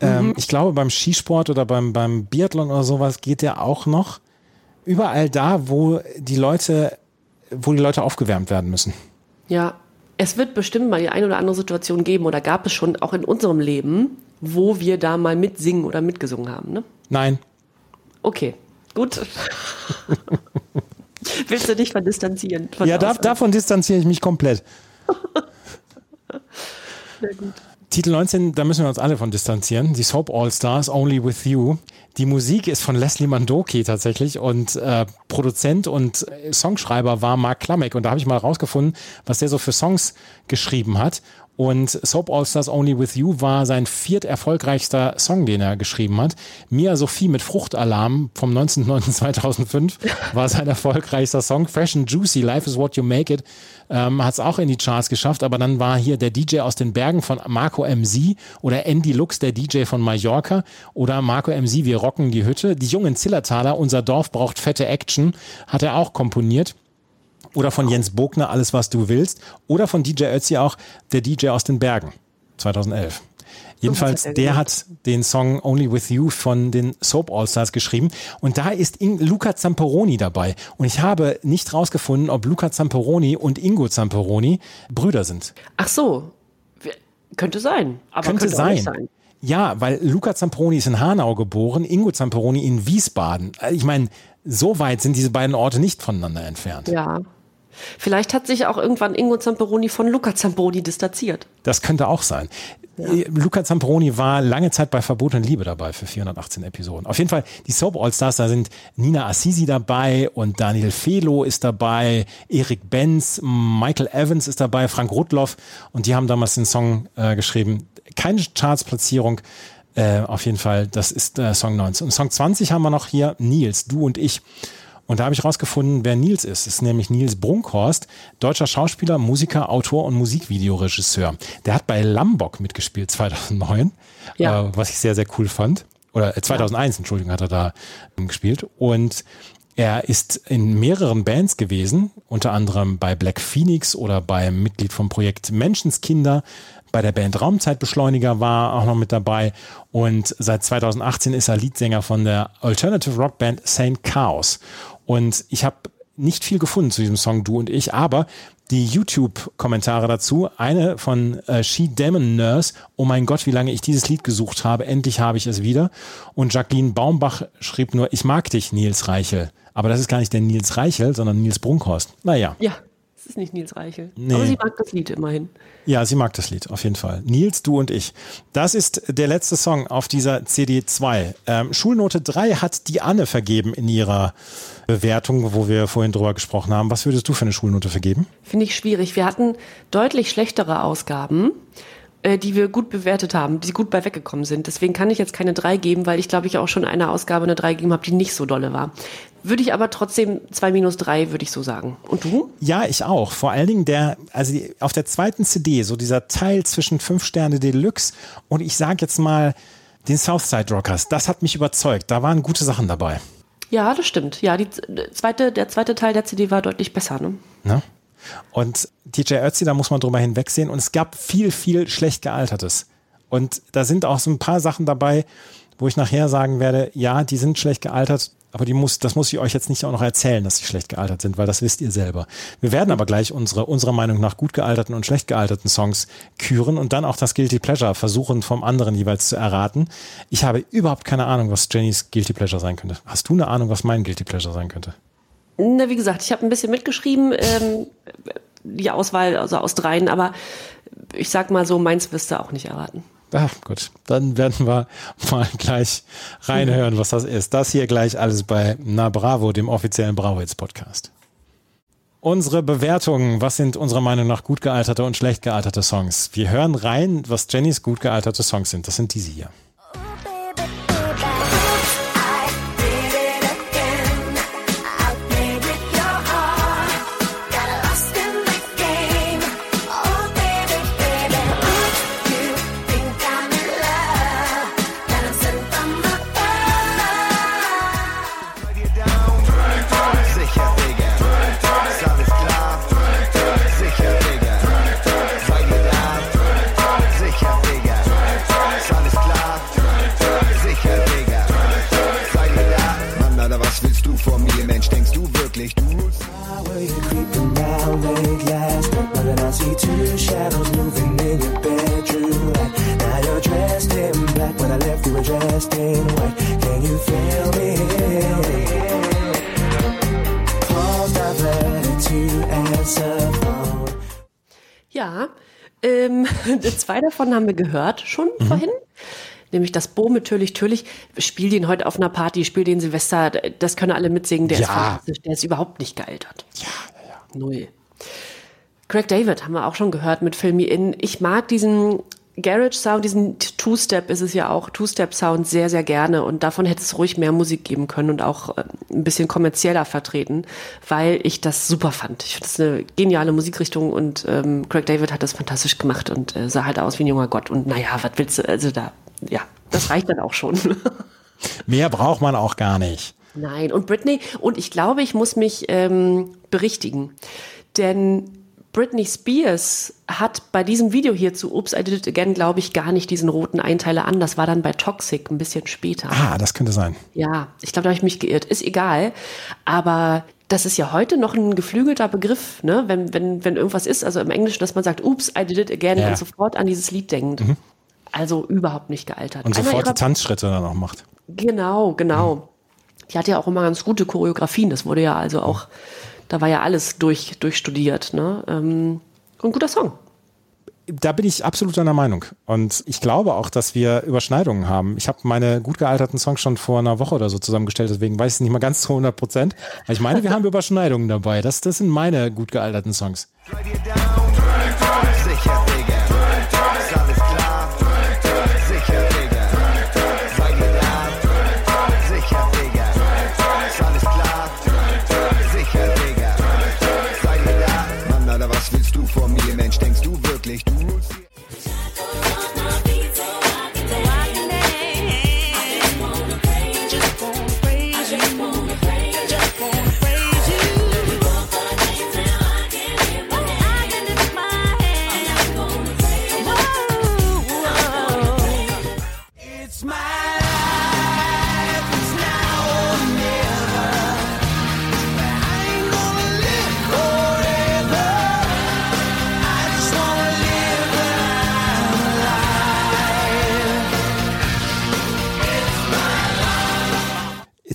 Ähm, Ich glaube, beim Skisport oder beim, beim Biathlon oder sowas geht er auch noch. Überall da, wo die Leute, wo die Leute aufgewärmt werden müssen. Ja, es wird bestimmt mal die eine oder andere Situation geben oder gab es schon auch in unserem Leben, wo wir da mal mitsingen oder mitgesungen haben, ne? Nein, Okay, gut. Willst du dich? Von ja, der da, davon distanziere ich mich komplett. Titel 19, da müssen wir uns alle von distanzieren. Die Soap All Stars, Only With You. Die Musik ist von Leslie Mandoki tatsächlich und äh, Produzent und äh, Songschreiber war Mark Klamek. Und da habe ich mal rausgefunden, was der so für Songs geschrieben hat. Und Soap All Stars Only With You war sein viert erfolgreichster Song, den er geschrieben hat. Mia Sophie mit Fruchtalarm vom 19.09.2005 war sein erfolgreichster Song. Fresh and Juicy, Life is What You Make It, ähm, hat es auch in die Charts geschafft. Aber dann war hier der DJ aus den Bergen von Marco MC oder Andy Lux, der DJ von Mallorca oder Marco MC, wir rocken die Hütte. Die jungen Zillertaler, unser Dorf braucht fette Action, hat er auch komponiert. Oder von Jens Bogner, Alles, was du willst. Oder von DJ Ötzi auch, der DJ aus den Bergen, 2011. Jedenfalls, er der hat den Song Only With You von den Soap All-Stars geschrieben. Und da ist In Luca Zamperoni dabei. Und ich habe nicht rausgefunden, ob Luca Zamperoni und Ingo Zamperoni Brüder sind. Ach so, könnte sein. Aber Könnte, könnte, auch sein. nicht sein. Ja, weil Luca Zamperoni ist in Hanau geboren, Ingo Zamperoni in Wiesbaden. Äh, Ich meine, so weit sind diese beiden Orte nicht voneinander entfernt. Ja. Vielleicht hat sich auch irgendwann Ingo Zamperoni von Luca Zamperoni distanziert. Das könnte auch sein. Äh, Luca Zamperoni war lange Zeit bei Verbotene Liebe dabei für 418 Episoden. Auf jeden Fall, die Soap All-Stars, da sind Nina Assisi dabei und Daniel Felo ist dabei, Erik Benz, Michael Evans ist dabei, Frank Rudloff und die haben damals den Song äh, geschrieben. Keine Charts-Platzierung, äh, auf jeden Fall, das ist äh, Song 19. Und Song 20 haben wir noch hier, Nils, du und ich. Und da habe ich rausgefunden, wer Nils ist. Es ist nämlich Nils Brunkhorst, deutscher Schauspieler, Musiker, Autor und Musikvideoregisseur. Der hat bei Lambok mitgespielt 2009, Ja. äh, was ich sehr, sehr cool fand. Oder äh, 2001, Entschuldigung, hat er da ähm, gespielt. Und er ist in mehreren Bands gewesen, unter anderem bei Black Phoenix oder beim Mitglied vom Projekt Menschenskinder. Bei der Band Raumzeitbeschleuniger war er auch noch mit dabei. Und seit 2018 ist er Leadsänger von der Alternative Rock Band Saint Chaos. Und ich habe nicht viel gefunden zu diesem Song Du und ich, aber die YouTube-Kommentare dazu, eine von äh, She Demon Nurse, oh mein Gott, wie lange ich dieses Lied gesucht habe, endlich habe ich es wieder. Und Jacqueline Baumbach schrieb nur, ich mag dich, Nils Reichel. Aber das ist gar nicht der Nils Reichel, sondern Nils Brunkhorst. Naja, Ja, ist nicht Nils Reichel. Nee. Aber sie mag das Lied immerhin. ja, sie mag das Lied, auf jeden Fall. Nils, du und ich. Das ist der letzte Song auf dieser CD 2. Ähm, Schulnote 3 hat die Anne vergeben in ihrer Bewertung, wo wir vorhin drüber gesprochen haben. Was würdest du für eine Schulnote vergeben? Finde ich schwierig. Wir hatten deutlich schlechtere Ausgaben, die wir gut bewertet haben, die gut bei weggekommen sind. Deswegen kann ich jetzt keine drei geben, weil ich glaube, ich auch schon eine Ausgabe eine drei gegeben habe, die nicht so dolle war. Würde ich aber trotzdem zwei minus drei, würde ich so sagen. Und du? Ja, ich auch. Vor allen Dingen der, also die, auf der zweiten CD, so dieser Teil zwischen 5 Sterne Deluxe und ich sage jetzt mal den Southside Rockers, das hat mich überzeugt. Da waren gute Sachen dabei. Ja, das stimmt. Ja, die z- zweite, der zweite Teil der CD war deutlich besser. Ne? Ne? Und DJ Ötzi, da muss man drüber hinwegsehen. Und es gab viel, viel schlecht gealtertes. Und da sind auch so ein paar Sachen dabei, wo ich nachher sagen werde, ja, die sind schlecht gealtert, aber die muss, das muss ich euch jetzt nicht auch noch erzählen, dass sie schlecht gealtert sind, weil das wisst ihr selber. Wir werden aber gleich unsere, unserer Meinung nach gut gealterten und schlecht gealterten Songs küren und dann auch das Guilty Pleasure versuchen, vom anderen jeweils zu erraten. Ich habe überhaupt keine Ahnung, was Jennys Guilty Pleasure sein könnte. Hast du eine Ahnung, was mein Guilty Pleasure sein könnte? Na, wie gesagt, ich habe ein bisschen mitgeschrieben, ähm, die Auswahl also aus dreien, aber ich sag mal so, meins wirst du auch nicht erraten. Ah, gut. Dann werden wir mal gleich reinhören, was das ist. Das hier gleich alles bei Na Bravo, dem offiziellen Brauhits Podcast. Unsere Bewertungen, was sind unserer Meinung nach gut gealterte und schlecht gealterte Songs? Wir hören rein, was Jennys gut gealterte Songs sind. Das sind diese hier. Zwei davon haben wir gehört schon vorhin. Nämlich das Bo mit Türlich, Türlich. Spiel den heute auf einer Party, spiel den Silvester, das können alle mitsingen. Der ist Ja. fantastisch, der ist überhaupt nicht gealtert. Ja, ja, ja. Null. Craig David haben wir auch schon gehört mit Film Me In. Ich mag diesen Garage Sound, diesen Two-Step ist es ja auch, Two-Step Sound sehr, sehr gerne und davon hätte es ruhig mehr Musik geben können und auch äh, ein bisschen kommerzieller vertreten, weil ich das super fand. Ich finde das eine geniale Musikrichtung und ähm, Craig David hat das fantastisch gemacht und äh, sah halt aus wie ein junger Gott und naja, was willst du, also da, ja, das reicht dann auch schon. Mehr braucht man auch gar nicht. Nein, und Britney, und ich glaube, ich muss mich ähm, berichtigen, denn Britney Spears hat bei diesem Video hier zu Oops, I Did It Again, glaube ich, gar nicht diesen roten Einteiler an. Das war dann bei Toxic ein bisschen später. Ah, das könnte sein. Ja, ich glaube, da habe ich mich geirrt. Ist egal. Aber das ist ja heute noch ein geflügelter Begriff, ne? wenn, wenn, wenn irgendwas ist, also im Englischen, dass man sagt, Oops, I Did It Again Ja. und sofort an dieses Lied denkt. Also überhaupt nicht gealtert. Und Einer sofort die Tanzschritte dann auch macht. Genau, genau. Die hat ja auch immer ganz gute Choreografien. Das wurde ja also auch, da war ja alles durch, durchstudiert. Ne? Ähm, und guter Song. Da bin ich absolut deiner Meinung. Und ich glaube auch, dass wir Überschneidungen haben. Ich habe meine gut gealterten Songs schon vor einer Woche oder so zusammengestellt, deswegen weiß ich es nicht mal ganz zu 100 Prozent. Aber ich meine, wir haben Überschneidungen dabei. Das, das sind meine gut gealterten Songs. Sei dir down?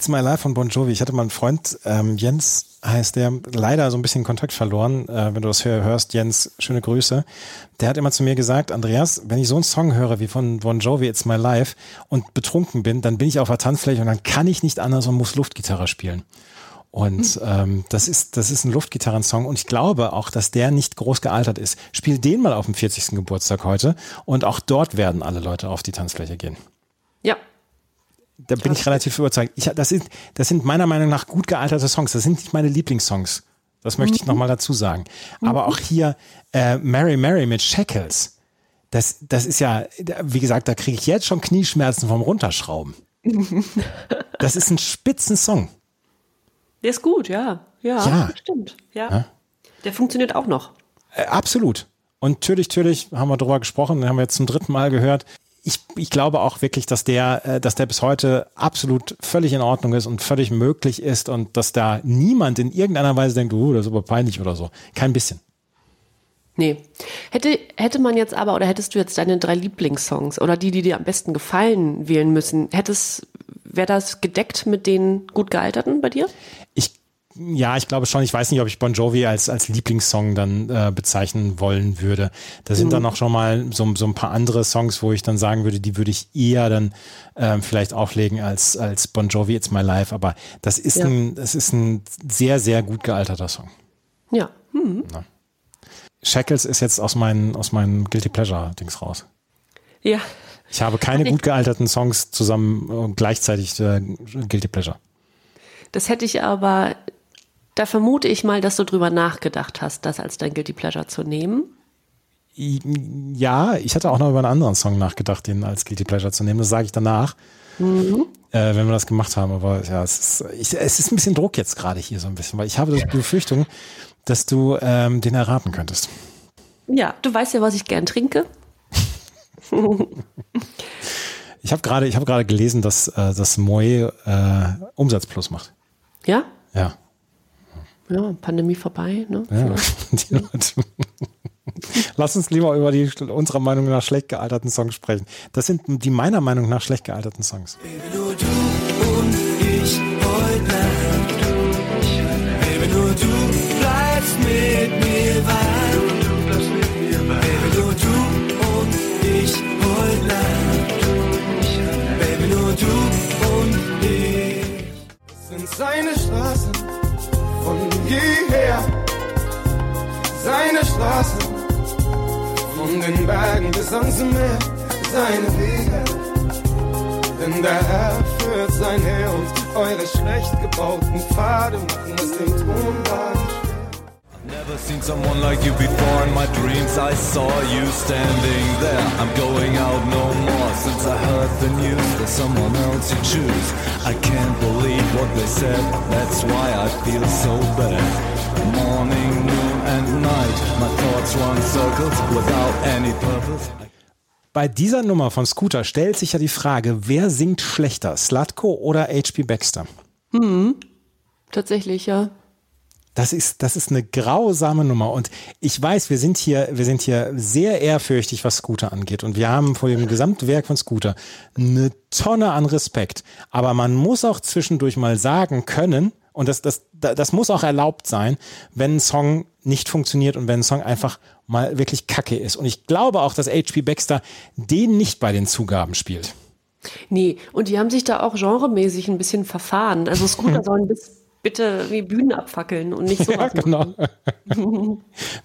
It's My Life von Bon Jovi. Ich hatte mal einen Freund, ähm, Jens heißt der, leider so ein bisschen Kontakt verloren. Äh, wenn du das hör- hörst, Jens, schöne Grüße. Der hat immer zu mir gesagt, Andreas, wenn ich so einen Song höre wie von Bon Jovi, It's My Life und betrunken bin, dann bin ich auf der Tanzfläche und dann kann ich nicht anders und muss Luftgitarre spielen. Und ähm, das ist das ist ein Luftgitarrensong und ich glaube auch, dass der nicht groß gealtert ist. Spiel den mal auf dem 40. Geburtstag heute und auch dort werden alle Leute auf die Tanzfläche gehen. Ja, Da bin ich relativ überzeugt. Ich, das, sind, das sind meiner Meinung nach gut gealterte Songs. Das sind nicht meine Lieblingssongs. Das möchte ich nochmal dazu sagen. Aber auch hier äh, Mary Mary mit Shackles. Das, das ist ja, wie gesagt, da kriege ich jetzt schon Knieschmerzen vom Runterschrauben. Das ist ein spitzen Song. der ist gut, ja. Ja, Ja. stimmt. Ja. Der funktioniert auch noch. Äh, absolut. Und natürlich, natürlich haben wir darüber gesprochen, den haben wir jetzt zum dritten Mal gehört. Ich, ich glaube auch wirklich, dass der, äh, dass der bis heute absolut völlig in Ordnung ist und völlig möglich ist und dass da niemand in irgendeiner Weise denkt, oh, das ist aber peinlich oder so. Kein bisschen. Nee. Hätte, hätte man jetzt aber, oder hättest du jetzt deine drei Lieblingssongs oder die, die dir am besten gefallen, wählen müssen, hättest, wäre das gedeckt mit den gut gealterten bei dir? Ich, ja, ich glaube schon. Ich weiß nicht, ob ich Bon Jovi als, als Lieblingssong dann äh, bezeichnen wollen würde. Da sind dann noch schon mal so, so ein paar andere Songs, wo ich dann sagen würde, die würde ich eher dann ähm, vielleicht auflegen als, als Bon Jovi It's My Life. Aber das ist, Ja. ein, das ist ein sehr, sehr gut gealterter Song. Ja. Hm. Shackles ist jetzt aus meinen, aus meinen Guilty Pleasure-Dings raus. Ja. Ich habe keine gut gealterten Songs zusammen äh, gleichzeitig äh, Guilty Pleasure. Das hätte ich aber, da vermute ich mal, dass du drüber nachgedacht hast, das als dein Guilty Pleasure zu nehmen. Ja, ich hatte auch noch über einen anderen Song nachgedacht, den als Guilty Pleasure zu nehmen. Das sage ich danach, äh, wenn wir das gemacht haben. Aber ja, es ist, ich, es ist ein bisschen Druck jetzt gerade hier so ein bisschen, weil ich habe die Befürchtung, dass du ähm, den erraten könntest. Ja, du weißt ja, was ich gern trinke. Ich habe gerade, ich habe gerade gelesen, dass äh, das Moe äh, Umsatz plus macht. Ja? Ja, Ja, Pandemie vorbei, ne? ja. Die Leute. Lass uns lieber über die unserer Meinung nach schlecht gealterten Songs sprechen. Das sind die meiner Meinung nach schlecht gealterten Songs. Nur jeher. Seine Straßen von den Bergen bis ans Meer. Seine Wege. Denn der Herr führt sein Heer und eure schlecht gebauten Pfade machen es den schwer. Never seen someone like you before in my dreams. I saw you standing there. I'm going out no more since I heard the news. There's someone else you choose. I can't believe what they said. That's why I feel so bad. Morning, noon, and night. My thoughts run circles without any purpose. Bei dieser Nummer von Scooter stellt sich ja die Frage, wer singt schlechter, Slutko oder H.P. Baxter? Tatsächlich, ja. Das ist, das ist eine grausame Nummer. Und ich weiß, wir sind hier, wir sind hier sehr ehrfürchtig, was Scooter angeht. Und wir haben vor dem Gesamtwerk von Scooter eine Tonne an Respekt. Aber man muss auch zwischendurch mal sagen können, und das, das, das muss auch erlaubt sein, wenn ein Song nicht funktioniert und wenn ein Song einfach mal wirklich kacke ist. Und ich glaube auch, dass H.P. Baxter den nicht bei den Zugaben spielt. Nee, und die haben sich da auch genremäßig ein bisschen verfahren. Also Scooter sollen bis, bitte wie Bühnen abfackeln und nicht sowas Ja, genau.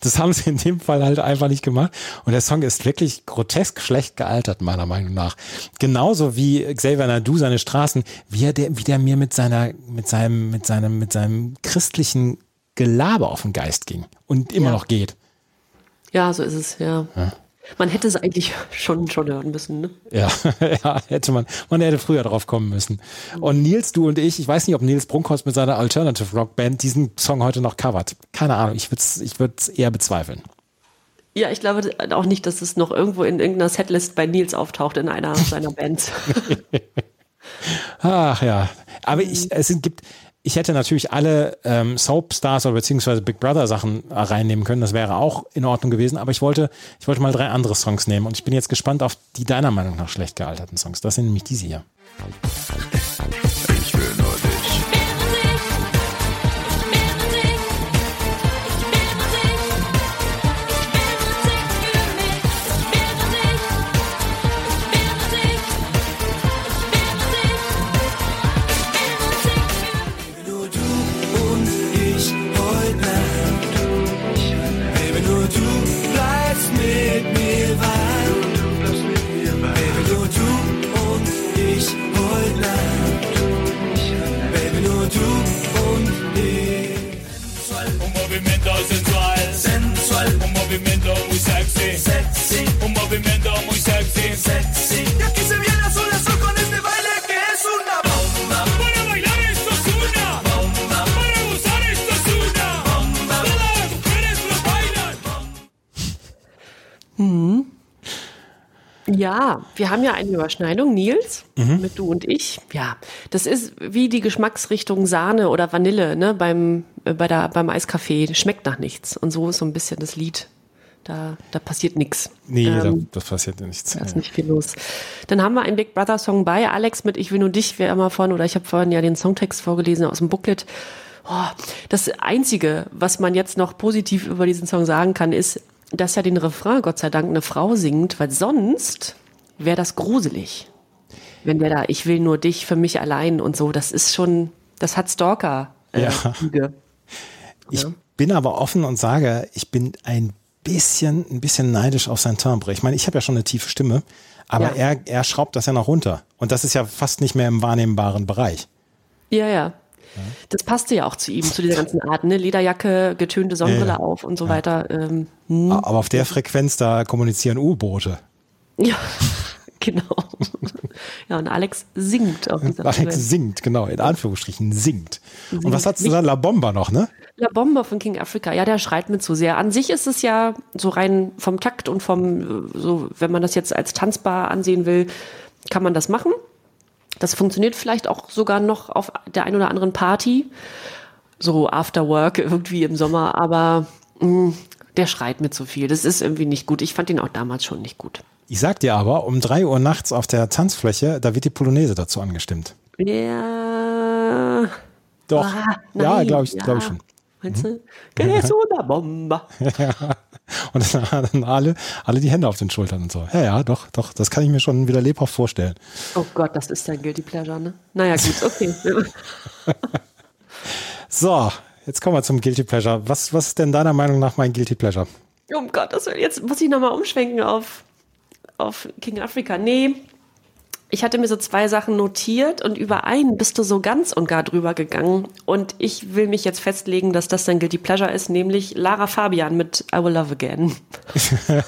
Das haben sie in dem Fall halt einfach nicht gemacht. Und der Song ist wirklich grotesk schlecht gealtert, meiner Meinung nach. Genauso wie Xavier Nadu seine Straßen, wie er der, wie der mir mit seiner, mit seinem, mit seinem, mit seinem christlichen Gelaber auf den Geist ging und immer Ja. noch geht. Ja, so ist es, ja. Man hätte es eigentlich schon, schon hören müssen, ne? Ja, ja, hätte man, man hätte früher drauf kommen müssen. Und Nils, du und ich, ich weiß nicht, ob Nils Brunkhorst mit seiner Alternative Rock Band diesen Song heute noch covert. Keine Ahnung, ich würde es ich würd's eher bezweifeln. Ja, ich glaube auch nicht, dass es noch irgendwo in irgendeiner Setlist bei Nils auftaucht in einer seiner Bands. Ach ja, aber ich, es sind- gibt, ich hätte natürlich alle ähm, Soapstars oder beziehungsweise Big Brother Sachen äh, reinnehmen können. Das wäre auch in Ordnung gewesen. Aber ich wollte, ich wollte mal drei andere Songs nehmen und ich bin jetzt gespannt auf die deiner Meinung nach schlecht gealterten Songs. Das sind nämlich diese hier. Ich will sexy, un movimiento muy sexy, sexy. Y aquí se viene azul azul con este baile que es una bomba. Para bailar esto es una bomba. Para gozar esto es una bomba. Todas las mujeres lo bailan. Ja, wir haben ja eine Überschneidung, Nils, Mhm. mit du und ich. Ja, das ist wie die Geschmacksrichtung Sahne oder Vanille ne, beim, äh, bei der, beim Eiskaffee. Schmeckt nach nichts. Und so ist so ein bisschen das Lied. Da, da passiert nichts. Nee, Ähm, da, das passiert ja nichts. Da ist nicht viel los. Dann haben wir einen Big Brother Song bei Alex mit Ich will nur dich, wer immer von, oder ich habe vorhin ja den Songtext vorgelesen aus dem Booklet. Oh, das Einzige, was man jetzt noch positiv über diesen Song sagen kann, ist, dass ja den Refrain Gott sei Dank eine Frau singt, weil sonst wäre das gruselig. Wenn der da, ich will nur dich für mich allein und so, das ist schon, das hat Stalker. Äh, Ja. Ich bin aber offen und sage, ich bin ein bisschen, ein bisschen neidisch auf sein Timbre. Ich meine, ich habe ja schon eine tiefe Stimme, aber Ja. er, er schraubt das ja noch runter. Und das ist ja fast nicht mehr im wahrnehmbaren Bereich. Ja, ja. Das passte ja auch zu ihm, zu dieser ganzen Art, ne? Lederjacke, getönte Sonnenbrille Ja, ja. auf und so weiter. Ähm, Aber auf der Frequenz, da kommunizieren U-Boote. ja, genau. ja, und Alex singt auf dieser Alex Frequenz. singt, genau, in Anführungsstrichen singt. Und was hat's du da? La Bomba noch, ne? La Bomba von King Africa, ja, der schreit mir zu sehr. An sich ist es ja so rein vom Takt und vom, äh, so, wenn man das jetzt als tanzbar ansehen will, kann man das machen. Das funktioniert vielleicht auch sogar noch auf der ein oder anderen Party, so After Work irgendwie im Sommer, aber mh, der schreit mir zu viel. Das ist irgendwie nicht gut. Ich fand ihn auch damals schon nicht gut. Ich sag dir aber, um drei Uhr nachts auf der Tanzfläche, da wird die Polonaise dazu angestimmt. Ja. Doch. Ah, ja, glaube ich, ja. glaub ich schon. Meinst du? Que es una bomba. Und dann, dann alle, alle die Hände auf den Schultern und so. Ja, ja, doch, doch, das kann ich mir schon wieder lebhaft vorstellen. Oh Gott, das ist dein Guilty Pleasure, ne? Naja, gut, okay. So, jetzt kommen wir zum Guilty Pleasure. Was, was ist denn deiner Meinung nach mein Guilty Pleasure? um Gottes Willen, jetzt muss ich nochmal umschwenken auf, auf King Africa. Nee, ich hatte mir so zwei Sachen notiert und über einen bist du so ganz und gar drüber gegangen. Und ich will mich jetzt festlegen, dass das dein Guilty Pleasure ist, nämlich Lara Fabian mit I Will Love Again.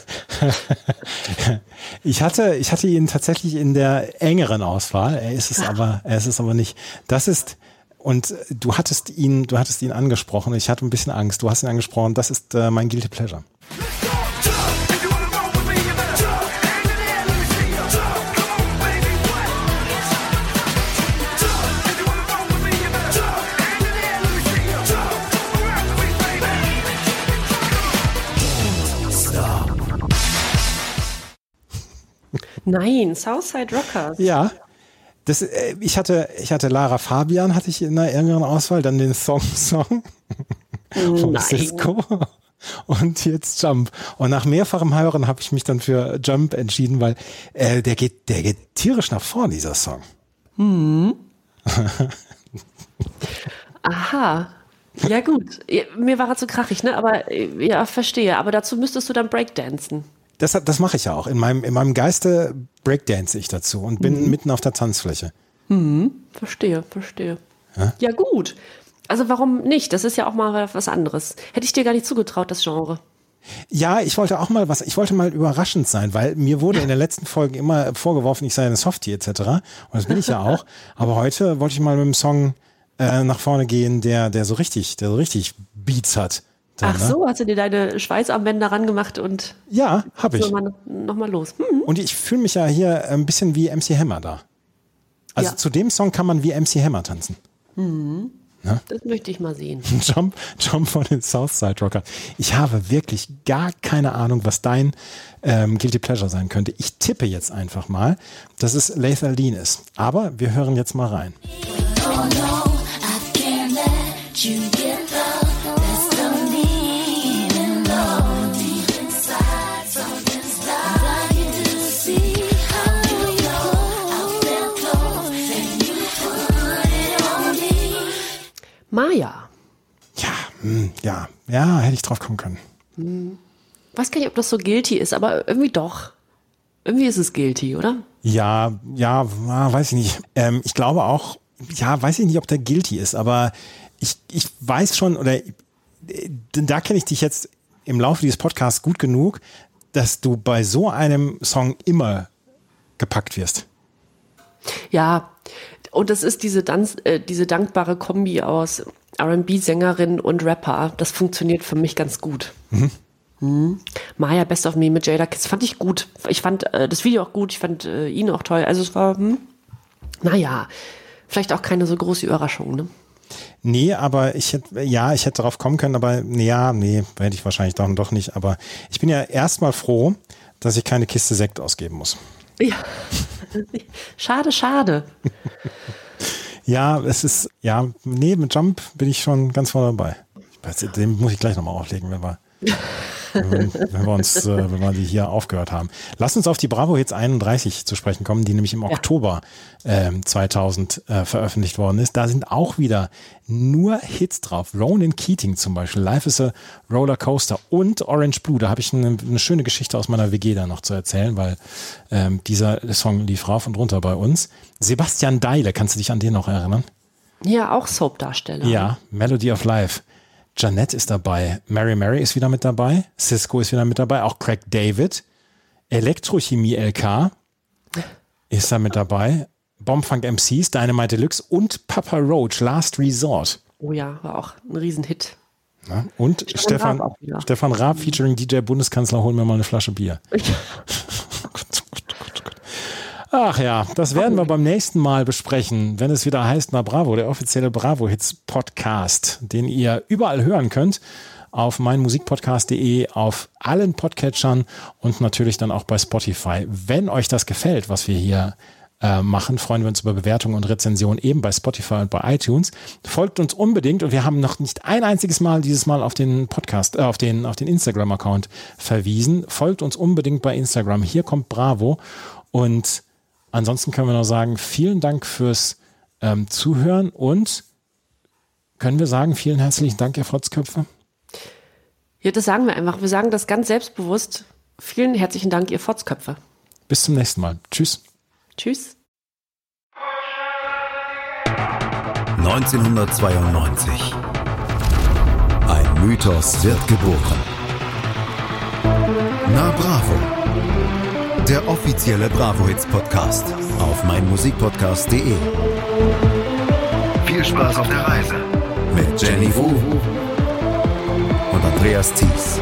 Ich hatte, ich hatte ihn tatsächlich in der engeren Auswahl. Er ist es aber, er ist es aber nicht. Das ist, und du hattest ihn, du hattest ihn angesprochen. Ich hatte ein bisschen Angst. Du hast ihn angesprochen. Das ist äh, mein Guilty Pleasure. Nein, Southside Rockers. Ja. Das, äh, ich hatte, ich hatte Lara Fabian, hatte ich in der engeren Auswahl, dann den Song Song von. Cisco und jetzt Jump. Und nach mehrfachem Hören habe ich mich dann für Jump entschieden, weil äh, der geht, der geht tierisch nach vorn, dieser Song. Aha. Ja, gut. Mir war er zu krachig, ne? Aber äh, ja, verstehe. Aber dazu müsstest du dann Breakdancen. Das, das mache ich ja auch. In meinem, in meinem Geiste breakdance ich dazu und bin mitten auf der Tanzfläche. Verstehe, verstehe. Ja? gut. Also warum nicht? Das ist ja auch mal was anderes. Hätte ich dir gar nicht zugetraut, das Genre. Ja, ich wollte auch mal was, ich wollte mal überraschend sein, weil mir wurde in der letzten Folge immer vorgeworfen, ich sei eine Softie etc. Und das bin ich ja auch. Aber heute wollte ich mal mit dem Song äh, nach vorne gehen, der, der so richtig, der so richtig Beats hat. Dann, Ach ne? so, hast du dir deine Schweißarmbänder ran gemacht und Ja, habe ich. so mal, noch mal los. Hm. Und ich fühle mich ja hier ein bisschen wie MC Hammer da. Also Ja. zu dem Song kann man wie MC Hammer tanzen. Das möchte ich mal sehen. Jump, Jump von den Southside Rocker. Ich habe wirklich gar keine Ahnung, was dein ähm, Guilty Pleasure sein könnte. Ich tippe jetzt einfach mal, dass es Lethal Lean ist. Aber wir hören jetzt mal rein. Oh no, I can't let you get ja, hätte ich drauf kommen können. Weiß gar nicht, ob das so guilty ist, aber irgendwie doch. Irgendwie ist es guilty, oder? Ja, ja, ah, weiß ich nicht. Ähm, ich glaube auch, ja, weiß ich nicht, ob der guilty ist, aber ich, ich weiß schon, oder denn da kenne ich dich jetzt im Laufe dieses Podcasts gut genug, dass du bei so einem Song immer gepackt wirst. Ja, und das ist diese, Danz, äh, diese dankbare Kombi aus RB-Sängerin und Rapper. Das funktioniert für mich ganz gut. Mhm. Maya Best of Me mit Jada Kiss fand ich gut. Ich fand äh, das Video auch gut, ich fand äh, ihn auch toll. Also es war, hm, naja, vielleicht auch keine so große Überraschung, ne? Nee, aber ich hätte, ja, ich hätte darauf kommen können, aber nee, ja, nee, hätte ich wahrscheinlich dann doch nicht. Aber ich bin ja erstmal froh, dass ich keine Kiste Sekt ausgeben muss. Ja. schade, schade. Ja, es ist, ja, nee, mit Jump bin ich schon ganz vorne dabei. Ich weiß, Den muss ich gleich nochmal auflegen, wenn wir, wenn, wenn wir uns, äh, wenn wir die hier aufgehört haben. Lass uns auf die Bravo Hits 31 zu sprechen kommen, die nämlich im Oktober ähm, 2000 äh, veröffentlicht worden ist. Da sind auch wieder nur Hits drauf. Ronan Keating zum Beispiel, Life is a Roller Coaster und Orange Blue. Da habe ich eine, eine schöne Geschichte aus meiner WG da noch zu erzählen, weil ähm, dieser Song lief rauf und runter bei uns. Sebastian Deile, kannst du dich an den noch erinnern? Ja, auch Soap-Darsteller. Ja, Melody of Life. Janette ist dabei, Mary Mary ist wieder mit dabei, Cisco ist wieder mit dabei, auch Craig David, Elektrochemie LK ist da mit dabei, Bombfunk MCs, Dynamite Deluxe und Papa Roach, Last Resort. Oh ja, war auch ein Riesenhit. Ja, und Stefan Stefan, Raab. Stefan Raab featuring DJ Bundeskanzler, holen mir mal eine Flasche Bier. Ach ja, das werden wir beim nächsten Mal besprechen, wenn es wieder heißt Na Bravo, der offizielle Bravo Hits Podcast, den ihr überall hören könnt auf meinmusikpodcast.de, auf allen Podcatchern und natürlich dann auch bei Spotify. Wenn euch das gefällt, was wir hier äh, machen, freuen wir uns über Bewertungen und Rezensionen eben bei Spotify und bei iTunes. Folgt uns unbedingt und wir haben noch nicht ein einziges Mal dieses Mal auf den Podcast, äh, auf den, auf den Instagram-Account verwiesen. Folgt uns unbedingt bei Instagram. Hier kommt Bravo und Ansonsten können wir noch sagen, vielen Dank fürs ähm, Zuhören und können wir sagen, vielen herzlichen Dank, Herr Frotzköpfe. Ja, das sagen wir einfach. Wir sagen das ganz selbstbewusst. Vielen herzlichen Dank, ihr Fotzköpfe. Bis zum nächsten Mal. Tschüss. Tschüss. 1992. Ein Mythos wird geboren. Na Bravo. Der offizielle Bravo Hits Podcast auf meinmusikpodcast.de. Viel Spaß auf der Reise. Mit Jenny Wu und Andreas Thies.